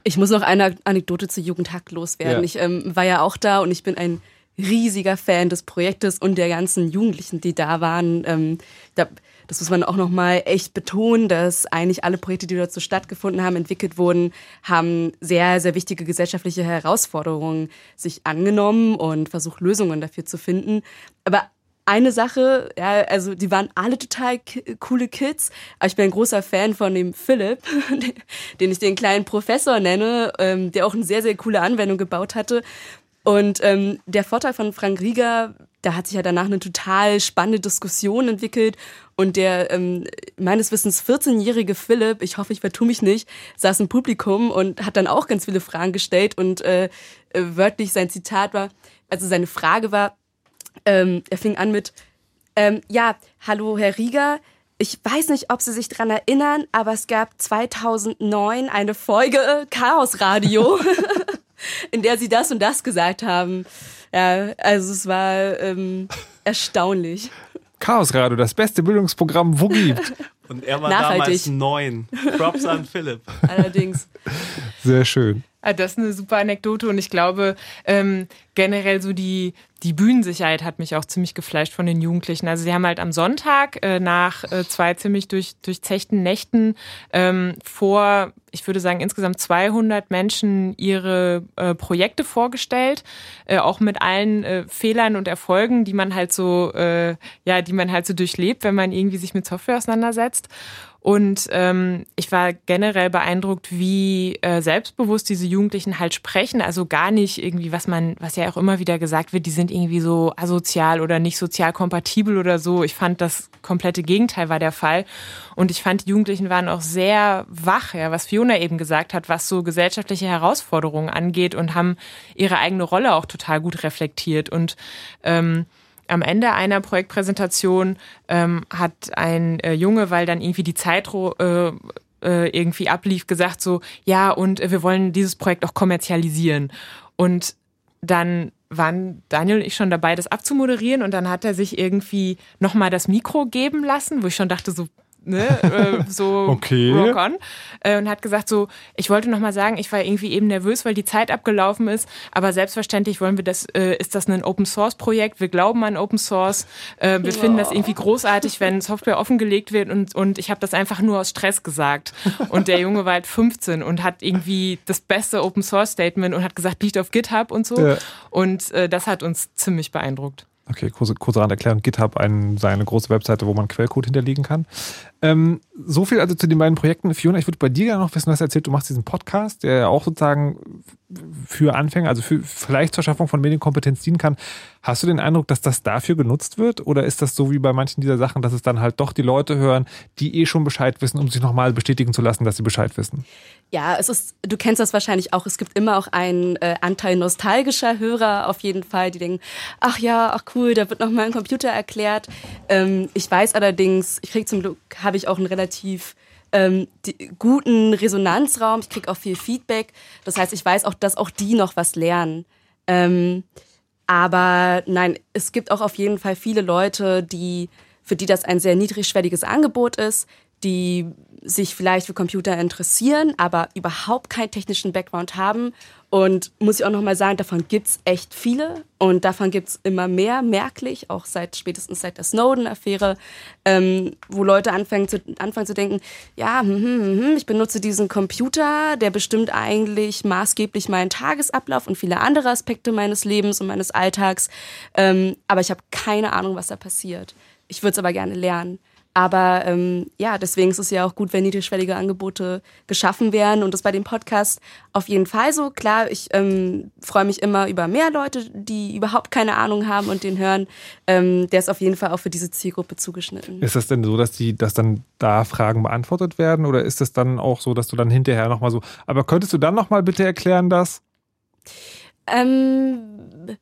Ich muss noch eine Anekdote zu Jugendhack loswerden. Ja. Ich ähm, war ja auch da und ich bin ein riesiger Fan des Projektes und der ganzen Jugendlichen, die da waren. Ähm, da, das muss man auch nochmal echt betonen, dass eigentlich alle Projekte, die dort so stattgefunden haben, entwickelt wurden, haben sehr, sehr wichtige gesellschaftliche Herausforderungen sich angenommen und versucht, Lösungen dafür zu finden. Aber eine Sache, ja, also die waren alle total coole Kids, aber ich bin ein großer Fan von dem Philipp, den ich den kleinen Professor nenne, ähm, der auch eine sehr, sehr coole Anwendung gebaut hatte. Und ähm, der Vorteil von Frank Rieger, da hat sich ja danach eine total spannende Diskussion entwickelt. Und der ähm, meines Wissens 14-jährige Philipp, ich hoffe, ich vertue mich nicht, saß im Publikum und hat dann auch ganz viele Fragen gestellt. Und äh, äh wörtlich sein Zitat war, also seine Frage war, ähm, er fing an mit, ähm, ja, hallo Herr Rieger, ich weiß nicht, ob Sie sich dran erinnern, aber es gab 2009 eine Folge Chaos Radio. in der sie das und das gesagt haben. Ja, also es war ähm, erstaunlich. Chaos Radio, das beste Bildungsprogramm, wo gibt. Und er war Nachhaltig. damals neun. Props an Philipp. Allerdings. Sehr schön. Ah, das ist eine super Anekdote und ich glaube ähm, generell so die, die Bühnensicherheit hat mich auch ziemlich gefleischt von den Jugendlichen. Also sie haben halt am Sonntag äh, nach äh, zwei ziemlich durch, durchzechten Nächten ähm, vor, ich würde sagen insgesamt 200 Menschen ihre äh, Projekte vorgestellt, äh, auch mit allen äh, Fehlern und Erfolgen, die man halt so, äh, ja, die man halt so durchlebt, wenn man irgendwie sich mit Software auseinandersetzt. Und ähm, ich war generell beeindruckt, wie äh, selbstbewusst diese Jugendlichen halt sprechen. Also gar nicht irgendwie, was man, was ja auch immer wieder gesagt wird, die sind irgendwie so asozial oder nicht sozial kompatibel oder so. Ich fand das komplette Gegenteil war der Fall. Und ich fand, die Jugendlichen waren auch sehr wach, ja, was Fiona eben gesagt hat, was so gesellschaftliche Herausforderungen angeht und haben ihre eigene Rolle auch total gut reflektiert. Und ähm, am Ende einer Projektpräsentation ähm, hat ein äh, Junge, weil dann irgendwie die Zeit äh, äh, irgendwie ablief, gesagt so, ja, und wir wollen dieses Projekt auch kommerzialisieren. Und dann waren Daniel und ich schon dabei, das abzumoderieren und dann hat er sich irgendwie nochmal das Mikro geben lassen, wo ich schon dachte so, ne, äh, so okay. rock on. Äh, und hat gesagt so, ich wollte noch mal sagen, ich war irgendwie eben nervös, weil die Zeit abgelaufen ist, aber selbstverständlich wollen wir das, äh, ist das ein Open Source Projekt, wir glauben an Open Source, äh, wir ja. finden das irgendwie großartig, wenn Software offengelegt wird und, und ich habe das einfach nur aus Stress gesagt. Und der Junge war halt 15 und hat irgendwie das beste Open Source Statement und hat gesagt, liegt auf GitHub und so. Ja. Und äh, das hat uns ziemlich beeindruckt. Okay, kurze, kurze Randerklärung. GitHub ein, seine große Webseite, wo man Quellcode hinterlegen kann. Ähm, so viel also zu den beiden Projekten. Fiona, ich würde bei dir gerne noch wissen, du hast erzählt, du machst diesen Podcast, der auch sozusagen für Anfänger, also für, vielleicht zur Schaffung von Medienkompetenz dienen kann. Hast du den Eindruck, dass das dafür genutzt wird? Oder ist das so wie bei manchen dieser Sachen, dass es dann halt doch die Leute hören, die eh schon Bescheid wissen, um sich nochmal bestätigen zu lassen, dass sie Bescheid wissen? Ja, es ist, du kennst das wahrscheinlich auch. Es gibt immer auch einen äh, Anteil nostalgischer Hörer auf jeden Fall, die denken, ach ja, ach cool, da wird nochmal ein Computer erklärt. Ähm, ich weiß allerdings, ich kriege zum Glück, habe ich auch einen relativ ähm, die, guten Resonanzraum, ich kriege auch viel Feedback. Das heißt, ich weiß auch, dass auch die noch was lernen. Ähm, aber nein, es gibt auch auf jeden Fall viele Leute, die, für die das ein sehr niedrigschwelliges Angebot ist, die sich vielleicht für Computer interessieren, aber überhaupt keinen technischen Background haben Und muss ich auch nochmal sagen, davon gibt es echt viele und davon gibt es immer mehr, merklich, auch seit spätestens seit der Snowden-Affäre, ähm, wo Leute anfangen zu, anfangen zu denken, ja, hm, hm, hm, hm, ich benutze diesen Computer, der bestimmt eigentlich maßgeblich meinen Tagesablauf und viele andere Aspekte meines Lebens und meines Alltags, ähm, aber ich habe keine Ahnung, was da passiert. Ich würde es aber gerne lernen. Aber ähm, ja, deswegen ist es ja auch gut, wenn niedrigschwellige Angebote geschaffen werden und das bei dem Podcast auf jeden Fall so. Klar, ich ähm, freue mich immer über mehr Leute, die überhaupt keine Ahnung haben und den hören. Ähm, der ist auf jeden Fall auch für diese Zielgruppe zugeschnitten. Ist das denn so, dass die, dass dann da Fragen beantwortet werden oder ist es dann auch so, dass du dann hinterher nochmal so, aber könntest du dann nochmal bitte erklären, dass? Ähm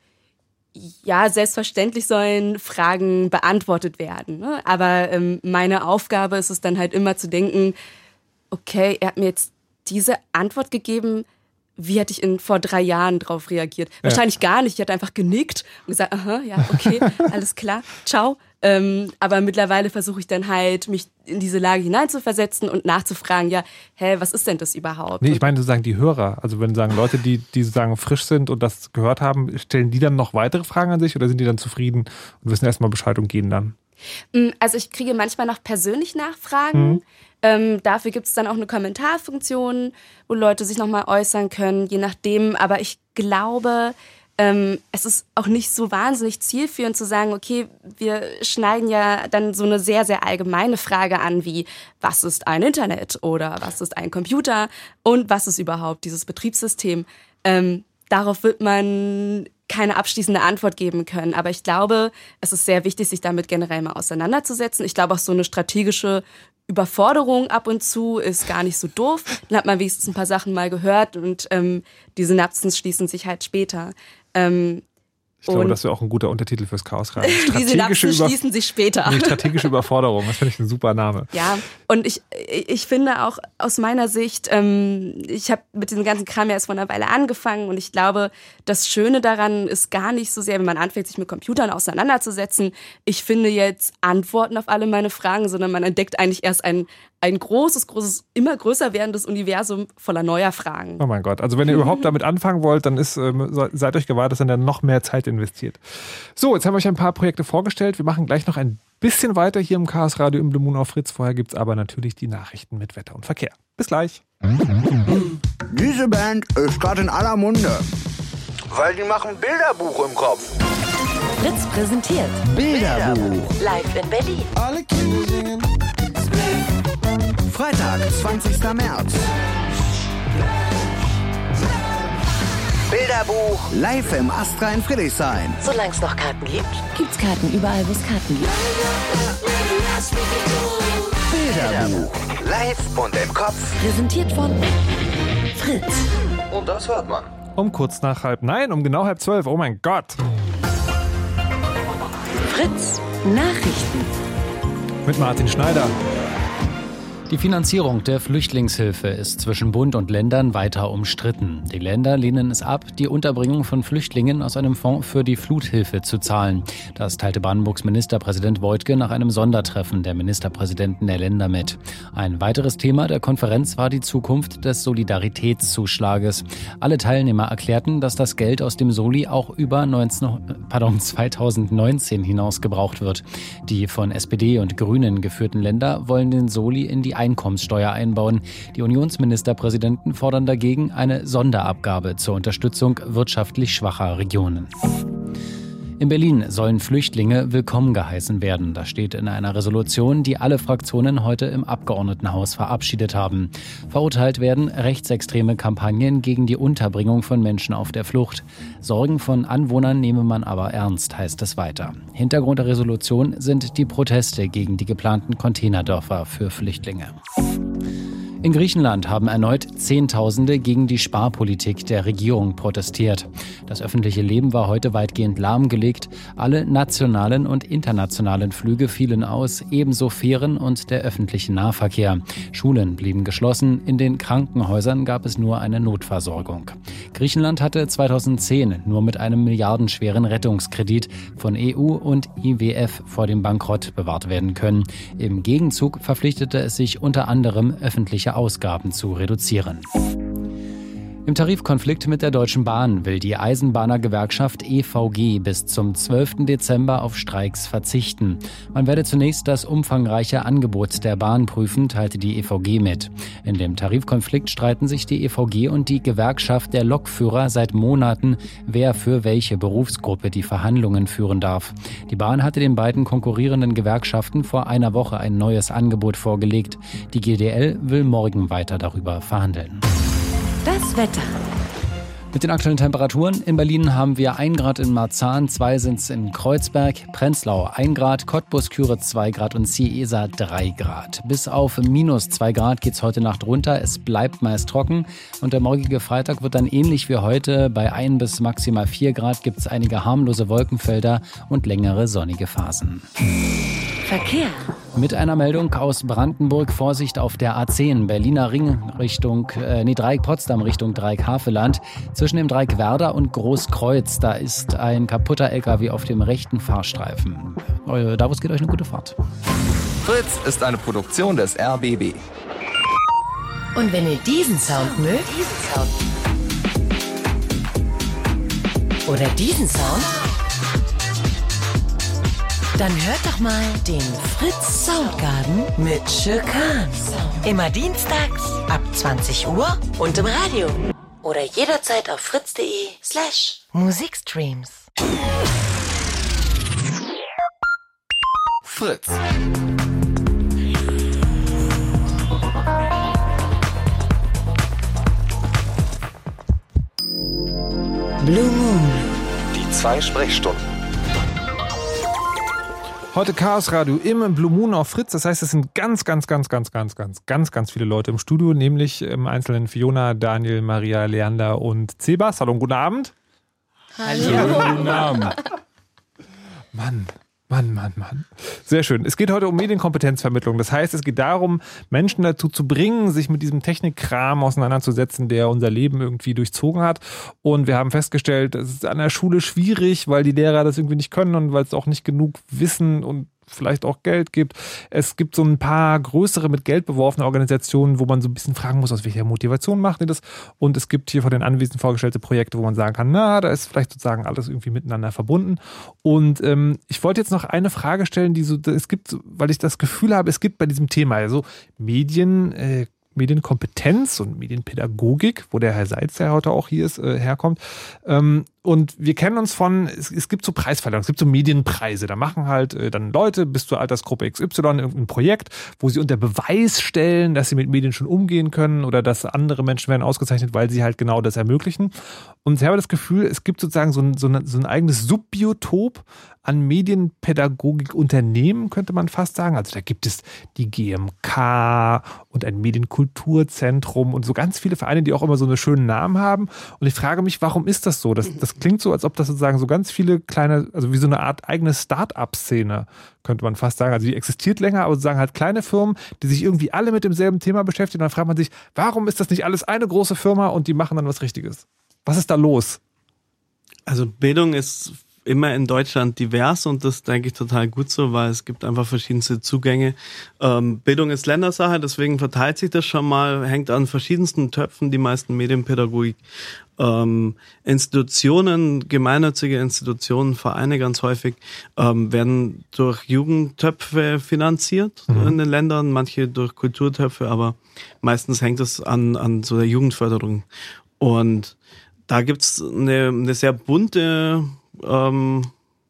ja, selbstverständlich sollen Fragen beantwortet werden. Ne? Aber ähm, meine Aufgabe ist es dann halt immer zu denken, okay, er hat mir jetzt diese Antwort gegeben, wie hätte ich in vor drei Jahren darauf reagiert? Ja. Wahrscheinlich gar nicht. Ich hätte einfach genickt und gesagt, aha, ja, okay, alles klar, ciao. Ähm, aber mittlerweile versuche ich dann halt, mich in diese Lage hineinzuversetzen und nachzufragen, ja, hä, was ist denn das überhaupt? Nee, ich meine sozusagen die Hörer. Also wenn sagen Leute, die, die sozusagen frisch sind und das gehört haben, stellen die dann noch weitere Fragen an sich oder sind die dann zufrieden und wissen erstmal Bescheid und gehen dann? Mm, also ich kriege manchmal noch persönlich Nachfragen. Mhm. Ähm, dafür gibt es dann auch eine Kommentarfunktion, wo Leute sich nochmal äußern können, je nachdem. Aber ich glaube, ähm, es ist auch nicht so wahnsinnig zielführend zu sagen, okay, wir schneiden ja dann so eine sehr, sehr allgemeine Frage an, wie was ist ein Internet oder was ist ein Computer und was ist überhaupt dieses Betriebssystem. Ähm, darauf wird man keine abschließende Antwort geben können. Aber ich glaube, es ist sehr wichtig, sich damit generell mal auseinanderzusetzen. Ich glaube, auch so eine strategische Überforderung ab und zu ist gar nicht so doof. Dann hat man wenigstens ein paar Sachen mal gehört und ähm, die Synapsen schließen sich halt später. Ähm, ich glaube, das wäre auch ein guter Untertitel fürs Chaos rein. Diese Lapsen schließen sich später. Nee, strategische Überforderung, das finde ich ein super Name. Ja, und ich, ich finde auch aus meiner Sicht, ähm, ich habe mit diesem ganzen Kram ja erst vor einer Weile angefangen und ich glaube, das Schöne daran ist gar nicht so sehr, wenn man anfängt, sich mit Computern auseinanderzusetzen. Ich finde jetzt Antworten auf alle meine Fragen, sondern man entdeckt eigentlich erst ein, ein großes, großes, immer größer werdendes Universum voller neuer Fragen. Oh mein Gott. Also wenn ihr überhaupt damit anfangen wollt, dann ist, ähm, seid euch gewahrt, dass ihr dann noch mehr Zeit investiert. So, jetzt haben wir euch ein paar Projekte vorgestellt. Wir machen gleich noch ein bisschen weiter hier im Chaos Radio im Blue Moon auf Fritz. Vorher gibt es aber natürlich die Nachrichten mit Wetter und Verkehr. Bis gleich. Diese Band ist gerade in aller Munde. Weil die machen Bilderbuch im Kopf. Fritz präsentiert Bilderbuch. live in Berlin. Alle Kinder singen. Freitag, 20. März. Bilderbuch live im Astra in Friedrichshain. Solange es noch Karten gibt, gibt's Karten überall, wo es Karten gibt. Bilderbuch live und im Kopf. Präsentiert von Fritz. Und das hört man. Um kurz nach halb, nein, um genau halb zwölf. Oh mein Gott. Fritz Nachrichten. Mit Martin Schneider. Die Finanzierung der Flüchtlingshilfe ist zwischen Bund und Ländern weiter umstritten. Die Länder lehnen es ab, die Unterbringung von Flüchtlingen aus einem Fonds für die Fluthilfe zu zahlen. Das teilte Brandenburgs Ministerpräsident Woidke nach einem Sondertreffen der Ministerpräsidenten der Länder mit. Ein weiteres Thema der Konferenz war die Zukunft des Solidaritätszuschlages. Alle Teilnehmer erklärten, dass das Geld aus dem Soli auch über 19, pardon, 2019 hinaus gebraucht wird. Die von SPD und Grünen geführten Länder wollen den Soli in die Einkommenssteuer einbauen. Die Unionsministerpräsidenten fordern dagegen eine Sonderabgabe zur Unterstützung wirtschaftlich schwacher Regionen. In Berlin sollen Flüchtlinge willkommen geheißen werden. Das steht in einer Resolution, die alle Fraktionen heute im Abgeordnetenhaus verabschiedet haben. Verurteilt werden rechtsextreme Kampagnen gegen die Unterbringung von Menschen auf der Flucht. Sorgen von Anwohnern nehme man aber ernst, heißt es weiter. Hintergrund der Resolution sind die Proteste gegen die geplanten Containerdörfer für Flüchtlinge. In Griechenland haben erneut Zehntausende gegen die Sparpolitik der Regierung protestiert. Das öffentliche Leben war heute weitgehend lahmgelegt. Alle nationalen und internationalen Flüge fielen aus, ebenso Fähren und der öffentliche Nahverkehr. Schulen blieben geschlossen, in den Krankenhäusern gab es nur eine Notversorgung. Griechenland hatte 2010 nur mit einem milliardenschweren Rettungskredit von EU und IWF vor dem Bankrott bewahrt werden können. Im Gegenzug verpflichtete es sich unter anderem öffentliche Ausgaben zu reduzieren. Im Tarifkonflikt mit der Deutschen Bahn will die Eisenbahnergewerkschaft EVG bis zum 12. Dezember auf Streiks verzichten. Man werde zunächst das umfangreiche Angebot der Bahn prüfen, teilte die EVG mit. In dem Tarifkonflikt streiten sich die EVG und die Gewerkschaft der Lokführer seit Monaten, wer für welche Berufsgruppe die Verhandlungen führen darf. Die Bahn hatte den beiden konkurrierenden Gewerkschaften vor einer Woche ein neues Angebot vorgelegt. Die GDL will morgen weiter darüber verhandeln. Das Wetter. Mit den aktuellen Temperaturen in Berlin haben wir 1 Grad in Marzahn, 2 sind es in Kreuzberg, Prenzlau 1 Grad, Cottbus, Küre 2 Grad und Ciesa 3 Grad. Bis auf minus 2 Grad geht es heute Nacht runter. Es bleibt meist trocken und der morgige Freitag wird dann ähnlich wie heute. Bei 1 bis maximal 4 Grad gibt es einige harmlose Wolkenfelder und längere sonnige Phasen. Verkehr. Mit einer Meldung aus Brandenburg Vorsicht auf der A10 Berliner Ring Richtung, äh, nee, Dreieck Potsdam Richtung Dreieck Haveland. Zwischen dem Dreieck Werder und Großkreuz, da ist ein kaputter LKW auf dem rechten Fahrstreifen. Äh, Davos geht euch eine gute Fahrt. Fritz ist eine Produktion des RBB. Und wenn ihr diesen Sound mögt, oder diesen Sound, dann hört doch mal den Fritz Soundgarden mit Schirkan. Immer dienstags ab 20 Uhr und im Radio. Oder jederzeit auf fritz.de slash Musikstreams. Fritz. Blue Moon. Die zwei Sprechstunden. Heute Chaos Radio im Blue Moon auf Fritz. Das heißt, es sind ganz, ganz, ganz, ganz, ganz, ganz, ganz, ganz viele Leute im Studio, nämlich im Einzelnen Fiona, Daniel, Maria, Leander und Zebas. Hallo und guten Abend. Hallo. Guten Abend. Mann, Mann, Mann, Mann. Sehr schön. Es geht heute um Medienkompetenzvermittlung. Das heißt, es geht darum, Menschen dazu zu bringen, sich mit diesem Technikkram auseinanderzusetzen, der unser Leben irgendwie durchzogen hat. Und wir haben festgestellt, es ist an der Schule schwierig, weil die Lehrer das irgendwie nicht können und weil es auch nicht genug Wissen und vielleicht auch Geld gibt. Es gibt so ein paar größere mit Geld beworfene Organisationen, wo man so ein bisschen fragen muss, aus welcher Motivation machen die das. Und es gibt hier von den Anwesenden vorgestellte Projekte, wo man sagen kann, na, da ist vielleicht sozusagen alles irgendwie miteinander verbunden. Und ähm, ich wollte jetzt noch eine Frage stellen, die so, es gibt, weil ich das Gefühl habe, es gibt bei diesem Thema, also Medien, äh, Medienkompetenz und Medienpädagogik, wo der Herr Seitz, der heute auch hier ist, äh, herkommt. Ähm, und wir kennen uns von, es, es gibt so Preisverleihungen, es gibt so Medienpreise. Da machen halt äh, dann Leute bis zur Altersgruppe XY irgendein Projekt, wo sie unter Beweis stellen, dass sie mit Medien schon umgehen können oder dass andere Menschen werden ausgezeichnet, weil sie halt genau das ermöglichen. Und ich habe das Gefühl, es gibt sozusagen so ein, so ein, so ein eigenes Subbiotop an Medienpädagogik-Unternehmen, könnte man fast sagen. Also da gibt es die GMK und ein Medienkulturzentrum und so ganz viele Vereine, die auch immer so einen schönen Namen haben. Und ich frage mich, warum ist das so? Das, das klingt so, als ob das sozusagen so ganz viele kleine, also wie so eine Art eigene Start-up-Szene, könnte man fast sagen. Also die existiert länger, aber sozusagen halt kleine Firmen, die sich irgendwie alle mit demselben Thema beschäftigen. Dann fragt man sich, warum ist das nicht alles eine große Firma und die machen dann was Richtiges? Was ist da los? Also Bildung ist immer in Deutschland divers und das denke ich total gut so, weil es gibt einfach verschiedenste Zugänge. Ähm, Bildung ist Ländersache, deswegen verteilt sich das schon mal, hängt an verschiedensten Töpfen, die meisten Medienpädagogik. Ähm, Institutionen, gemeinnützige Institutionen, Vereine ganz häufig, ähm, werden durch Jugendtöpfe finanziert Mhm. in den Ländern, manche durch Kulturtöpfe, aber meistens hängt es an, an so der Jugendförderung. Und da gibt's eine, eine sehr bunte ähm,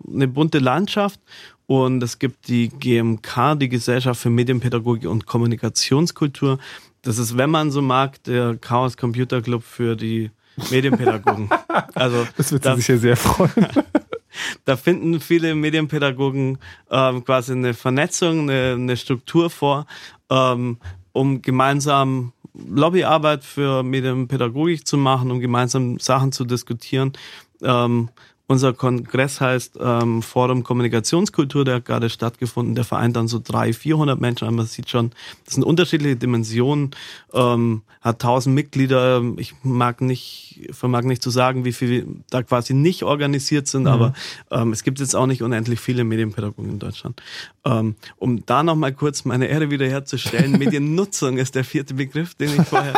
eine bunte Landschaft und es gibt die GMK, die Gesellschaft für Medienpädagogik und Kommunikationskultur. Das ist, wenn man so mag, der Chaos Computer Club für die Medienpädagogen. Also Das wird da, sie sicher sehr freuen. da finden viele Medienpädagogen ähm, quasi eine Vernetzung, eine, eine Struktur vor, ähm, um gemeinsam Lobbyarbeit für Medienpädagogik zu machen, um gemeinsam Sachen zu diskutieren. Ähm, unser Kongress heißt ähm, Forum Kommunikationskultur, der hat gerade stattgefunden. Der vereint dann so 300, 400 Menschen. Man sieht schon, das sind unterschiedliche Dimensionen. Ähm, hat 1000 Mitglieder. Ich mag nicht, vermag nicht zu sagen, wie viele da quasi nicht organisiert sind, mhm. aber ähm, es gibt jetzt auch nicht unendlich viele Medienpädagogen in Deutschland. Ähm, um da nochmal kurz meine Ehre wiederherzustellen, Mediennutzung ist der vierte Begriff, den ich vorher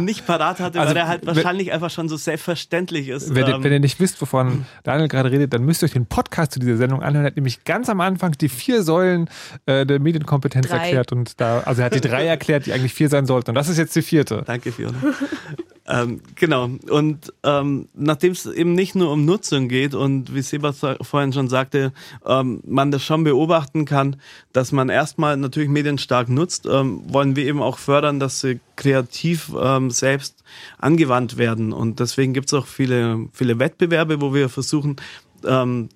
nicht parat hatte, also, weil der halt wahrscheinlich wenn, einfach schon so selbstverständlich ist. Wenn, ähm, wenn ihr nicht wisst, wovon Daniel gerade redet, dann müsst ihr euch den Podcast zu dieser Sendung anhören. Er hat nämlich ganz am Anfang die vier Säulen äh, der Medienkompetenz drei. erklärt und da, also er hat die drei erklärt, die eigentlich vier sein sollten. Und das ist jetzt die vierte. Danke, Fiona. Ähm, genau. Und ähm, nachdem es eben nicht nur um Nutzung geht und wie Sebas vorhin schon sagte, ähm, man das schon beobachten kann, dass man erstmal natürlich Medien stark nutzt, ähm, wollen wir eben auch fördern, dass sie kreativ ähm, selbst angewandt werden. Und deswegen gibt es auch viele, viele Wettbewerbe, wo wir versuchen, ähm,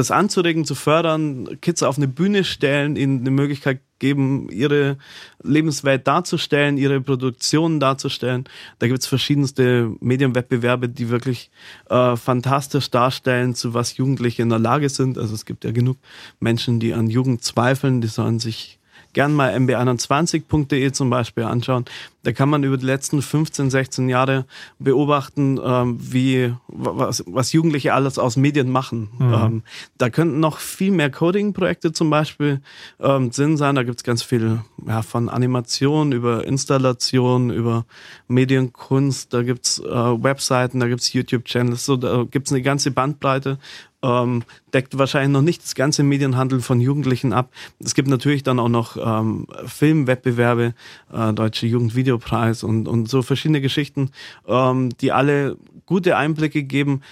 das anzuregen, zu fördern, Kids auf eine Bühne stellen, ihnen eine Möglichkeit geben, ihre Lebenswelt darzustellen, ihre Produktionen darzustellen. Da gibt's verschiedenste Medienwettbewerbe, die wirklich äh, fantastisch darstellen, zu was Jugendliche in der Lage sind. Also es gibt ja genug Menschen, die an Jugend zweifeln, die sollen sich gern mal mb21.de zum Beispiel anschauen. Da kann man über die letzten 15, 16 Jahre beobachten, ähm, wie was, was Jugendliche alles aus Medien machen. Mhm. Ähm, da könnten noch viel mehr Coding-Projekte zum Beispiel ähm, Sinn sein. Da gibt's ganz viel ja, von Animation über Installation, über Medienkunst, da gibt's äh, Webseiten, da gibt's YouTube-Channels, so da gibt's eine ganze Bandbreite ähm, deckt wahrscheinlich noch nicht das ganze Medienhandel von Jugendlichen ab. Es gibt natürlich dann auch noch ähm, Filmwettbewerbe, äh, Deutsche Jugendvideopreis und, und so verschiedene Geschichten, ähm, die alle gute Einblicke geben,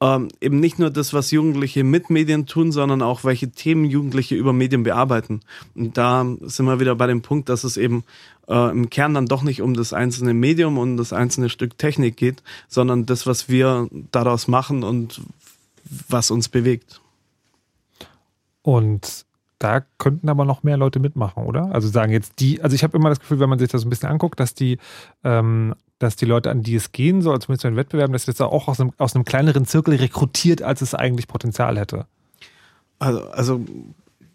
ähm, eben nicht nur das, was Jugendliche mit Medien tun, sondern auch welche Themen Jugendliche über Medien bearbeiten. Und da sind wir wieder bei dem Punkt, dass es eben äh, im Kern dann doch nicht um das einzelne Medium und das einzelne Stück Technik geht, sondern das, was wir daraus machen und was uns bewegt. Und da könnten aber noch mehr Leute mitmachen, oder? Also sagen jetzt die, also ich habe immer das Gefühl, wenn man sich das ein bisschen anguckt, dass die, ähm, dass die Leute, an die es gehen soll, zumindest in den Wettbewerben, dass das auch aus einem, aus einem kleineren Zirkel rekrutiert, als es eigentlich Potenzial hätte. Also, also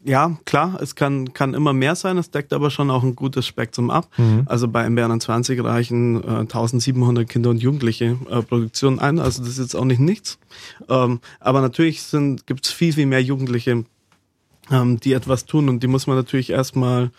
ja, klar, es kann, kann immer mehr sein, es deckt aber schon auch ein gutes Spektrum ab. Mhm. Also bei MB21 reichen äh, 1700 Kinder und Jugendliche äh, Produktionen ein, also das ist jetzt auch nicht nichts. Ähm, aber natürlich sind, gibt es viel, viel mehr Jugendliche, ähm, die etwas tun und die muss man natürlich erstmal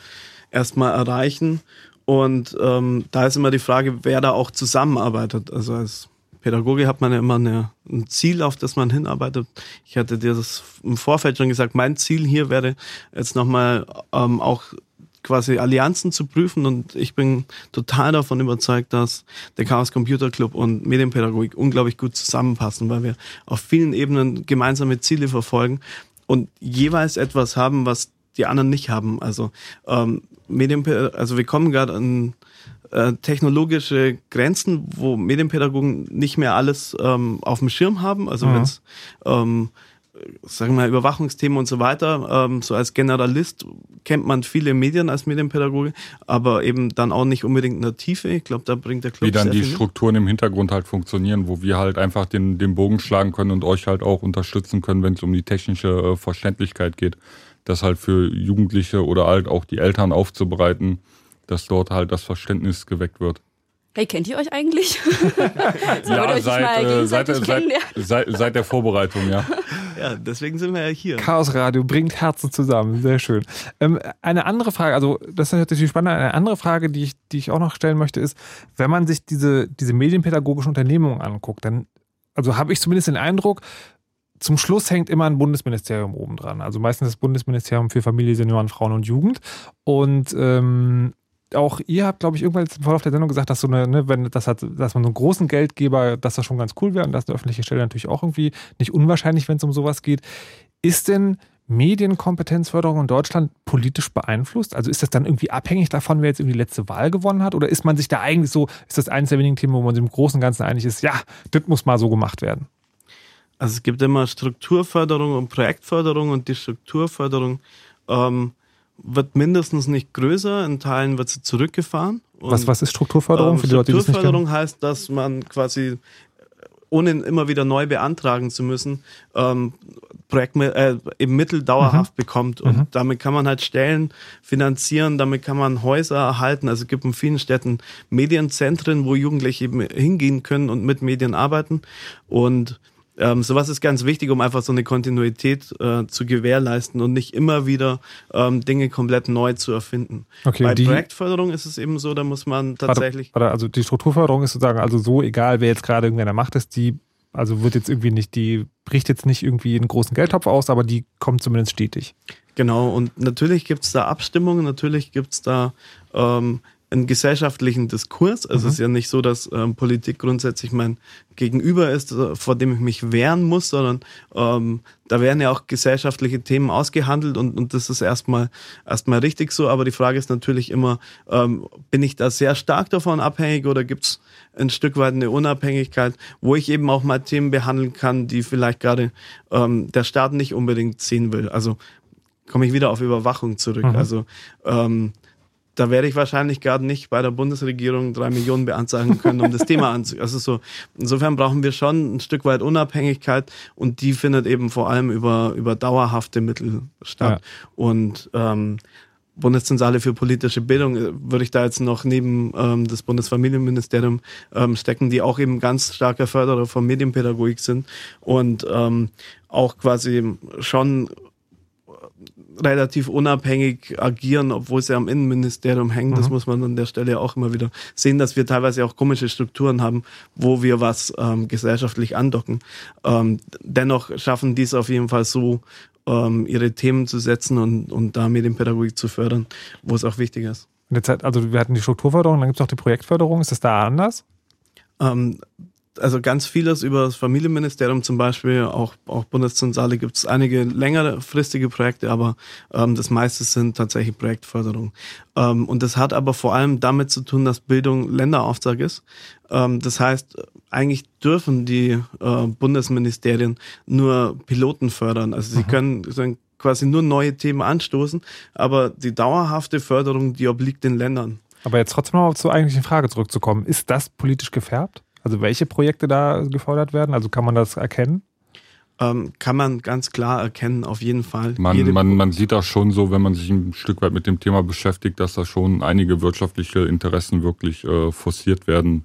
erstmal erreichen. Und ähm, da ist immer die Frage, wer da auch zusammenarbeitet. Also als Pädagoge hat man ja immer eine, ein Ziel, auf das man hinarbeitet. Ich hatte dir das im Vorfeld schon gesagt, mein Ziel hier wäre jetzt nochmal ähm, auch quasi Allianzen zu prüfen und ich bin total davon überzeugt, dass der Chaos Computer Club und Medienpädagogik unglaublich gut zusammenpassen, weil wir auf vielen Ebenen gemeinsame Ziele verfolgen und jeweils etwas haben, was die anderen nicht haben. Also ähm, Medien, also wir kommen gerade an äh, technologische Grenzen, wo Medienpädagogen nicht mehr alles ähm, auf dem Schirm haben. Also mhm. wenn es ähm, sagen wir mal, Überwachungsthemen und so weiter. Ähm, so als Generalist kennt man viele Medien als Medienpädagoge, aber eben dann auch nicht unbedingt in der Tiefe. Ich glaube, da bringt der Club Wie dann die Strukturen im Hintergrund halt funktionieren, wo wir halt einfach den, den Bogen schlagen können und euch halt auch unterstützen können, wenn es um die technische äh, Verständlichkeit geht. Das halt für Jugendliche oder halt auch die Eltern aufzubereiten, dass dort halt das Verständnis geweckt wird. Hey, kennt ihr euch eigentlich? ja, seit, äh, seit, seit, seit, seit, der Vorbereitung, ja. Ja, deswegen sind wir ja hier. Chaos Radio bringt Herzen zusammen, sehr schön. Ähm, eine andere Frage, also das ist natürlich spannend, eine andere Frage, die ich, die ich auch noch stellen möchte, ist, wenn man sich diese, diese medienpädagogischen Unternehmungen anguckt, dann, also habe ich zumindest den Eindruck, zum Schluss hängt immer ein Bundesministerium oben dran. Also meistens das Bundesministerium für Familie, Senioren, Frauen und Jugend. Und ähm, auch ihr habt, glaube ich, irgendwann im Verlauf der Sendung gesagt, dass so eine, ne, wenn das hat, dass man so einen großen Geldgeber, dass das schon ganz cool wäre und dass eine öffentliche Stelle natürlich auch irgendwie nicht unwahrscheinlich, wenn es um sowas geht. Ist denn Medienkompetenzförderung in Deutschland politisch beeinflusst? Also ist das dann irgendwie abhängig davon, wer jetzt irgendwie die letzte Wahl gewonnen hat? Oder ist man sich da eigentlich so, ist das eines der wenigen Themen, wo man sich im Großen und Ganzen einig ist, ja, das muss mal so gemacht werden? Also es gibt immer Strukturförderung und Projektförderung und die Strukturförderung ähm, wird mindestens nicht größer, in Teilen wird sie zurückgefahren. Und, was, was ist Strukturförderung ähm, für die Leute, die das nicht? Strukturförderung heißt, dass man quasi ohne immer wieder neu beantragen zu müssen, ähm, Projekt, äh, eben Mittel dauerhaft mhm. bekommt. Und mhm. damit kann man halt Stellen finanzieren, damit kann man Häuser erhalten. Also es gibt in vielen Städten Medienzentren, wo Jugendliche eben hingehen können und mit Medien arbeiten. Und ähm, sowas ist ganz wichtig, um einfach so eine Kontinuität äh, zu gewährleisten und nicht immer wieder ähm, Dinge komplett neu zu erfinden. Okay, Bei die, Projektförderung ist es eben so, da muss man tatsächlich. Warte, also die Strukturförderung ist sozusagen also so, egal wer jetzt gerade irgendwer in der Macht ist, die also wird jetzt irgendwie nicht, die bricht jetzt nicht irgendwie einen großen Geldtopf aus, aber die kommt zumindest stetig. Genau, und natürlich gibt es da Abstimmungen, natürlich gibt es da ähm, einen gesellschaftlichen Diskurs. Also mhm. es ist ja nicht so, dass ähm, Politik grundsätzlich mein Gegenüber ist, äh, vor dem ich mich wehren muss, sondern ähm, da werden ja auch gesellschaftliche Themen ausgehandelt und, und das ist erstmal erstmal richtig so. Aber die Frage ist natürlich immer, ähm, bin ich da sehr stark davon abhängig oder gibt es ein Stück weit eine Unabhängigkeit, wo ich eben auch mal Themen behandeln kann, die vielleicht gerade ähm, der Staat nicht unbedingt sehen will. Also komme ich wieder auf Überwachung zurück. Mhm. Also ähm, da werde ich wahrscheinlich gerade nicht bei der Bundesregierung drei Millionen beantragen können, um das Thema anzugehen. Also so, insofern brauchen wir schon ein Stück weit Unabhängigkeit und die findet eben vor allem über, über dauerhafte Mittel statt. Ja. Und ähm, Bundeszentrale für politische Bildung äh, würde ich da jetzt noch neben ähm, das Bundesfamilienministerium ähm, stecken, die auch eben ganz starker Förderer von Medienpädagogik sind und ähm, auch quasi schon relativ unabhängig agieren, obwohl sie am Innenministerium hängen. Mhm. Das muss man an der Stelle auch immer wieder sehen, dass wir teilweise auch komische Strukturen haben, wo wir was ähm, gesellschaftlich andocken. Ähm, dennoch schaffen die es auf jeden Fall so, ähm, ihre Themen zu setzen und, und da Medienpädagogik zu fördern, wo es auch wichtig ist. also wir hatten die Strukturförderung, dann gibt es auch die Projektförderung. Ist das da anders? Also ganz vieles über das Familienministerium zum Beispiel, auch, auch Bundeszentrale gibt es einige längerfristige Projekte, aber ähm, das meiste sind tatsächlich Projektförderung. Ähm, und das hat aber vor allem damit zu tun, dass Bildung Länderauftrag ist. Ähm, das heißt, eigentlich dürfen die äh, Bundesministerien nur Piloten fördern. Also sie mhm. können, können quasi nur neue Themen anstoßen, aber die dauerhafte Förderung, die obliegt den Ländern. Aber jetzt trotzdem noch zur eigentlichen Frage zurückzukommen. Ist das politisch gefärbt? Also welche Projekte da gefordert werden? Also kann man das erkennen? Ähm, kann man ganz klar erkennen, auf jeden Fall. Man, man, man sieht das schon so, wenn man sich ein Stück weit mit dem Thema beschäftigt, dass da schon einige wirtschaftliche Interessen wirklich äh, forciert werden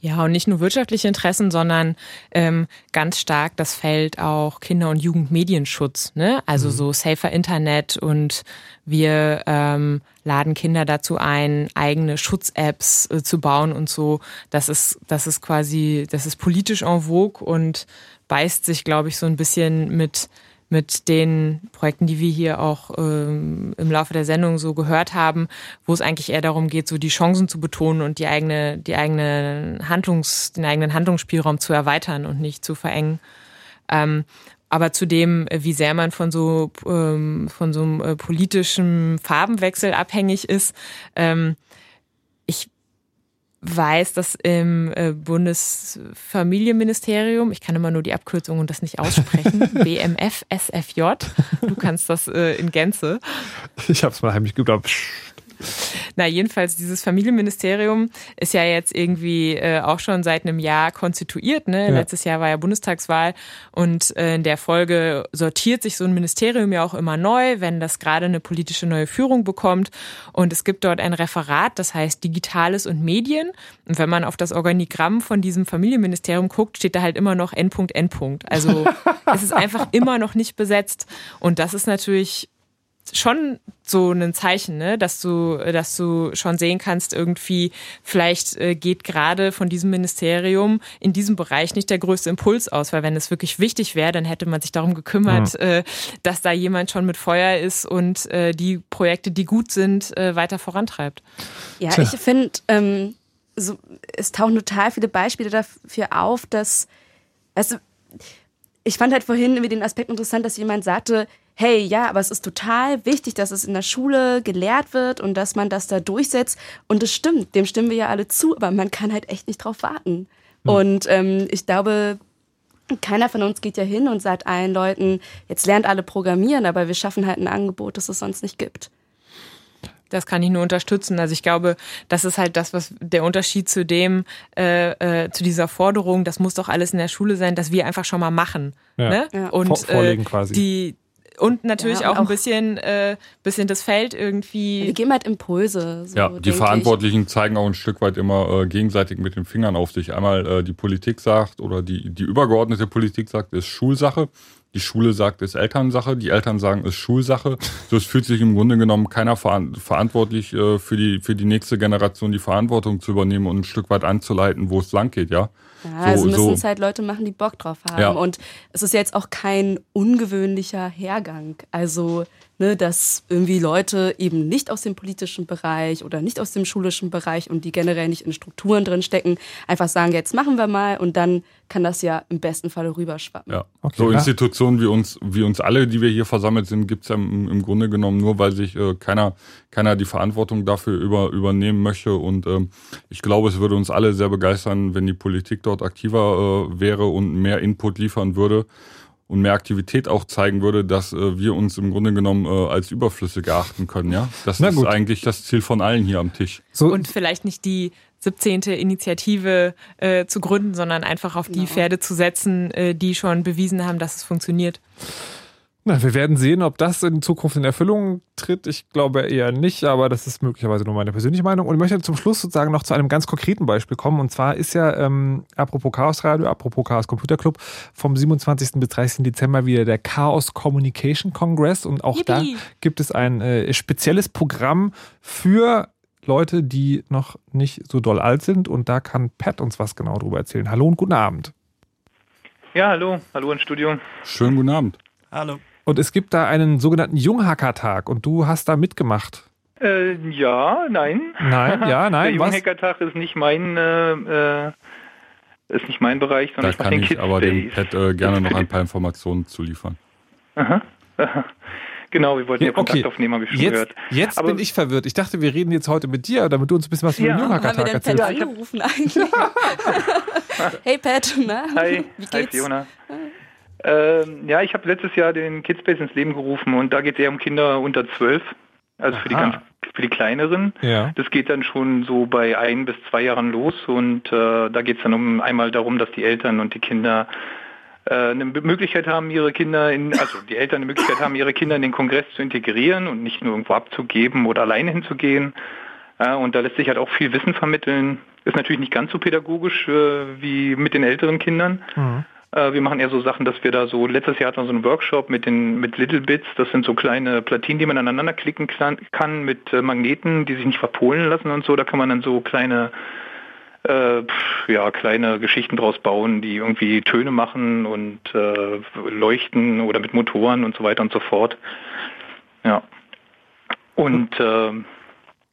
ja, und nicht nur wirtschaftliche Interessen, sondern ähm, ganz stark das Feld auch Kinder- und Jugendmedienschutz. Ne? Also mhm. so safer Internet und wir ähm, laden Kinder dazu ein, eigene Schutz-Apps äh, zu bauen und so. Das ist, das ist quasi, das ist politisch en vogue und beißt sich, glaube ich, so ein bisschen mit mit den Projekten, die wir hier auch ähm, im Laufe der Sendung so gehört haben, wo es eigentlich eher darum geht, so die Chancen zu betonen und die eigene, die eigene Handlungs, den eigenen Handlungsspielraum zu erweitern und nicht zu verengen. Ähm, aber zu dem, wie sehr man von so ähm, von so einem äh, politischen Farbenwechsel abhängig ist, ähm, weiß, dass im äh, Bundesfamilienministerium, ich kann immer nur die Abkürzung und das nicht aussprechen, BMF, SFJ, du kannst das äh, in Gänze. Ich habe es mal heimlich geglaubt. Na, jedenfalls, dieses Familienministerium ist ja jetzt irgendwie äh, auch schon seit einem Jahr konstituiert. Ne? Ja. Letztes Jahr war ja Bundestagswahl und äh, in der Folge sortiert sich so ein Ministerium ja auch immer neu, wenn das gerade eine politische neue Führung bekommt. Und es gibt dort ein Referat, das heißt Digitales und Medien. Und wenn man auf das Organigramm von diesem Familienministerium guckt, steht da halt immer noch Endpunkt, Endpunkt. Also es ist einfach immer noch nicht besetzt. Und das ist natürlich schon so ein Zeichen, ne? dass du, dass du schon sehen kannst, irgendwie vielleicht äh, geht gerade von diesem Ministerium in diesem Bereich nicht der größte Impuls aus, weil wenn es wirklich wichtig wäre, dann hätte man sich darum gekümmert, mhm. äh, dass da jemand schon mit Feuer ist und äh, die Projekte, die gut sind, weiter vorantreibt. Ja, Tja. ich finde, ähm, so, es tauchen total viele Beispiele dafür auf, dass, also ich fand halt vorhin irgendwie den Aspekt interessant, dass jemand sagte, hey, ja, aber es ist total wichtig, dass es in der Schule gelehrt wird und dass man das da durchsetzt. Und das stimmt, dem stimmen wir ja alle zu, aber man kann halt echt nicht drauf warten. Mhm. Und ähm, ich glaube, keiner von uns geht ja hin und sagt allen Leuten, jetzt lernt alle programmieren, aber wir schaffen halt ein Angebot, das es sonst nicht gibt. Das kann ich nur unterstützen. Also ich glaube, das ist halt das, was der Unterschied zu dem, äh, äh, zu dieser Forderung, das muss doch alles in der Schule sein, dass wir einfach schon mal machen. Ja. Ne? Ja. Und Vor vorlegen äh, quasi. die und natürlich ja, auch, auch, ein bisschen, äh, bisschen das Feld irgendwie. Wir geben halt Impulse. So, ja, die Verantwortlichen ich. zeigen auch ein Stück weit immer äh, gegenseitig mit den Fingern auf sich. Einmal äh, die Politik sagt oder die, die übergeordnete Politik sagt, ist Schulsache. Die Schule sagt, ist Elternsache. Die Eltern sagen, ist Schulsache. So, es fühlt sich im Grunde genommen keiner verantwortlich äh, für, die, für die nächste Generation die Verantwortung zu übernehmen und ein Stück weit anzuleiten, wo es lang geht, ja. Ja, so, also müssen so. es halt Leute machen, die Bock drauf haben. Ja. Und es ist jetzt auch kein ungewöhnlicher Hergang. Also, ne, dass irgendwie Leute eben nicht aus dem politischen Bereich oder nicht aus dem schulischen Bereich und die generell nicht in Strukturen drin stecken, einfach sagen, jetzt machen wir mal und dann kann das ja im besten Falle rüberschwappen. Ja. Okay, so Institutionen wie uns, wie uns alle, die wir hier versammelt sind, gibt es ja im, im, Grunde genommen nur, weil sich äh, keiner, keiner die Verantwortung dafür über, übernehmen möchte. Und ähm, ich glaube, es würde uns alle sehr begeistern, wenn die Politik dort aktiver äh, wäre und mehr Input liefern würde und mehr Aktivität auch zeigen würde, dass äh, wir uns im Grunde genommen äh, als überflüssig erachten können. Ja, das ist eigentlich das Ziel von allen hier am Tisch. So. Und vielleicht nicht die 17. Initiative äh, zu gründen, sondern einfach auf die genau. Pferde zu setzen, äh, die schon bewiesen haben, dass es funktioniert. Na, wir werden sehen, ob das in Zukunft in Erfüllung tritt. Ich glaube eher nicht, aber das ist möglicherweise nur meine persönliche Meinung. Und ich möchte zum Schluss sozusagen noch zu einem ganz konkreten Beispiel kommen. Und zwar ist ja, ähm, apropos Chaos Radio, apropos Chaos Computer Club, vom 27. bis 30. Dezember wieder der Chaos Communication Congress. Und auch Yippie. da gibt es ein äh, spezielles Programm für Leute, die noch nicht so doll alt sind. Und da kann Pat uns was genau darüber erzählen. Hallo und guten Abend. Ja, hallo. Hallo ins Studio. Schönen guten Abend. Hallo. Und es gibt da einen sogenannten Junghackertag und du hast da mitgemacht. Äh, ja, nein. Nein, ja, nein. Der Junghackertag ist nicht mein äh, äh, ist nicht mein Bereich, sondern da ich kann den ich Kids aber dem Pet äh, gerne noch ein paar Informationen zu liefern. Aha. Genau, wir wollten ja Kontakt okay. aufnehmen, habe ich schon jetzt, gehört. Jetzt Aber bin ich verwirrt. Ich dachte, wir reden jetzt heute mit dir, damit du uns ein bisschen was ja. über den Junghackertag erzählst. Ja, angerufen eigentlich. hey Pat, na? Hi, wie geht's? Hi Fiona. Ähm, ja, ich habe letztes Jahr den Kidspace ins Leben gerufen und da geht es eher um Kinder unter zwölf, also für die ganz für die kleineren. Ja. Das geht dann schon so bei ein bis zwei Jahren los und äh, da geht es dann um einmal darum, dass die Eltern und die Kinder äh, eine Möglichkeit haben, ihre Kinder in, also die Eltern eine Möglichkeit haben, ihre Kinder in den Kongress zu integrieren und nicht nur irgendwo abzugeben oder alleine hinzugehen. Ja, und da lässt sich halt auch viel Wissen vermitteln. Ist natürlich nicht ganz so pädagogisch äh, wie mit den älteren Kindern. Mhm. Äh, wir machen eher so Sachen, dass wir da so, letztes Jahr hatten wir so einen Workshop mit den mit Little Bits, das sind so kleine Platinen, die man aneinander klicken kann mit äh, Magneten, die sich nicht verpolen lassen und so. Da kann man dann so kleine äh, ja, kleine Geschichten draus bauen, die irgendwie Töne machen und äh, leuchten oder mit Motoren und so weiter und so fort. Ja. Und äh,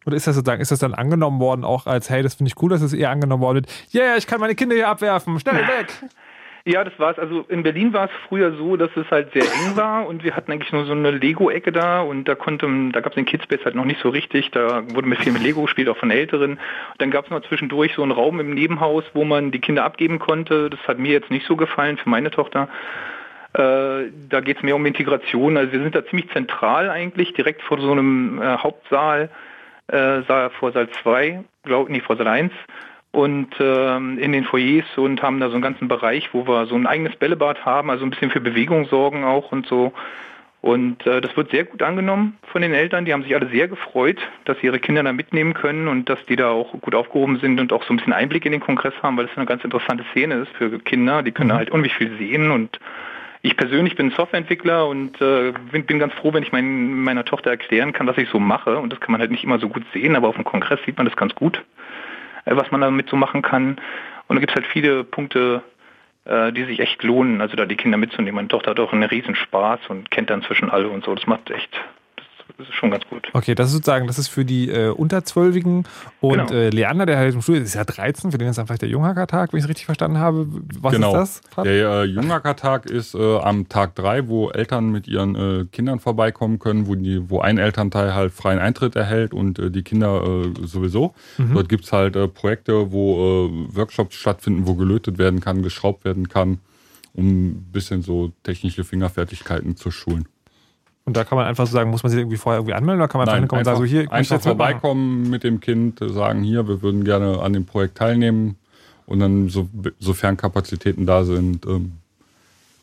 oder ist das sozusagen, ist das dann angenommen worden, auch als, hey, das finde ich cool, dass es eher angenommen worden wird, yeah, ich kann meine Kinder hier abwerfen, schnell weg. Ja, das war es. Also in Berlin war es früher so, dass es halt sehr eng war und wir hatten eigentlich nur so eine Lego-Ecke da und da konnte, da gab es den Kidspace halt noch nicht so richtig. Da wurde mit viel mit Lego gespielt, auch von Älteren. Und dann gab es noch zwischendurch so einen Raum im Nebenhaus, wo man die Kinder abgeben konnte. Das hat mir jetzt nicht so gefallen für meine Tochter. Äh, da geht es mehr um Integration. Also wir sind da ziemlich zentral eigentlich, direkt vor so einem äh, Hauptsaal, äh, vor Saal 2, glaube nee, vor Saal 1 und ähm, in den Foyers und haben da so einen ganzen Bereich, wo wir so ein eigenes Bällebad haben, also ein bisschen für Bewegung sorgen auch und so. Und äh, das wird sehr gut angenommen von den Eltern. Die haben sich alle sehr gefreut, dass sie ihre Kinder da mitnehmen können und dass die da auch gut aufgehoben sind und auch so ein bisschen Einblick in den Kongress haben, weil es eine ganz interessante Szene ist für Kinder. Die können mhm. halt unheimlich viel sehen und ich persönlich bin Softwareentwickler und äh, bin, bin, ganz froh, wenn ich mein, meiner Tochter erklären kann, was ich so mache. Und das kann man halt nicht immer so gut sehen, aber auf dem Kongress sieht man das ganz gut. Äh, was man damit so machen kann. Und da gibt es halt viele Punkte, äh, die sich echt lohnen, also da die Kinder mitzunehmen. Meine Tochter hat auch einen riesen Spaß und kennt dann zwischen alle und so. Das macht echt das ist schon ganz gut. Okay, das ist sozusagen, das ist für die äh, Unterzwölfigen. Und genau. äh, Leander, der halt im Studio ist ja 13, für den ist dann vielleicht der Junghackertag, wenn ich es richtig verstanden habe. Was genau. ist das? Der äh, Junghackertag ist äh, am Tag 3, wo Eltern mit ihren äh, Kindern vorbeikommen können, wo, die, wo ein Elternteil halt freien Eintritt erhält und äh, die Kinder äh, sowieso. Mhm. Dort gibt es halt Projekte, wo Workshops stattfinden, wo gelötet werden kann, geschraubt werden kann, um ein bisschen so technische Fingerfertigkeiten zu schulen. Und da kann man einfach so sagen, muss man sich irgendwie vorher irgendwie anmelden oder kann man Nein, einfach, einfach, sagen, so hier, ich einfach jetzt vorbeikommen mit dem Kind, sagen hier, wir würden gerne an dem Projekt teilnehmen. Und dann, so, sofern Kapazitäten da sind, ähm,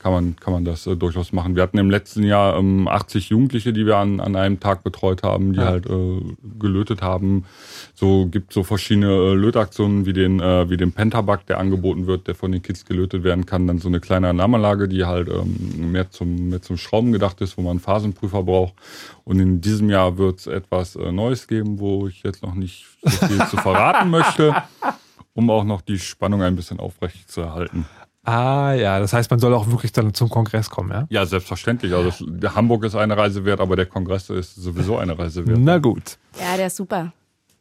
kann man, kann man das äh, durchaus machen. Wir hatten im letzten Jahr ähm, 80 Jugendliche, die wir an, an einem Tag betreut haben, die Ja. halt äh, gelötet haben. So gibt so verschiedene äh, Lötaktionen wie den, äh, wie den Pentaback, der angeboten wird, der von den Kids gelötet werden kann. Dann so eine kleine Alarmanlage, die halt ähm, mehr, zum, mehr zum Schrauben gedacht ist, wo man Phasenprüfer braucht. Und in diesem Jahr wird es etwas äh, Neues geben, wo ich jetzt noch nicht so viel zu verraten möchte, um auch noch die Spannung ein bisschen aufrecht zu erhalten. Ah ja, das heißt, man soll auch wirklich dann zum Kongress kommen, ja? Ja, selbstverständlich. Also Hamburg ist eine Reise wert, aber der Kongress ist sowieso eine Reise wert. Na gut. Ja, der ist super.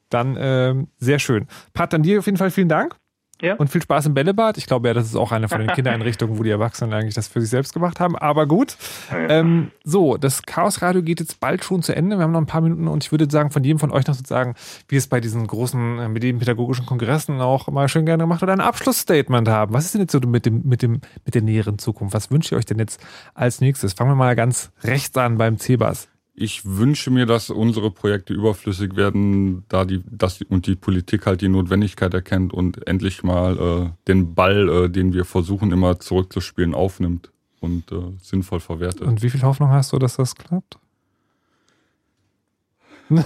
Dann ähm, sehr schön. Pat, dann dir auf jeden Fall vielen Dank. Ja. Und viel Spaß im Bällebad. Ich glaube ja, das ist auch eine von den Kindereinrichtungen, wo die Erwachsenen eigentlich das für sich selbst gemacht haben. Aber gut. Ähm, so, das Chaos-Radio geht jetzt bald schon zu Ende. Wir haben noch ein paar Minuten und ich würde sagen, von jedem von euch noch sozusagen, wie es bei diesen großen äh, medienpädagogischen Kongressen auch mal schön gerne gemacht oder ein Abschlussstatement haben. Was ist denn jetzt so mit, dem, mit, dem, mit der näheren Zukunft? Was wünscht ihr euch denn jetzt als nächstes? Fangen wir mal ganz rechts an beim CEBAS. Ich wünsche mir, dass unsere Projekte überflüssig werden, da die, dass die, und die Politik halt die Notwendigkeit erkennt und endlich mal äh, den Ball, äh, den wir versuchen immer zurückzuspielen, aufnimmt und äh, sinnvoll verwertet. Und wie viel Hoffnung hast du, dass das klappt?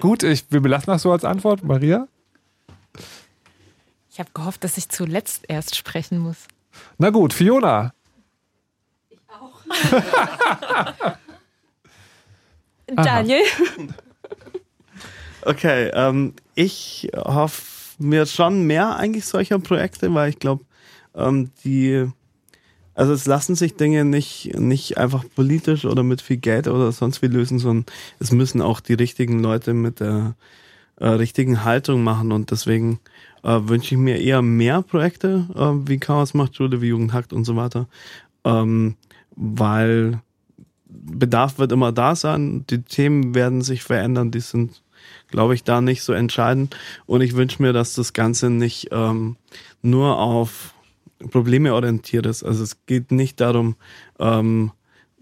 Gut, ich, wir belassen das so als Antwort. Maria? Ich habe gehofft, dass ich zuletzt erst sprechen muss. Na gut, Fiona. Daniel? Okay, ähm, ich hoffe mir schon mehr eigentlich solcher Projekte, weil ich glaube, ähm, die, also es lassen sich Dinge nicht, nicht einfach politisch oder mit viel Geld oder sonst wie lösen, sondern es müssen auch die richtigen Leute mit der äh, richtigen Haltung machen und deswegen äh, wünsche ich mir eher mehr Projekte äh, wie Chaos macht Schule, wie Jugend hackt und so weiter, ähm, weil Bedarf wird immer da sein, die Themen werden sich verändern, die sind, glaube ich, da nicht so entscheidend. Und ich wünsche mir, dass das Ganze nicht ähm, nur auf Probleme orientiert ist. Also es geht nicht darum, ähm,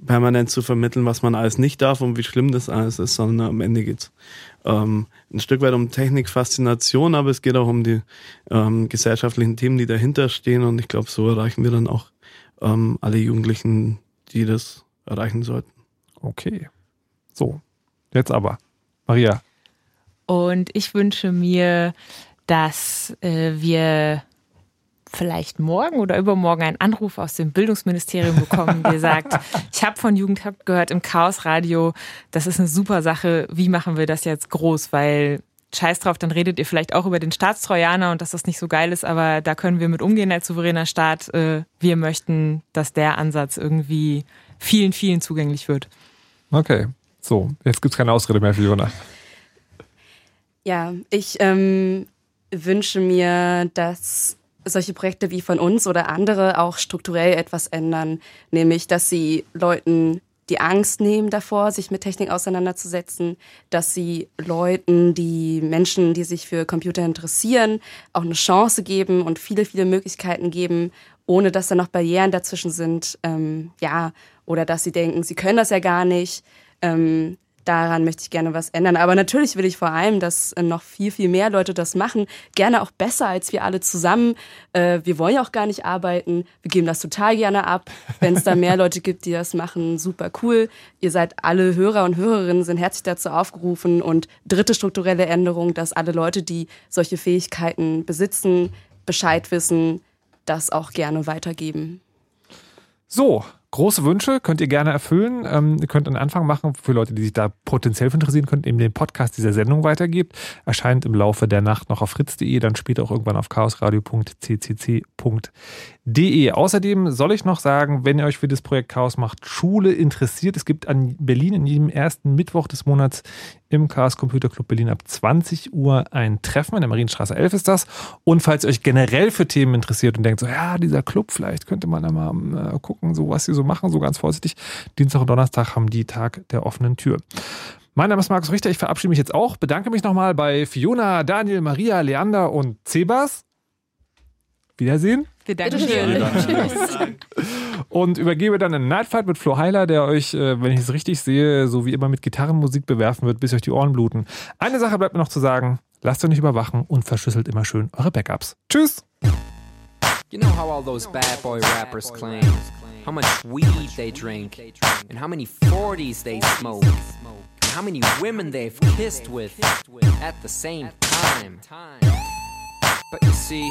permanent zu vermitteln, was man alles nicht darf und wie schlimm das alles ist, sondern am Ende geht's ähm, ein Stück weit um Technikfaszination, aber es geht auch um die ähm, gesellschaftlichen Themen, die dahinter stehen. Und ich glaube, so erreichen wir dann auch ähm, alle Jugendlichen, die das erreichen sollten. Okay. So, jetzt aber. Maria. Und ich wünsche mir, dass äh, wir vielleicht morgen oder übermorgen einen Anruf aus dem Bildungsministerium bekommen, der sagt, ich habe von Jugendhub gehört im Chaos Radio, das ist eine super Sache, wie machen wir das jetzt groß, weil Scheiß drauf, dann redet ihr vielleicht auch über den Staatstrojaner und dass das nicht so geil ist, aber da können wir mit umgehen als souveräner Staat. Äh, Wir möchten, dass der Ansatz irgendwie vielen, vielen zugänglich wird. Okay. So, jetzt gibt's keine Ausrede mehr, Fiona. Ja, ich ähm, wünsche mir, dass solche Projekte wie von uns oder andere auch strukturell etwas ändern, nämlich dass sie Leuten die Angst nehmen davor, sich mit Technik auseinanderzusetzen, dass sie Leuten, die Menschen, die sich für Computer interessieren, auch eine Chance geben und viele, viele Möglichkeiten geben, ohne dass da noch Barrieren dazwischen sind, ähm, ja, oder dass sie denken, sie können das ja gar nicht. Ähm, daran möchte ich gerne was ändern. Aber natürlich will ich vor allem, dass äh, noch viel, viel mehr Leute das machen. Gerne auch besser als wir alle zusammen. Äh, wir wollen ja auch gar nicht arbeiten. Wir geben das total gerne ab. Wenn es da mehr Leute gibt, die das machen, super cool. Ihr seid alle Hörer und Hörerinnen, sind herzlich dazu aufgerufen. Und dritte strukturelle Änderung, dass alle Leute, die solche Fähigkeiten besitzen, Bescheid wissen, das auch gerne weitergeben. So, große Wünsche könnt ihr gerne erfüllen. Ähm, ihr könnt einen Anfang machen für Leute, die sich da potenziell für interessieren, könnt eben den Podcast dieser Sendung weitergibt. Erscheint im Laufe der Nacht noch auf fritz.de, dann später auch irgendwann auf chaosradio.ccc.de. Außerdem soll ich noch sagen, wenn ihr euch für das Projekt Chaos macht Schule interessiert, es gibt an Berlin in jedem ersten Mittwoch des Monats im Chaos Computer Club Berlin ab 20 Uhr ein Treffen. In der Marienstraße 11 ist das. Und falls ihr euch generell für Themen interessiert und denkt so, ja, dieser Club, vielleicht könnte man da mal äh, gucken, so was sie so machen, so ganz vorsichtig. Dienstag und Donnerstag haben die Tag der offenen Tür. Mein Name ist Markus Richter, ich verabschiede mich jetzt auch. Bedanke mich nochmal bei Fiona, Daniel, Maria, Leander und Cebas. Wiedersehen. Wir danken dir. Tschüss. und übergebe dann einen Nightfight mit Flo Heiler, der euch, äh, wenn ich es richtig sehe, so wie immer mit Gitarrenmusik bewerfen wird, bis euch die Ohren bluten. Eine Sache bleibt mir noch zu sagen. Lasst euch nicht überwachen und verschlüsselt immer schön eure Backups. Tschüss! You know how all those bad boy rappers claim how much weed they drink, and how many 40s they smoke, and how many women they've kissed with at the same time. But you see,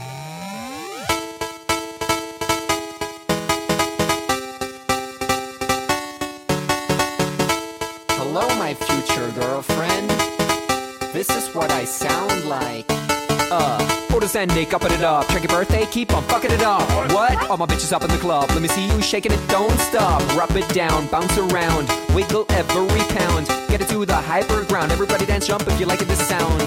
My future girlfriend. This is what I sound like. Uh, orders ending, upping it up. Check your birthday, keep on fucking it up. What? All my bitches up in the club. Let me see you shaking it, don't stop. Rub it down, bounce around, wiggle every pound. Get it to the hyper ground. Everybody dance, jump if you like it, this sound.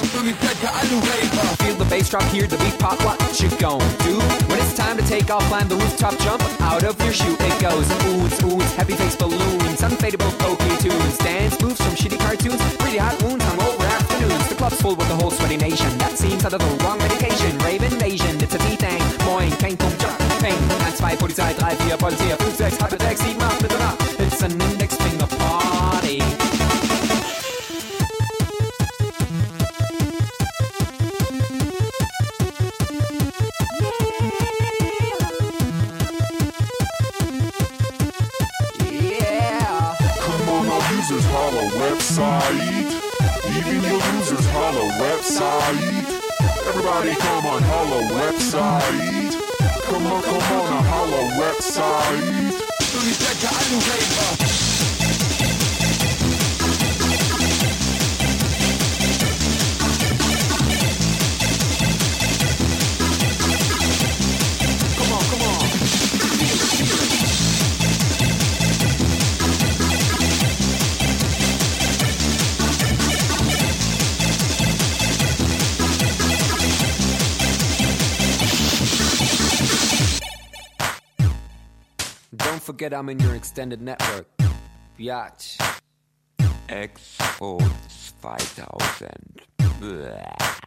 Feel the bass drop, hear the beat pop. What you gon' do? Time to take off, climb the rooftop, jump out of your shoe. It goes oohs, oohs, heavy face balloons, unfadable pokey tunes, dance moves from shitty cartoons, really hot wounds, hungover afternoons. The club's full with the whole sweaty nation. That seems out of the wrong medication. Rave invasion, it's a D-Thing. Moin, kein Jump, Peng. 1, 2, Polizei, 3, 4, Polizei, 5, 6, halbe 6, Website. Even your losers holla Website. Everybody come on holla Website. Come on, come on, holla rep forget I'm in your extended network. Biatch. Expos 2000. Blah.